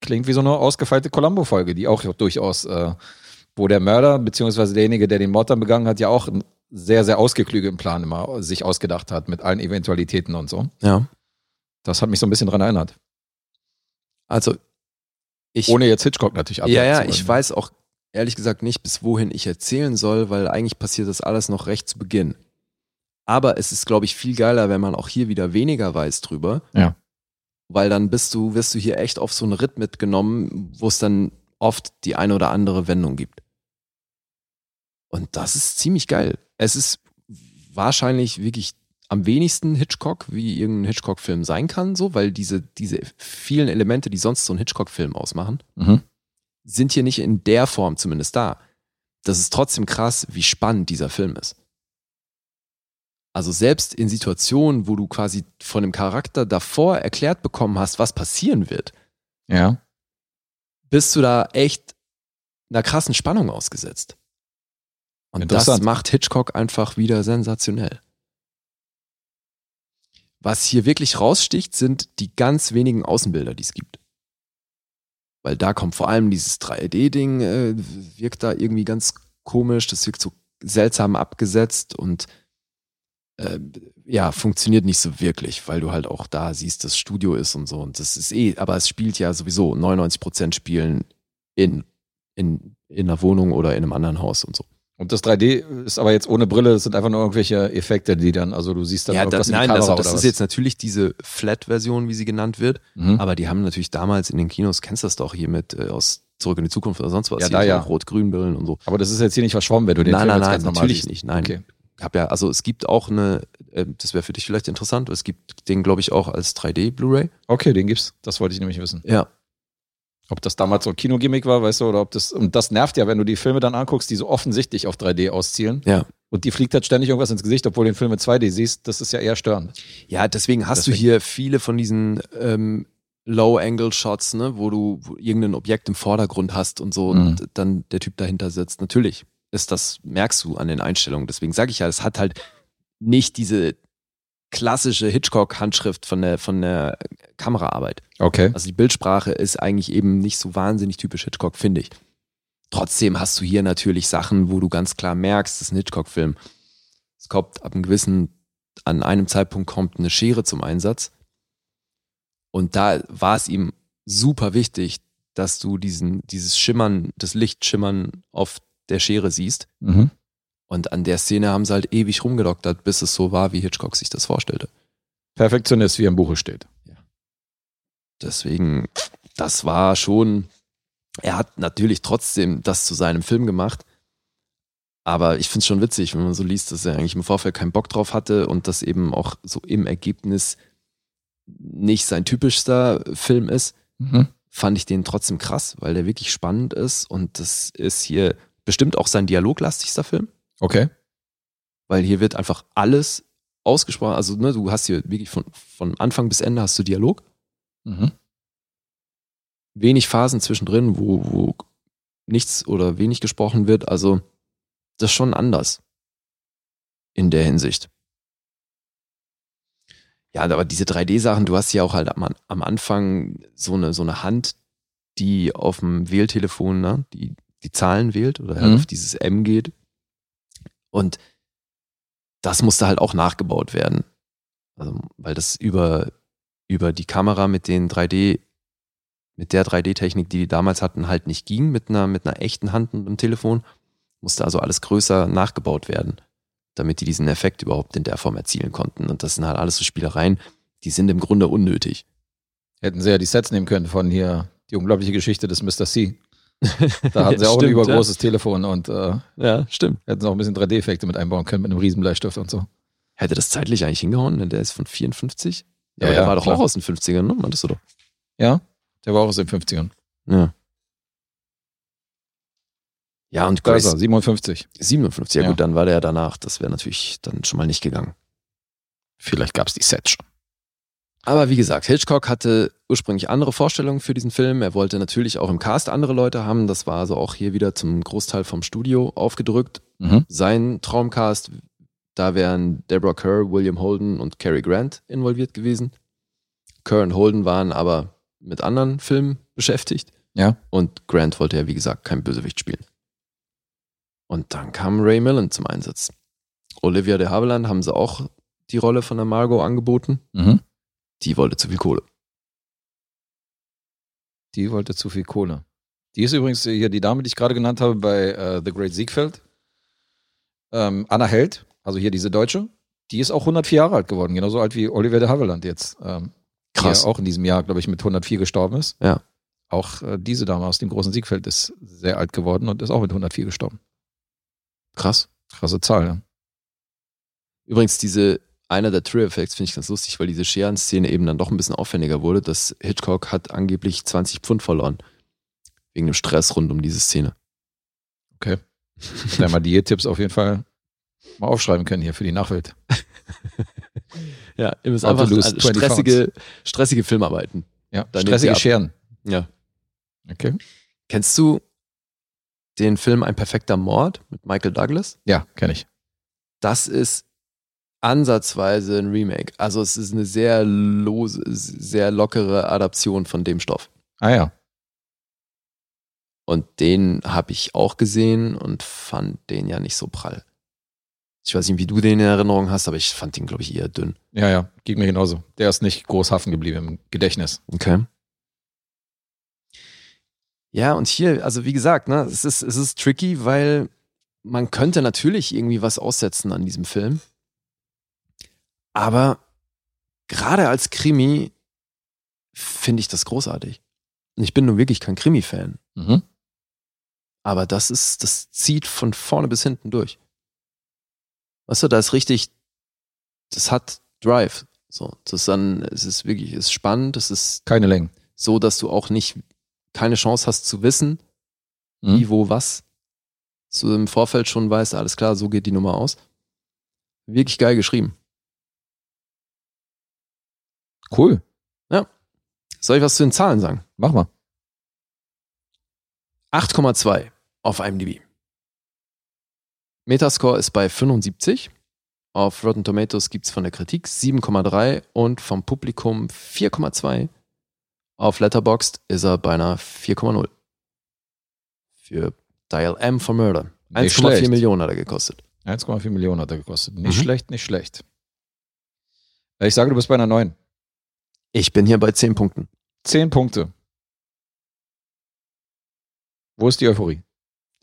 Klingt wie so eine ausgefeilte Columbo-Folge, die auch durchaus, äh, wo der Mörder, beziehungsweise derjenige, der den Mord dann begangen hat, ja auch einen sehr, sehr ausgeklügelten Plan immer sich ausgedacht hat, mit allen Eventualitäten und so. Ja. Das hat mich so ein bisschen dran erinnert. Also, ich. Ohne jetzt Hitchcock natürlich ja, abwerten ja, wollen. ich weiß auch ehrlich gesagt nicht, bis wohin ich erzählen soll, weil eigentlich passiert das alles noch recht zu Beginn. Aber es ist, glaube ich, viel geiler, wenn man auch hier wieder weniger weiß drüber. Ja. Weil dann bist du, wirst du hier echt auf so einen Ritt mitgenommen, wo es dann oft die eine oder andere Wendung gibt. Und das ist ziemlich geil. Es ist wahrscheinlich wirklich am wenigsten Hitchcock, wie irgendein Hitchcock-Film sein kann, so, weil diese, diese vielen Elemente, die sonst so einen Hitchcock-Film ausmachen, Mhm. sind hier nicht in der Form zumindest da. Das ist trotzdem krass, wie spannend dieser Film ist. Also selbst in Situationen, wo du quasi von dem Charakter davor erklärt bekommen hast, was passieren wird, Ja. bist du da echt einer krassen Spannung ausgesetzt. Und das macht Hitchcock einfach wieder sensationell. Was hier wirklich raussticht, sind die ganz wenigen Außenbilder, die es gibt. Weil da kommt vor allem dieses 3D-Ding, äh, wirkt da irgendwie ganz komisch, das wirkt so seltsam abgesetzt und äh, ja, funktioniert nicht so wirklich, weil du halt auch da siehst, das Studio ist und so. Und das ist eh, aber es spielt ja sowieso 99% spielen in, in, in einer Wohnung oder in einem anderen Haus und so. Und das 3D ist aber jetzt ohne Brille, das sind einfach nur irgendwelche Effekte, die dann, also du siehst dann Ja, irgendwas das, in nein, Kamera also das oder ist was. jetzt natürlich diese Flat-Version, wie sie genannt wird. Mhm. Aber die haben natürlich damals in den Kinos, kennst du das doch hier mit äh, aus Zurück in die Zukunft oder sonst was. Ja, da ja. Rot-Grün-Brillen und so. Aber das ist jetzt hier nicht verschwommen, wenn du den Nein, Film nein, nein, normal natürlich nicht. Nein. Okay. Hab ja, also es gibt auch eine, äh, das wäre für dich vielleicht interessant, es gibt den, glaube ich, auch als 3D Blu-ray. okay, den gibt's. Das wollte ich nämlich wissen. Ja. Ob das damals so ein Kinogimmick war, weißt du, oder ob das, und das nervt ja, wenn du die Filme dann anguckst, die so offensichtlich auf 3D auszielen. Ja. Und die fliegt halt ständig irgendwas ins Gesicht, obwohl du den Film mit 2D siehst. Das ist ja eher störend. Ja, deswegen hast du Deswegen. hier viele von diesen ähm, Low-Angle-Shots, ne, wo du wo irgendein Objekt im Vordergrund hast und so Mhm. und dann der Typ dahinter sitzt. Natürlich ist das, merkst du an den Einstellungen. Deswegen sage ich ja, es hat halt nicht diese klassische Hitchcock-Handschrift von der, von der Kameraarbeit. Okay. Also die Bildsprache ist eigentlich eben nicht so wahnsinnig typisch Hitchcock, finde ich. Trotzdem hast du hier natürlich Sachen, wo du ganz klar merkst, das ist ein Hitchcock-Film. Es kommt ab einem gewissen, an einem Zeitpunkt kommt eine Schere zum Einsatz. Und da war es ihm super wichtig, dass du diesen, dieses Schimmern, das Lichtschimmern auf der Schere siehst. Mhm. Und an der Szene haben sie halt ewig rumgedoktert, bis es so war, wie Hitchcock sich das vorstellte. Perfektionist, wie im Buche steht. Deswegen, das war schon, er hat natürlich trotzdem das zu seinem Film gemacht. Aber ich finde es schon witzig, wenn man so liest, dass er eigentlich im Vorfeld keinen Bock drauf hatte und das eben auch so im Ergebnis nicht sein typischster Film ist, Mhm. fand ich den trotzdem krass, weil der wirklich spannend ist und das ist hier bestimmt auch sein dialoglastigster Film, Okay. weil hier wird einfach alles ausgesprochen. Also ne, du hast hier wirklich von, von Anfang bis Ende hast du Dialog. Mhm. wenig Phasen zwischendrin, wo, wo nichts oder wenig gesprochen wird. Also das ist schon anders in der Hinsicht. Ja, aber diese 3D-Sachen, du hast ja auch halt am, am Anfang so eine, so eine Hand, die auf dem Wähltelefon, ne, die, die Zahlen wählt oder halt Mhm. auf dieses M geht. Und das musste halt auch nachgebaut werden. Also, weil das über, über die Kamera mit den 3D, mit der 3D-Technik, die die damals hatten, halt nicht ging, mit einer, mit einer echten Hand und einem Telefon, musste also alles größer nachgebaut werden, damit die diesen Effekt überhaupt in der Form erzielen konnten. Und das sind halt alles so Spielereien, die sind im Grunde unnötig. Hätten sie ja die Sets nehmen können von hier, die unglaubliche Geschichte des Mr. C. Da hatten sie auch ein Stimmt, übergroßes Telefon und äh, Ja, ja stimmt. hätten sie auch ein bisschen 3D-Effekte mit einbauen können mit einem riesen Bleistift und so. Hätte das zeitlich eigentlich hingehauen, denn der ist von 54? Ja, aber ja, der war doch klar. auch aus den 50ern, ne? Meintest du doch. Ja, der war auch aus den 50ern. Ja. Ja, und Grace er, 57. 57, ja, Ja. gut, dann war der ja danach. Das wäre natürlich dann schon mal nicht gegangen. Vielleicht gab es die Sets schon. Aber wie gesagt, Hitchcock hatte ursprünglich andere Vorstellungen für diesen Film. Er wollte natürlich auch im Cast andere Leute haben. Das war also auch hier wieder zum Großteil vom Studio aufgedrückt. Mhm. Sein Traumcast, da wären Deborah Kerr, William Holden und Cary Grant involviert gewesen. Kerr und Holden waren aber mit anderen Filmen beschäftigt. Ja. Und Grant wollte ja, wie gesagt, kein Bösewicht spielen. Und dann kam Ray Milland zum Einsatz. Olivia de Havilland haben sie auch die Rolle von der Margot angeboten. Mhm. Die wollte zu viel Kohle. Die wollte zu viel Kohle. Die ist übrigens hier die Dame, die ich gerade genannt habe bei äh, The Great Siegfeld. Ähm, Anna Held, also hier diese Deutsche, die ist auch 104 Jahre alt geworden, genauso alt wie Oliver de Havilland jetzt. Ähm, Krass. Auch in diesem Jahr, glaube ich, mit 104 gestorben ist. Ja. Auch äh, diese Dame aus dem großen Siegfeld ist sehr alt geworden und ist auch mit 104 gestorben. Krass. Krasse Zahl, ja. Übrigens, diese, einer der Trigger-Effects finde ich ganz lustig, weil diese Scheren-Szene eben dann doch ein bisschen aufwendiger wurde. dass Hitchcock hat angeblich 20 Pfund verloren. Wegen dem Stress rund um diese Szene. Okay. Ja, mal Diättipps auf jeden Fall mal aufschreiben können hier für die Nachwelt. Ja, ihr müsst einfach 20 stressige, stressige Filmarbeiten. Ja, Dann stressige Scheren. Ja. Okay. Kennst du den Film Ein perfekter Mord mit Michael Douglas? Ja, kenne ich. Das ist ansatzweise ein Remake. Also es ist eine sehr lose, sehr lockere Adaption von dem Stoff. Ah ja. Und den habe ich auch gesehen und fand den ja nicht so prall. Ich weiß nicht, wie du den in Erinnerung hast, aber ich fand den, glaube ich, eher dünn. Ja, ja, ging mir genauso. Der ist nicht groß haften geblieben im Gedächtnis. Okay. Ja, und hier, also wie gesagt, ne, es ist, es ist tricky, weil man könnte natürlich irgendwie was aussetzen an diesem Film. Aber gerade als Krimi finde ich das großartig. Und ich bin nun wirklich kein Krimi-Fan. Mhm. Aber das ist, das zieht von vorne bis hinten durch. Weißt du, da ist richtig, das hat Drive. So, das ist dann, es ist wirklich, es ist spannend, es ist Keine Längen. so, dass du auch nicht, keine Chance hast zu wissen, Mhm. wie, wo, was. So im Vorfeld schon weißt, alles klar, so geht die Nummer aus. Wirklich geil geschrieben. Cool. Soll ich was zu den Zahlen sagen? Mach mal. 8,2 auf IMDb. Metascore ist bei 75. Auf Rotten Tomatoes gibt es von der Kritik 7,3 und vom Publikum 4,2. Auf Letterboxd ist er bei einer 4,0. Für Dial M for Murder. Nicht 1,4 schlecht. Millionen hat er gekostet. 1,4 Millionen hat er gekostet. Nicht Mhm. schlecht, nicht schlecht. Äh, Ich sage, du bist bei einer 9. Ich bin hier bei 10 Punkten. 10 Punkte. Wo ist die Euphorie?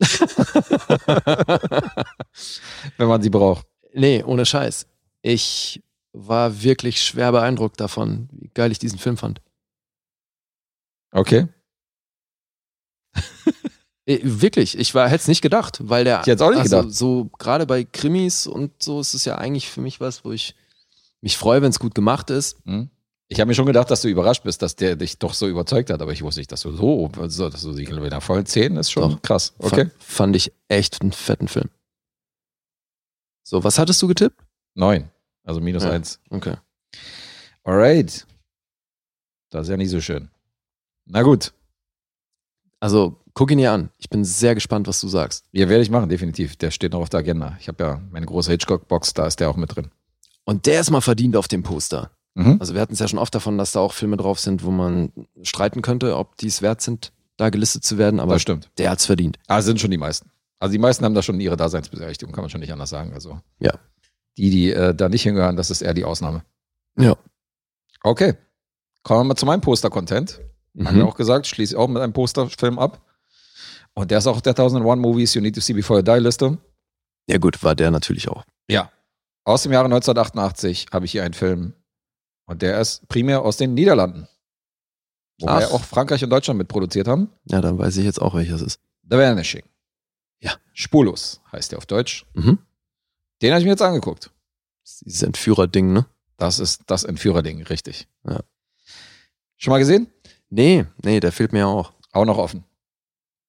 Wenn man sie braucht. nee, ohne Scheiß. Ich war wirklich schwer beeindruckt davon, wie geil ich diesen Film fand. Okay. Äh, Wirklich, ich hätte es nicht gedacht, weil der. Ich hätt's auch nicht also, gedacht. So gerade bei Krimis und so ist es ja eigentlich für mich was, wo ich mich freue, wenn es gut gemacht ist. Hm? Ich habe mir schon gedacht, dass du überrascht bist, dass der dich doch so überzeugt hat, aber ich wusste nicht, dass du so, so dass du sie in der vollen 10 ist schon Doch. krass. Okay. Fa- Fand ich echt einen fetten Film. So, was hattest du getippt? 9. Also minus Ja. 1. Okay. Alright. Das ist ja nicht so schön. Na gut. Also, guck ihn dir an. Ich bin sehr gespannt, was du sagst. Ja, werde ich machen, definitiv. Der steht noch auf der Agenda. Ich habe ja meine große Hitchcock-Box, da ist der auch mit drin. Und der ist mal verdient auf dem Poster. Mhm. Also wir hatten es ja schon oft davon, dass da auch Filme drauf sind, wo man streiten könnte, ob die es wert sind, da gelistet zu werden, aber das stimmt. der hat's verdient. Ah, sind schon die meisten. Also die meisten haben da schon ihre Daseinsberechtigung, kann man schon nicht anders sagen. Also Ja. die, die äh, da nicht hingehören, das ist eher die Ausnahme. Ja. Okay. Kommen wir mal zu meinem Poster-Content. Haben Mhm. wir auch gesagt, schließe ich auch mit einem Posterfilm ab. Und der ist auch auf der 1001 Movies You Need to See Before You Die Liste. Ja gut, war der natürlich auch. Ja. Aus dem Jahre 1988 habe ich hier einen Film. Und der ist primär aus den Niederlanden. Wobei Ach. auch Frankreich und Deutschland mitproduziert haben. Ja, dann weiß ich jetzt auch, welches ist. The Vanishing. Ja. Spurlos heißt der auf Deutsch. Mhm. Den habe ich mir jetzt angeguckt. Dieses Entführer-Ding, ne? Das ist das Entführerding, richtig. Ja. Schon mal gesehen? Nee, nee, der fehlt mir ja auch. Auch noch offen.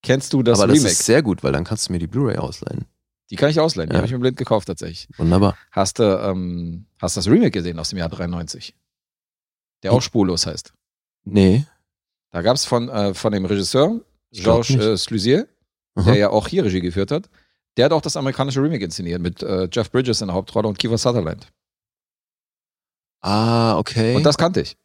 Kennst du das Aber das Remake? ist sehr gut, weil dann kannst du mir die Blu-ray ausleihen. die kann ich ausleihen. Die Ja. habe ich mir blind gekauft tatsächlich. Wunderbar. Hast du ähm, hast das Remake gesehen aus dem Jahr 93? Der auch spurlos heißt. Nee. Da gab es von, äh, von dem Regisseur, Georges äh, Slusier, der ja auch hier Regie geführt hat, der hat auch das amerikanische Remake inszeniert mit äh, Jeff Bridges in der Hauptrolle und Kiefer Sutherland. Ah, okay. Und das kannte ich.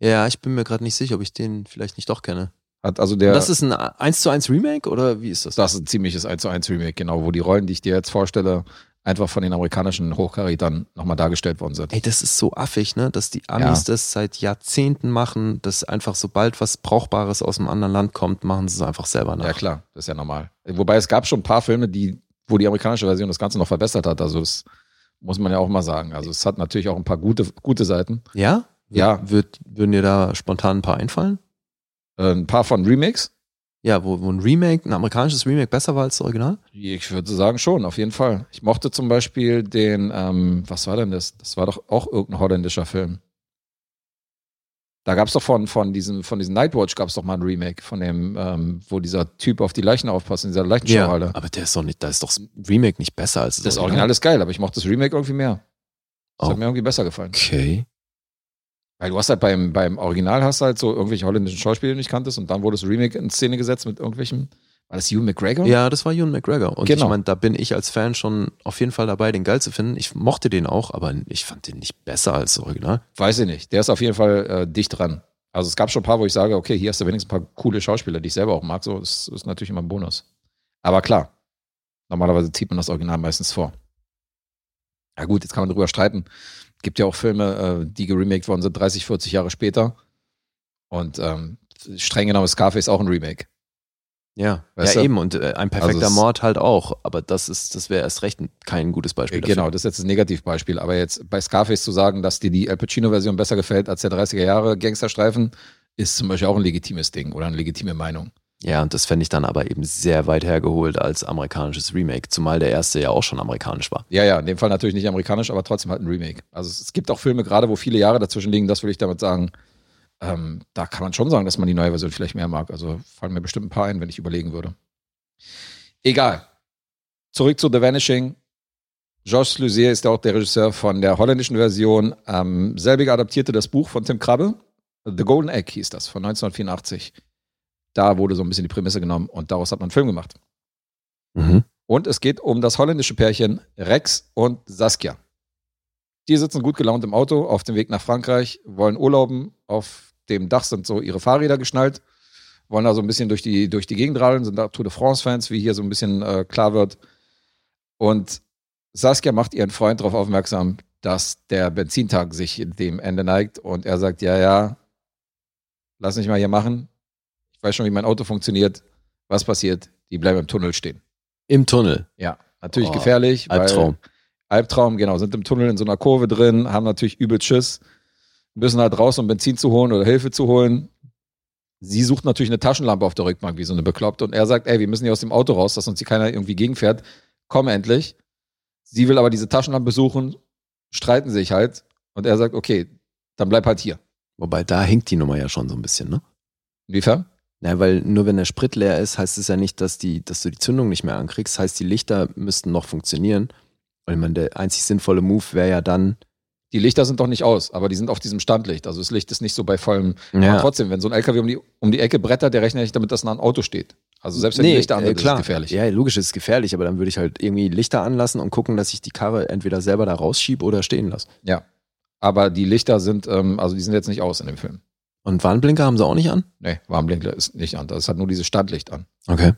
ja, ich bin mir gerade nicht sicher, ob ich den vielleicht nicht doch kenne. Hat also der, das ist ein 1 zu 1 Remake oder wie ist das? das ist ein ziemliches 1 zu 1 Remake, genau, wo die Rollen, die ich dir jetzt vorstelle, einfach von den amerikanischen Hochkarätern nochmal dargestellt worden sind. Ey, das ist so affig, ne? Dass die Amis das seit Jahrzehnten machen, dass einfach sobald was Brauchbares aus einem anderen Land kommt, machen sie es einfach selber nach. Ja, klar, das ist ja normal. Wobei es gab schon ein paar Filme, die, wo die amerikanische Version das Ganze noch verbessert hat. Also das muss man ja auch mal sagen. Also es hat natürlich auch ein paar gute, gute Seiten. Ja? Ja. Wird, würden dir da spontan ein paar einfallen? Äh, ein paar von Remakes. Ja, wo, wo ein Remake, ein amerikanisches Remake besser war als das Original? Ich würde sagen schon, auf jeden Fall. Ich mochte zum Beispiel den, ähm, was war denn das? Das war doch auch irgendein holländischer Film. Da gab es doch von, von diesem, von diesem Nightwatch gab es doch mal ein Remake von dem, ähm, wo dieser Typ auf die Leichen aufpasst, in dieser Leichenschauhalle. aber der ist doch nicht, da ist doch das Remake nicht besser als das, Das Original ist geil, aber ich mochte das Remake irgendwie mehr. Das Oh. hat mir irgendwie besser gefallen. Okay. Weil du hast halt beim, beim Original hast du halt so irgendwelche holländischen Schauspieler, die du nicht kanntest, und dann wurde das Remake in Szene gesetzt mit irgendwelchen. War das Ewan McGregor? Ja, das war Ewan McGregor. Und Genau. ich meine, da bin ich als Fan schon auf jeden Fall dabei, den geil zu finden. Ich mochte den auch, aber ich fand den nicht besser als das Original. Weiß ich nicht. Der ist auf jeden Fall äh, dicht dran. Also es gab schon ein paar, wo ich sage, okay, hier hast du wenigstens ein paar coole Schauspieler, die ich selber auch mag. So, das ist natürlich immer ein Bonus. Aber klar, normalerweise zieht man das Original meistens vor. Ja gut, jetzt kann man drüber streiten. Gibt ja auch Filme, äh, die geremaked worden sind, 30, 40 Jahre später. Und ähm, streng genommen ist Scarface auch ein Remake. Ja, Weißt ja du? eben. Und äh, ein perfekter Also Mord halt auch. Aber das ist, das wäre erst recht ein- kein gutes Beispiel. dafür. Genau, das ist jetzt das Negativbeispiel. Aber jetzt bei Scarface zu sagen, dass dir die Al Pacino-Version besser gefällt als der 30er Jahre Gangsterstreifen, ist zum Beispiel auch ein legitimes Ding oder eine legitime Meinung. Ja, und das fände ich dann aber eben sehr weit hergeholt als amerikanisches Remake, zumal der erste ja auch schon amerikanisch war. Ja, ja, in dem Fall natürlich nicht amerikanisch, aber trotzdem halt ein Remake. Also es, gibt auch Filme, gerade wo viele Jahre dazwischen liegen, das würde ich damit sagen. Ähm, da kann man schon sagen, dass man die neue Version vielleicht mehr mag. Also fallen mir bestimmt ein paar ein, wenn ich überlegen würde. Egal. Zurück zu The Vanishing. Georges Luzier ist auch der Regisseur von der holländischen Version. Ähm, selbiger adaptierte das Buch von Tim Krabbe. The Golden Egg hieß das, von 1984. Da wurde so ein bisschen die Prämisse genommen und daraus hat man einen Film gemacht. Mhm. Und es geht um das holländische Pärchen Rex und Saskia. Die sitzen gut gelaunt im Auto auf dem Weg nach Frankreich, wollen urlauben. Auf dem Dach sind so ihre Fahrräder geschnallt, wollen da so ein bisschen durch die, durch die Gegend radeln, sind da Tour de France-Fans, wie hier so ein bisschen äh, klar wird. Und Saskia macht ihren Freund darauf aufmerksam, dass der Benzintag sich dem Ende neigt. Und er sagt: Ja, ja, lass mich mal hier machen. Ich weiß schon, wie mein Auto funktioniert. Was passiert? Die bleiben im Tunnel stehen. Im Tunnel. Ja, natürlich Oh, gefährlich. Albtraum. Albtraum, genau, sind im Tunnel in so einer Kurve drin, haben natürlich übel Schiss, müssen halt raus, um Benzin zu holen oder Hilfe zu holen. Sie sucht natürlich eine Taschenlampe auf der Rückbank, wie so eine Bekloppte. Und er sagt, ey, wir müssen hier aus dem Auto raus, dass uns hier keiner irgendwie gegenfährt. Komm endlich. Sie will aber diese Taschenlampe suchen, streiten sich halt. Und er sagt, okay, dann bleib halt hier. Wobei da hinkt die Nummer ja schon so ein bisschen, ne? Inwiefern? Na, weil nur wenn der Sprit leer ist, heißt es ja nicht, dass, die, dass du die Zündung nicht mehr ankriegst. Heißt, die Lichter müssten noch funktionieren. Weil man der einzig sinnvolle Move wäre ja dann. Die Lichter sind doch nicht aus, aber die sind auf diesem Standlicht. Also das Licht ist nicht so bei vollem. Aber Ja, trotzdem, wenn so ein LKW um die, um die Ecke brettert, der rechnet nicht damit, dass nah ein Auto steht. Also selbst wenn die Lichter an äh, ist es gefährlich. Ja, logisch ist es gefährlich, aber dann würde ich halt irgendwie Lichter anlassen und gucken, dass ich die Karre entweder selber da rausschiebe oder stehen lasse. Ja. Aber die Lichter sind, ähm, also die sind jetzt nicht aus in dem Film. Und Warnblinker haben sie auch nicht an? Nee, Warnblinker ist nicht an. Das hat nur dieses Standlicht an. Okay.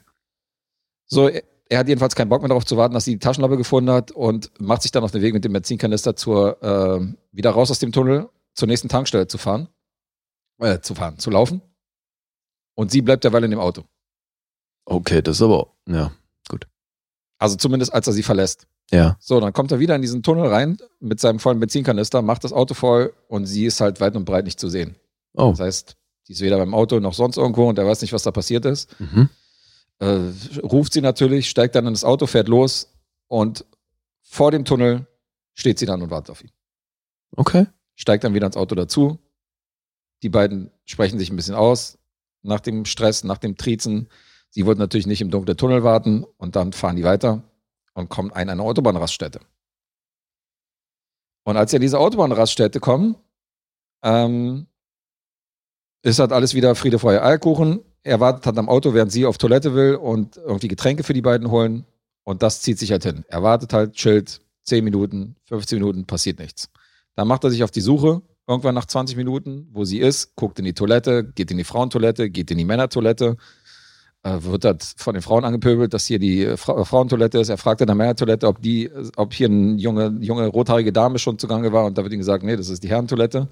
So, er, hat jedenfalls keinen Bock mehr darauf zu warten, dass sie die Taschenlampe gefunden hat und macht sich dann auf den Weg mit dem Benzinkanister zur, äh, wieder raus aus dem Tunnel zur nächsten Tankstelle zu fahren. Äh, zu fahren, zu laufen. Und sie bleibt derweil in dem Auto. Okay, das ist aber, ja, Also zumindest als er sie verlässt. ja. So, dann kommt er wieder in diesen Tunnel rein mit seinem vollen Benzinkanister, macht das Auto voll und sie ist halt weit und breit nicht zu sehen. Oh, Das heißt, die ist weder beim Auto noch sonst irgendwo und er weiß nicht, was da passiert ist. mhm. Äh, ruft sie natürlich, steigt dann in das Auto, fährt los und vor dem Tunnel steht sie dann und wartet auf ihn. okay. Steigt dann wieder ins Auto dazu. Die beiden sprechen sich ein bisschen aus nach dem Stress, nach dem Triezen. Sie wollten natürlich nicht im dunklen Tunnel warten und dann fahren die weiter und kommen an eine Autobahnraststätte. Und als sie an diese Autobahnraststätte kommen, ähm, ist halt alles wieder Friede, Freude, Eierkuchen. Er wartet halt am Auto, während sie auf Toilette will und irgendwie Getränke für die beiden holen. Und das zieht sich halt hin. Er wartet halt, chillt, 10 Minuten, 15 Minuten, passiert nichts. Dann macht er sich auf die Suche, irgendwann nach 20 Minuten, wo sie ist, guckt in die Toilette, geht in die Frauentoilette, geht in die Männertoilette, äh, wird halt von den Frauen angepöbelt, dass hier die äh, Fra Frauentoilette ist. Er fragt in der Männertoilette, ob ob hier eine junge, junge rothaarige Dame schon zugange war und da wird ihm gesagt, nee, das ist die Herrentoilette.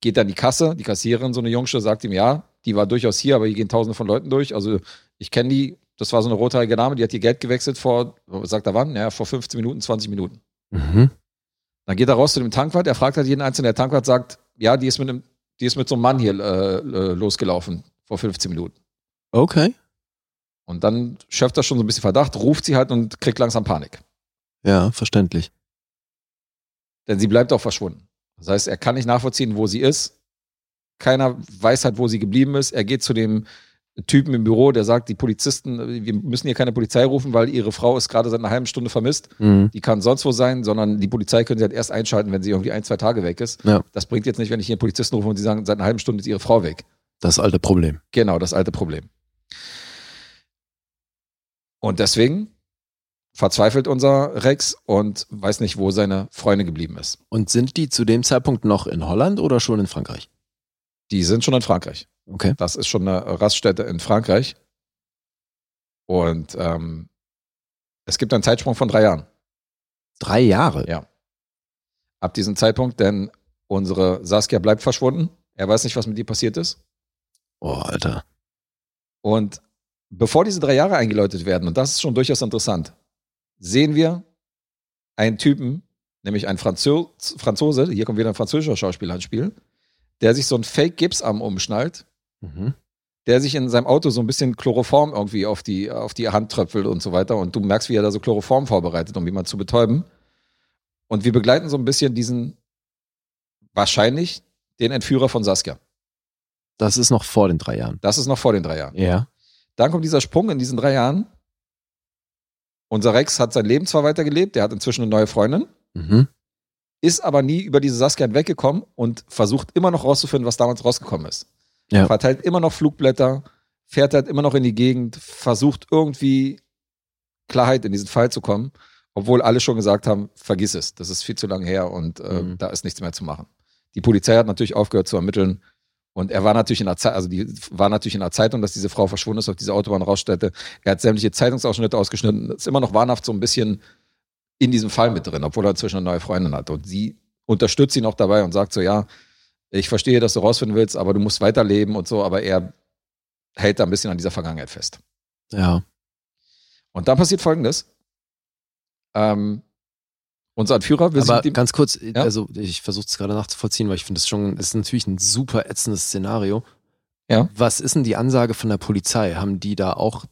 Geht dann die Kasse, die Kassiererin, so eine Jungsche, sagt ihm, ja, die war durchaus hier, aber hier gehen tausende von Leuten durch. Also ich kenne die, das war so eine rothaarige Dame, die hat ihr Geld gewechselt vor, sagt er wann? Ja, vor 15 Minuten, 20 Minuten. Mhm. Dann geht er raus zu dem Tankwart, er fragt halt jeden Einzelnen, der Tankwart sagt, ja, die ist mit einem, die ist mit so einem Mann hier äh, äh, losgelaufen vor 15 Minuten. Okay. Und dann schöpft er schon so ein bisschen Verdacht, ruft sie halt und kriegt langsam Panik. Ja, verständlich. Denn sie bleibt auch verschwunden. Das heißt, er kann nicht nachvollziehen, wo sie ist. Keiner weiß halt, wo sie geblieben ist. Er geht zu dem Typen im Büro, der sagt, die Polizisten, wir müssen hier keine Polizei rufen, weil ihre Frau ist gerade seit einer halben Stunde vermisst. Mhm. Die kann sonst wo sein, sondern die Polizei können sie halt erst einschalten, wenn sie irgendwie ein, zwei Tage weg ist. Ja. Das bringt jetzt nicht, wenn ich hier einen Polizisten rufe und sie sagen, seit einer halben Stunde ist ihre Frau weg. Das alte Problem. Genau, das alte Problem. Und deswegen verzweifelt unser Rex und weiß nicht, wo seine Freundin geblieben ist. Und sind die zu dem Zeitpunkt noch in Holland oder schon in Frankreich? Die sind schon in Frankreich. Okay. Das ist schon eine Raststätte in Frankreich. Und ähm, es gibt einen Zeitsprung von drei Jahren. Drei Jahre? Ja. Ab diesem Zeitpunkt, denn unsere Saskia bleibt verschwunden. Er weiß nicht, was mit ihr passiert ist. Oh, Alter. Und bevor diese drei Jahre eingeläutet werden, und das ist schon durchaus interessant, sehen wir einen Typen, nämlich einen Franzo Franzose, hier kommt wieder ein französischer Schauspieler ins Spiel, der sich so einen Fake-Gipsarm umschnallt, Mhm. der sich in seinem Auto so ein bisschen Chloroform irgendwie auf die, auf die Hand tröpfelt und so weiter. Und du merkst, wie er da so Chloroform vorbereitet, um jemanden zu betäuben. Und wir begleiten so ein bisschen diesen, wahrscheinlich, den Entführer von Saskia. Das ist noch vor den drei Jahren. Das ist noch vor den drei Jahren. Ja. Dann kommt dieser Sprung in diesen drei Jahren. Unser Rex hat sein Leben zwar weitergelebt, der hat inzwischen eine neue Freundin, Mhm. ist aber nie über diese Saskia hinweggekommen und versucht immer noch rauszufinden, was damals rausgekommen ist. Ja. Verteilt immer noch Flugblätter, fährt halt immer noch in die Gegend, versucht irgendwie Klarheit in diesen Fall zu kommen, obwohl alle schon gesagt haben, vergiss es, das ist viel zu lange her und äh, Mhm. da ist nichts mehr zu machen. Die Polizei hat natürlich aufgehört zu ermitteln und er war natürlich in der Zeit, also die war natürlich in der Zeitung, dass diese Frau verschwunden ist auf dieser Autobahnraststätte. Er hat sämtliche Zeitungsausschnitte ausgeschnitten, ist immer noch wahnhaft so ein bisschen in diesem Fall mit drin, obwohl er inzwischen eine neue Freundin hat. Und sie unterstützt ihn auch dabei und sagt so, ja, ich verstehe, dass du rausfinden willst, aber du musst weiterleben und so, aber er hält da ein bisschen an dieser Vergangenheit fest. Ja. Und dann passiert folgendes. Ähm, unser Entführer will sich Aber ganz kurz, Ja? also ich versuche es gerade nachzuvollziehen, weil ich finde es schon, ist natürlich ein super ätzendes Szenario. Ja. Was ist denn die Ansage von der Polizei? Haben die da auch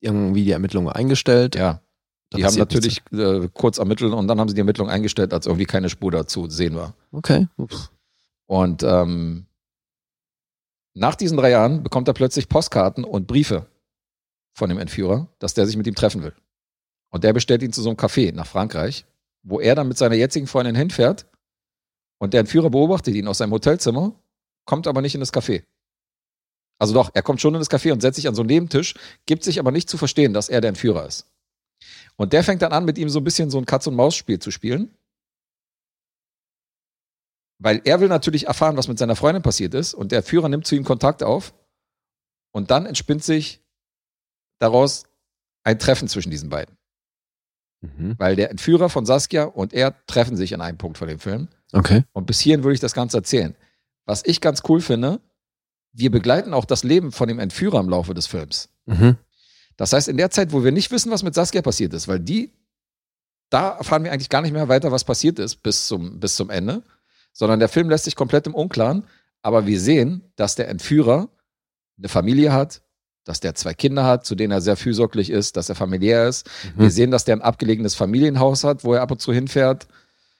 irgendwie die Ermittlungen eingestellt? ja, Da die haben natürlich äh, kurz ermittelt und dann haben sie die Ermittlungen eingestellt, als irgendwie keine Spur dazu sehen war. Okay. Ups. Und ähm, nach diesen drei Jahren bekommt er plötzlich Postkarten und Briefe von dem Entführer, dass der sich mit ihm treffen will. Und der bestellt ihn zu so einem Café nach Frankreich, wo er dann mit seiner jetzigen Freundin hinfährt. Und der Entführer beobachtet ihn aus seinem Hotelzimmer, kommt aber nicht in das Café. Also doch, er kommt schon in das Café und setzt sich an so einen Nebentisch, gibt sich aber nicht zu verstehen, dass er der Entführer ist. Und der fängt dann an, mit ihm so ein bisschen so ein Katz-und-Maus-Spiel zu spielen. Weil er will natürlich erfahren, was mit seiner Freundin passiert ist. Und der Führer nimmt zu ihm Kontakt auf. Und dann entspinnt sich daraus ein Treffen zwischen diesen beiden. Mhm. Weil der Entführer von Saskia und er treffen sich in einem Punkt von dem Film. Okay. Und bis hierhin würde ich das Ganze erzählen. Was ich ganz cool finde, wir begleiten auch das Leben von dem Entführer im Laufe des Films. Mhm. Das heißt, in der Zeit, wo wir nicht wissen, was mit Saskia passiert ist, weil die, da erfahren wir eigentlich gar nicht mehr weiter, was passiert ist bis zum, bis zum Ende, sondern der Film lässt sich komplett im Unklaren. Aber wir sehen, dass der Entführer eine Familie hat, dass der zwei Kinder hat, zu denen er sehr fürsorglich ist, dass er familiär ist. Mhm. Wir sehen, dass der ein abgelegenes Familienhaus hat, wo er ab und zu hinfährt.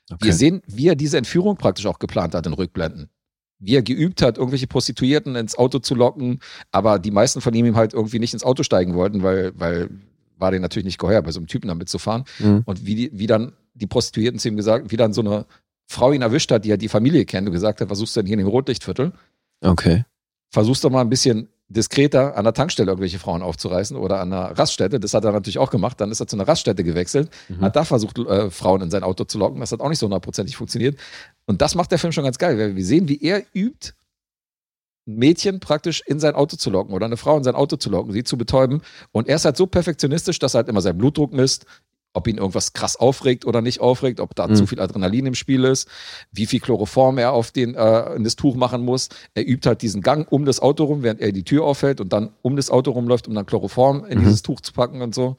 Okay. Wir sehen, wie er diese Entführung praktisch auch geplant hat in Rückblenden. Wie er geübt hat, irgendwelche Prostituierten ins Auto zu locken, aber die meisten von ihm halt irgendwie nicht ins Auto steigen wollten, weil, weil war denen natürlich nicht geheuer, bei so einem Typen damit zu fahren. Mhm. Und wie, die, wie dann die Prostituierten zu ihm gesagt, wie dann so eine Frau ihn erwischt hat, die ja die Familie kennt und gesagt hat, was suchst du denn hier in dem Rotlichtviertel? Okay. Versuchst doch mal ein bisschen diskreter an der Tankstelle irgendwelche Frauen aufzureißen oder an einer Raststätte. Das hat er natürlich auch gemacht. Dann ist er zu einer Raststätte gewechselt, Mhm. hat da versucht, äh, Frauen in sein Auto zu locken. Das hat auch nicht so hundertprozentig funktioniert. Und das macht der Film schon ganz geil, weil wir sehen, wie er übt, ein Mädchen praktisch in sein Auto zu locken oder eine Frau in sein Auto zu locken, sie zu betäuben. Und er ist halt so perfektionistisch, dass er halt immer seinen Blutdruck misst, ob ihn irgendwas krass aufregt oder nicht aufregt, ob da Mhm. zu viel Adrenalin im Spiel ist, wie viel Chloroform er auf den, äh, in das Tuch machen muss. Er übt halt diesen Gang um das Auto rum, während er die Tür aufhält und dann um das Auto rumläuft, um dann Chloroform in Mhm. dieses Tuch zu packen und so.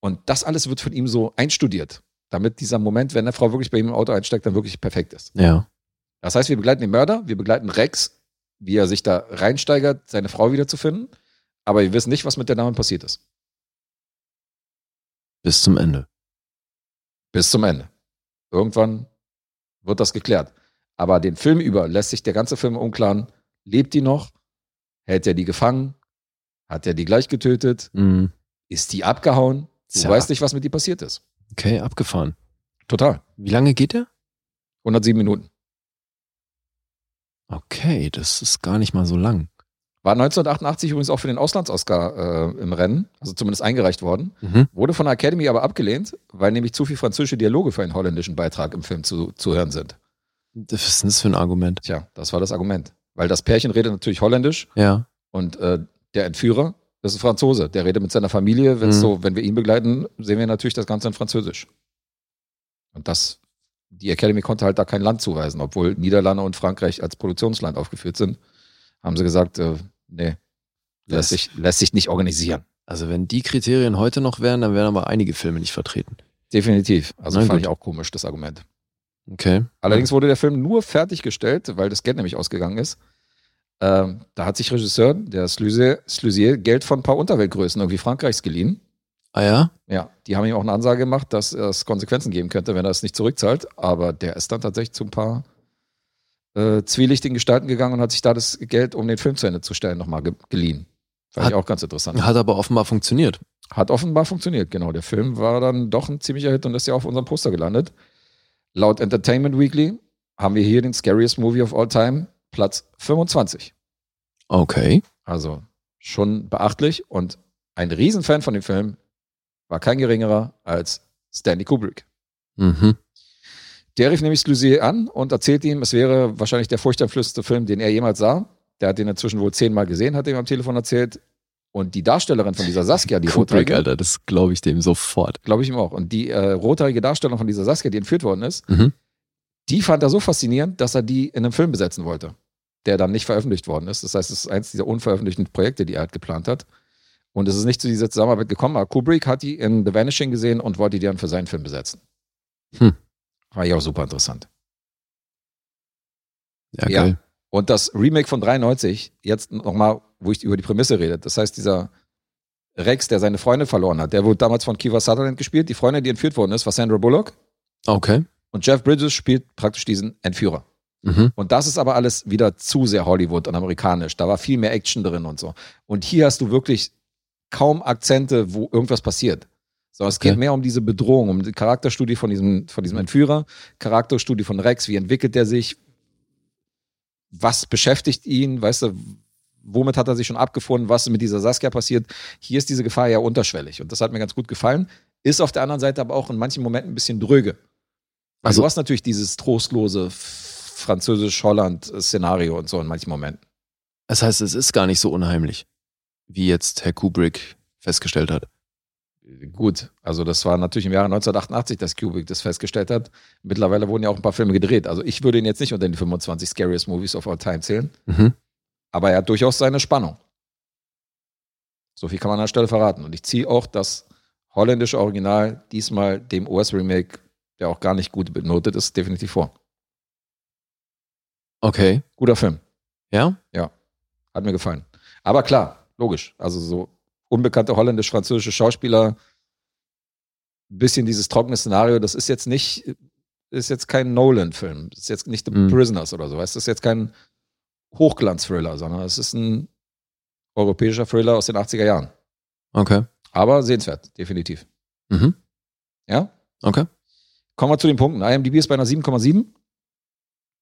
Und das alles wird von ihm so einstudiert, damit dieser Moment, wenn eine Frau wirklich bei ihm im Auto einsteigt, dann wirklich perfekt ist. Ja. Das heißt, wir begleiten den Mörder, wir begleiten Rex, wie er sich da reinsteigert, seine Frau wiederzufinden. Aber wir wissen nicht, was mit der Dame passiert ist. Bis zum Ende. Bis zum Ende. Irgendwann wird das geklärt. Aber den Film über lässt sich der ganze Film unklaren. Lebt die noch? Hält er die gefangen? Hat er die gleich getötet? Mhm. Ist die abgehauen? Du Tja. weißt nicht, was mit die passiert ist. Okay, abgefahren. Total. Wie lange geht der? 107 Minuten. Okay, das ist gar nicht mal so lang. War 1988 übrigens auch für den Auslands-Oscar äh, im Rennen, also zumindest eingereicht worden. Mhm. Wurde von der Academy aber abgelehnt, weil nämlich zu viel französische Dialoge für einen holländischen Beitrag im Film zu, zu hören sind. Was ist denn das für ein Argument? Tja, das war das Argument. Weil das Pärchen redet natürlich holländisch Ja. und äh, der Entführer, das ist ein Franzose, der redet mit seiner Familie. Wenn's Mhm. so, wenn wir ihn begleiten, sehen wir natürlich das Ganze in Französisch. Und das, die Academy konnte halt da kein Land zuweisen, obwohl Niederlande und Frankreich als Produktionsland aufgeführt sind, haben sie gesagt, äh, nee, lässt sich, lässt sich nicht organisieren. Also wenn die Kriterien heute noch wären, dann wären aber einige Filme nicht vertreten. Definitiv. Also Na fand gut. ich auch komisch, das Argument. Okay. Allerdings wurde der Film nur fertiggestellt, weil das Geld nämlich ausgegangen ist. Ähm, da hat sich Regisseur, der Slusier, Geld von ein paar Unterweltgrößen, irgendwie Frankreichs geliehen. Ah ja? Ja, die haben ihm auch eine Ansage gemacht, dass es Konsequenzen geben könnte, wenn er es nicht zurückzahlt. Aber der ist dann tatsächlich zu ein paar äh, zwielichtigen Gestalten gegangen und hat sich da das Geld, um den Film zu Ende zu stellen, nochmal ge geliehen. Fand ich Hat- auch ganz interessant. Hat aber offenbar funktioniert. Hat offenbar funktioniert, genau. Der Film war dann doch ein ziemlicher Hit und ist ja auf unserem Poster gelandet. Laut Entertainment Weekly haben wir hier den Scariest Movie of All Time, Platz 25. Okay. Also schon beachtlich und ein Riesenfan von dem Film war kein geringerer als Stanley Kubrick. Mhm. Der rief nämlich Slusier an und erzählt ihm, es wäre wahrscheinlich der furchteinflößendste Film, den er jemals sah. Der hat den inzwischen wohl zehnmal gesehen, hat er ihm am Telefon erzählt. Und die Darstellerin von dieser Saskia, die Kubrick, Rothaarige, Alter, das glaube ich dem sofort. glaube ich ihm auch. Und die äh, rothaarige Darstellung von dieser Saskia, die entführt worden ist, Mhm. die fand er so faszinierend, dass er die in einem Film besetzen wollte, der dann nicht veröffentlicht worden ist. Das heißt, es ist eins dieser unveröffentlichten Projekte, die er halt geplant hat. Und es ist nicht zu dieser Zusammenarbeit gekommen, aber Kubrick hat die in The Vanishing gesehen und wollte die dann für seinen Film besetzen. Hm. War ja auch super interessant. Ja, Ja. geil. Und das Remake von 93, jetzt nochmal, wo ich über die Prämisse rede. Das heißt, dieser Rex, der seine Freundin verloren hat, der wurde damals von Kiva Sutherland gespielt. Die Freundin, die entführt worden ist, war Sandra Bullock. Okay. Und Jeff Bridges spielt praktisch diesen Entführer. Mhm. Und das ist aber alles wieder zu sehr Hollywood und amerikanisch. Da war viel mehr Action drin und so. Und hier hast du wirklich kaum Akzente, wo irgendwas passiert. So, es Okay. geht mehr um diese Bedrohung, um die Charakterstudie von diesem, von diesem Entführer, Charakterstudie von Rex, wie entwickelt er sich, was beschäftigt ihn, weißt du, womit hat er sich schon abgefunden, was mit dieser Saskia passiert. Hier ist diese Gefahr ja unterschwellig und das hat mir ganz gut gefallen. Ist auf der anderen Seite aber auch in manchen Momenten ein bisschen dröge. Also- du hast natürlich dieses trostlose, französisch-Holland-Szenario und so in manchen Momenten. Das heißt, es ist gar nicht so unheimlich, wie jetzt Herr Kubrick festgestellt hat. Gut, also das war natürlich im Jahre 1988, dass Kubrick das festgestellt hat. Mittlerweile wurden ja auch ein paar Filme gedreht. Also ich würde ihn jetzt nicht unter den 25 Scariest Movies of All Time zählen, Mhm. aber er hat durchaus seine Spannung. So viel kann man an der Stelle verraten. Und ich ziehe auch das holländische Original diesmal dem US-Remake, der auch gar nicht gut benotet ist, definitiv vor. Okay. Guter Film. Ja? Hat mir gefallen. Aber klar, logisch. Also so unbekannte holländisch-französische Schauspieler, bisschen dieses trockene Szenario, das ist jetzt nicht, ist jetzt kein Nolan-Film. Das ist jetzt nicht The Mhm. Prisoners oder so. weißt? Das ist jetzt kein Hochglanz-Thriller, sondern es ist ein europäischer Thriller aus den 80er Jahren. Okay. Aber sehenswert, definitiv. Mhm. Ja? Okay. Kommen wir zu den Punkten. IMDb ist bei einer 7,7.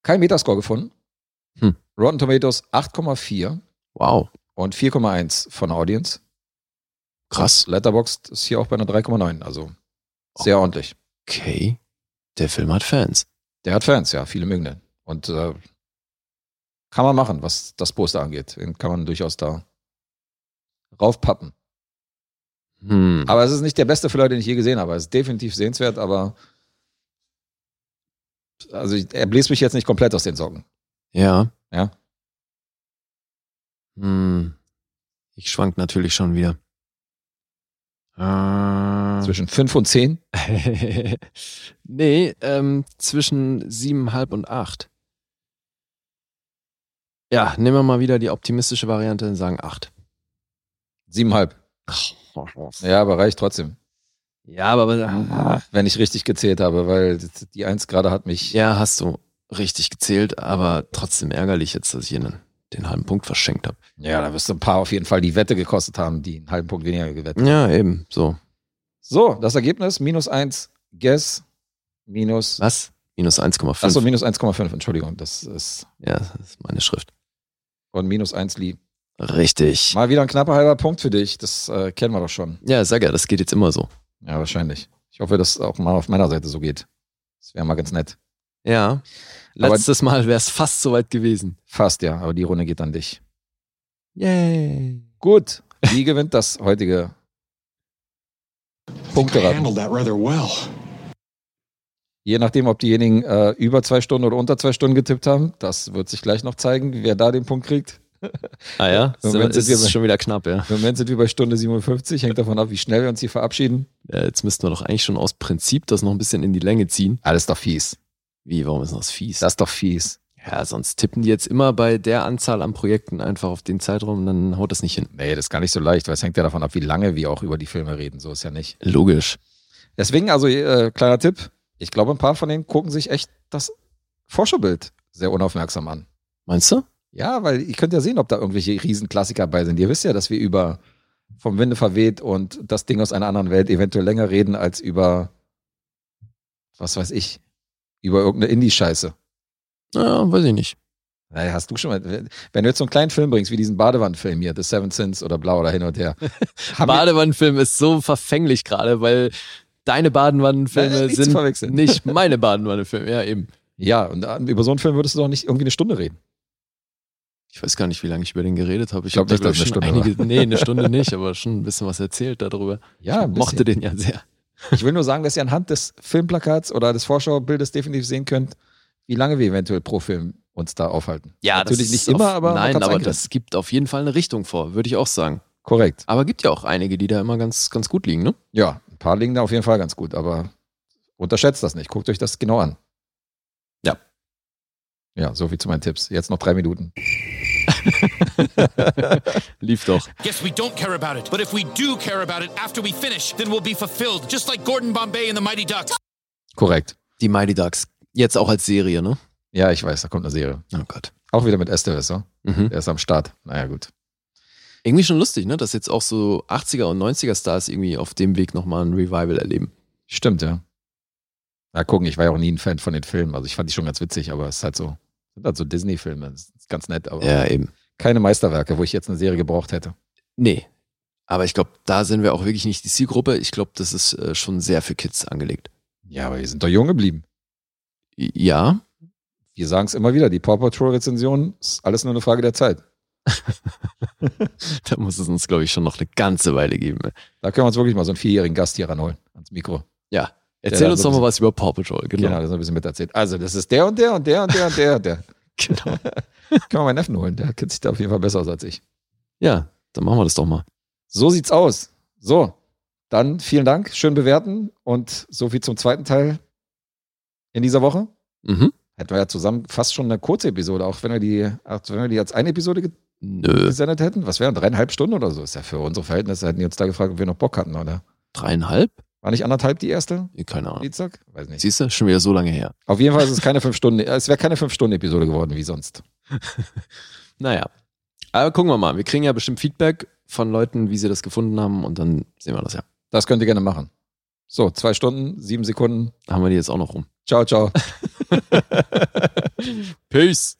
Kein Metascore gefunden. Hm. Rotten Tomatoes 8,4 Wow. und 4,1 von der Audience. Krass. Letterboxd ist hier auch bei einer 3,9, also sehr ordentlich. Okay. Der Film hat Fans. Der hat Fans, ja, viele mögen den. Und äh, kann man machen, was das Poster angeht. Den kann man durchaus da raufpappen. Hm. Aber es ist nicht der beste Thriller, den ich je gesehen habe. Es ist definitiv sehenswert, aber also er bläst mich jetzt nicht komplett aus den Socken. Ja. Ja. Hm. Ich schwank natürlich schon wieder. Äh, Zwischen 5 und 10. nee, ähm, zwischen siebeneinhalb und acht. Ja, nehmen wir mal wieder die optimistische Variante und sagen acht. 7,5. Ja, aber reicht trotzdem. Ja, aber Wenn ich richtig gezählt habe, weil die 1 gerade hat mich. ja, hast du richtig gezählt, aber trotzdem ärgerlich jetzt, dass ich ihnen den halben Punkt verschenkt habe. Ja, da wirst du ein paar auf jeden Fall die Wette gekostet haben, die einen halben Punkt weniger gewettet Ja, eben, so. So, das Ergebnis, minus 1, Guess, minus, Was? Minus 1,5. achso, minus 1,5, Entschuldigung, das ist, Ja, das ist meine Schrift. und minus 1 Lee. Richtig. Mal wieder ein knapper halber Punkt für dich, das äh, kennen wir doch schon. Ja, sag ja, das geht jetzt immer so. Ja, wahrscheinlich. Ich hoffe, dass auch mal auf meiner Seite so geht. Das wäre mal ganz nett. Ja. Aber- Letztes Mal wäre es fast soweit gewesen. Fast, ja, aber die Runde geht an dich. Yay. Gut, wie gewinnt das heutige Punkteraten? well. Je nachdem, ob diejenigen äh, über zwei Stunden oder unter zwei Stunden getippt haben, das wird sich gleich noch zeigen, wer da den Punkt kriegt. Ah ja, Im so, Moment ist sind wir bei- schon wieder knapp, ja. Im Moment sind wir bei Stunde 57, hängt davon ab, wie schnell wir uns hier verabschieden. ja. Jetzt müssten wir doch eigentlich schon aus Prinzip das noch ein bisschen in die Länge ziehen. Alles doch fies. Wie, warum ist das fies? Das ist doch fies. ja, sonst tippen die jetzt immer bei der Anzahl an Projekten einfach auf den Zeitraum, dann haut das nicht hin. Nee, das ist gar nicht so leicht, weil es hängt ja davon ab, wie lange wir auch über die Filme reden. So ist ja nicht. Logisch. Deswegen, also, äh, kleiner Tipp. Ich glaube, ein paar von denen gucken sich echt das Vorschaubild sehr unaufmerksam an. Meinst du? Ja, weil ihr könnt ja sehen, ob da irgendwelche Riesenklassiker bei sind. Ihr wisst ja, dass wir über vom Winde verweht und das Ding aus einer anderen Welt eventuell länger reden als über, was weiß ich, über irgendeine Indie-Scheiße. Ja, weiß ich nicht. Naja, hast du schon mal, wenn du jetzt so einen kleinen Film bringst, wie diesen Badewannenfilm hier, The Seven Sins oder Blau oder hin und her. Badewannenfilm ist so verfänglich gerade, weil deine Badewannenfilme sind nicht meine Badewannenfilme. Ja, eben. ja, und äh, über so einen Film würdest du doch nicht irgendwie eine Stunde reden. Ich weiß gar nicht, wie lange ich über den geredet habe. Ich glaub habe da, nicht, dass glaub eine Stunde einige, nee, eine Stunde nicht, aber schon ein bisschen was erzählt darüber. Ja, ich mochte den ja sehr. Ich will nur sagen, dass ihr anhand des Filmplakats oder des Vorschaubildes definitiv sehen könnt, wie lange wir eventuell pro Film uns da aufhalten. Natürlich nicht immer, auf, aber nein, aber das gibt auf jeden Fall eine Richtung vor, würde ich auch sagen. Korrekt. Aber gibt ja auch einige, die da immer ganz, ganz gut liegen, ne? Ja, ein paar liegen da auf jeden Fall ganz gut, aber unterschätzt das nicht. Guckt euch das genau an. Ja. Ja, so viel zu meinen Tipps. Jetzt noch drei Minuten. Lief doch. Yes, we don't care about it. But if we do care about it after we finish, then we'll be fulfilled, just like Gordon Bombay and the Mighty Ducks. Korrekt. Die Mighty Ducks. Jetzt auch als Serie, ne? Ja, ich weiß, da kommt eine Serie. Oh Gott. Auch wieder mit Estevez, so? Mhm. Der ist am Start. Naja, gut. Irgendwie schon lustig, ne? Dass jetzt auch so 80er und 90er Stars irgendwie auf dem Weg nochmal ein Revival erleben. Stimmt, ja. Na, gucken, ich war ja auch nie ein Fan von den Filmen. Also ich fand die schon ganz witzig, aber es ist halt so, sind halt so Disney-Filme. Ist ganz nett, aber Ja, eben. keine Meisterwerke, wo ich jetzt eine Serie gebraucht hätte. Nee. Aber ich glaube, da sind wir auch wirklich nicht die Zielgruppe. Ich glaube, das ist äh, schon sehr für Kids angelegt. Ja, aber wir sind doch jung geblieben. Ja, Wir Wir sagen es immer wieder, die Paw Patrol-Rezension ist alles nur eine Frage der Zeit. Da muss es uns, glaube ich, schon noch eine ganze Weile geben. Da können wir uns wirklich mal so einen vierjährigen Gast hier ranholen, ans Mikro. Ja. Erzähl uns doch mal was über Paw Patrol. Genau, Genau. das ein bisschen miterzählt. Also, das ist der und der und der und der und der und der. genau. Können wir meinen Neffen holen, der kennt sich da auf jeden Fall besser aus als ich. Ja, dann machen wir das doch mal. So sieht's aus. So, dann vielen Dank, schön bewerten und so viel zum zweiten Teil in dieser Woche. Mhm. Hätten wir ja zusammen fast schon eine kurze Episode, auch wenn wir die, wenn wir die als eine Episode ge- Nö, gesendet hätten. Was wären dreieinhalb Stunden oder so? Ist ja für unsere Verhältnisse, hätten die uns da gefragt, ob wir noch Bock hatten, oder? dreieinhalb? War nicht anderthalb die erste? Keine Ahnung. Dienstag? Weiß nicht. Siehst du, schon wieder so lange her. Auf jeden Fall ist es keine fünf Stunden, es wäre keine fünf Stunden Episode geworden wie sonst. Naja. Aber gucken wir mal. Wir kriegen ja bestimmt Feedback von Leuten, wie sie das gefunden haben und dann sehen wir das ja. Das könnt ihr gerne machen. So, zwei Stunden, sieben Sekunden. Da haben wir die jetzt auch noch rum. Ciao, ciao. Peace.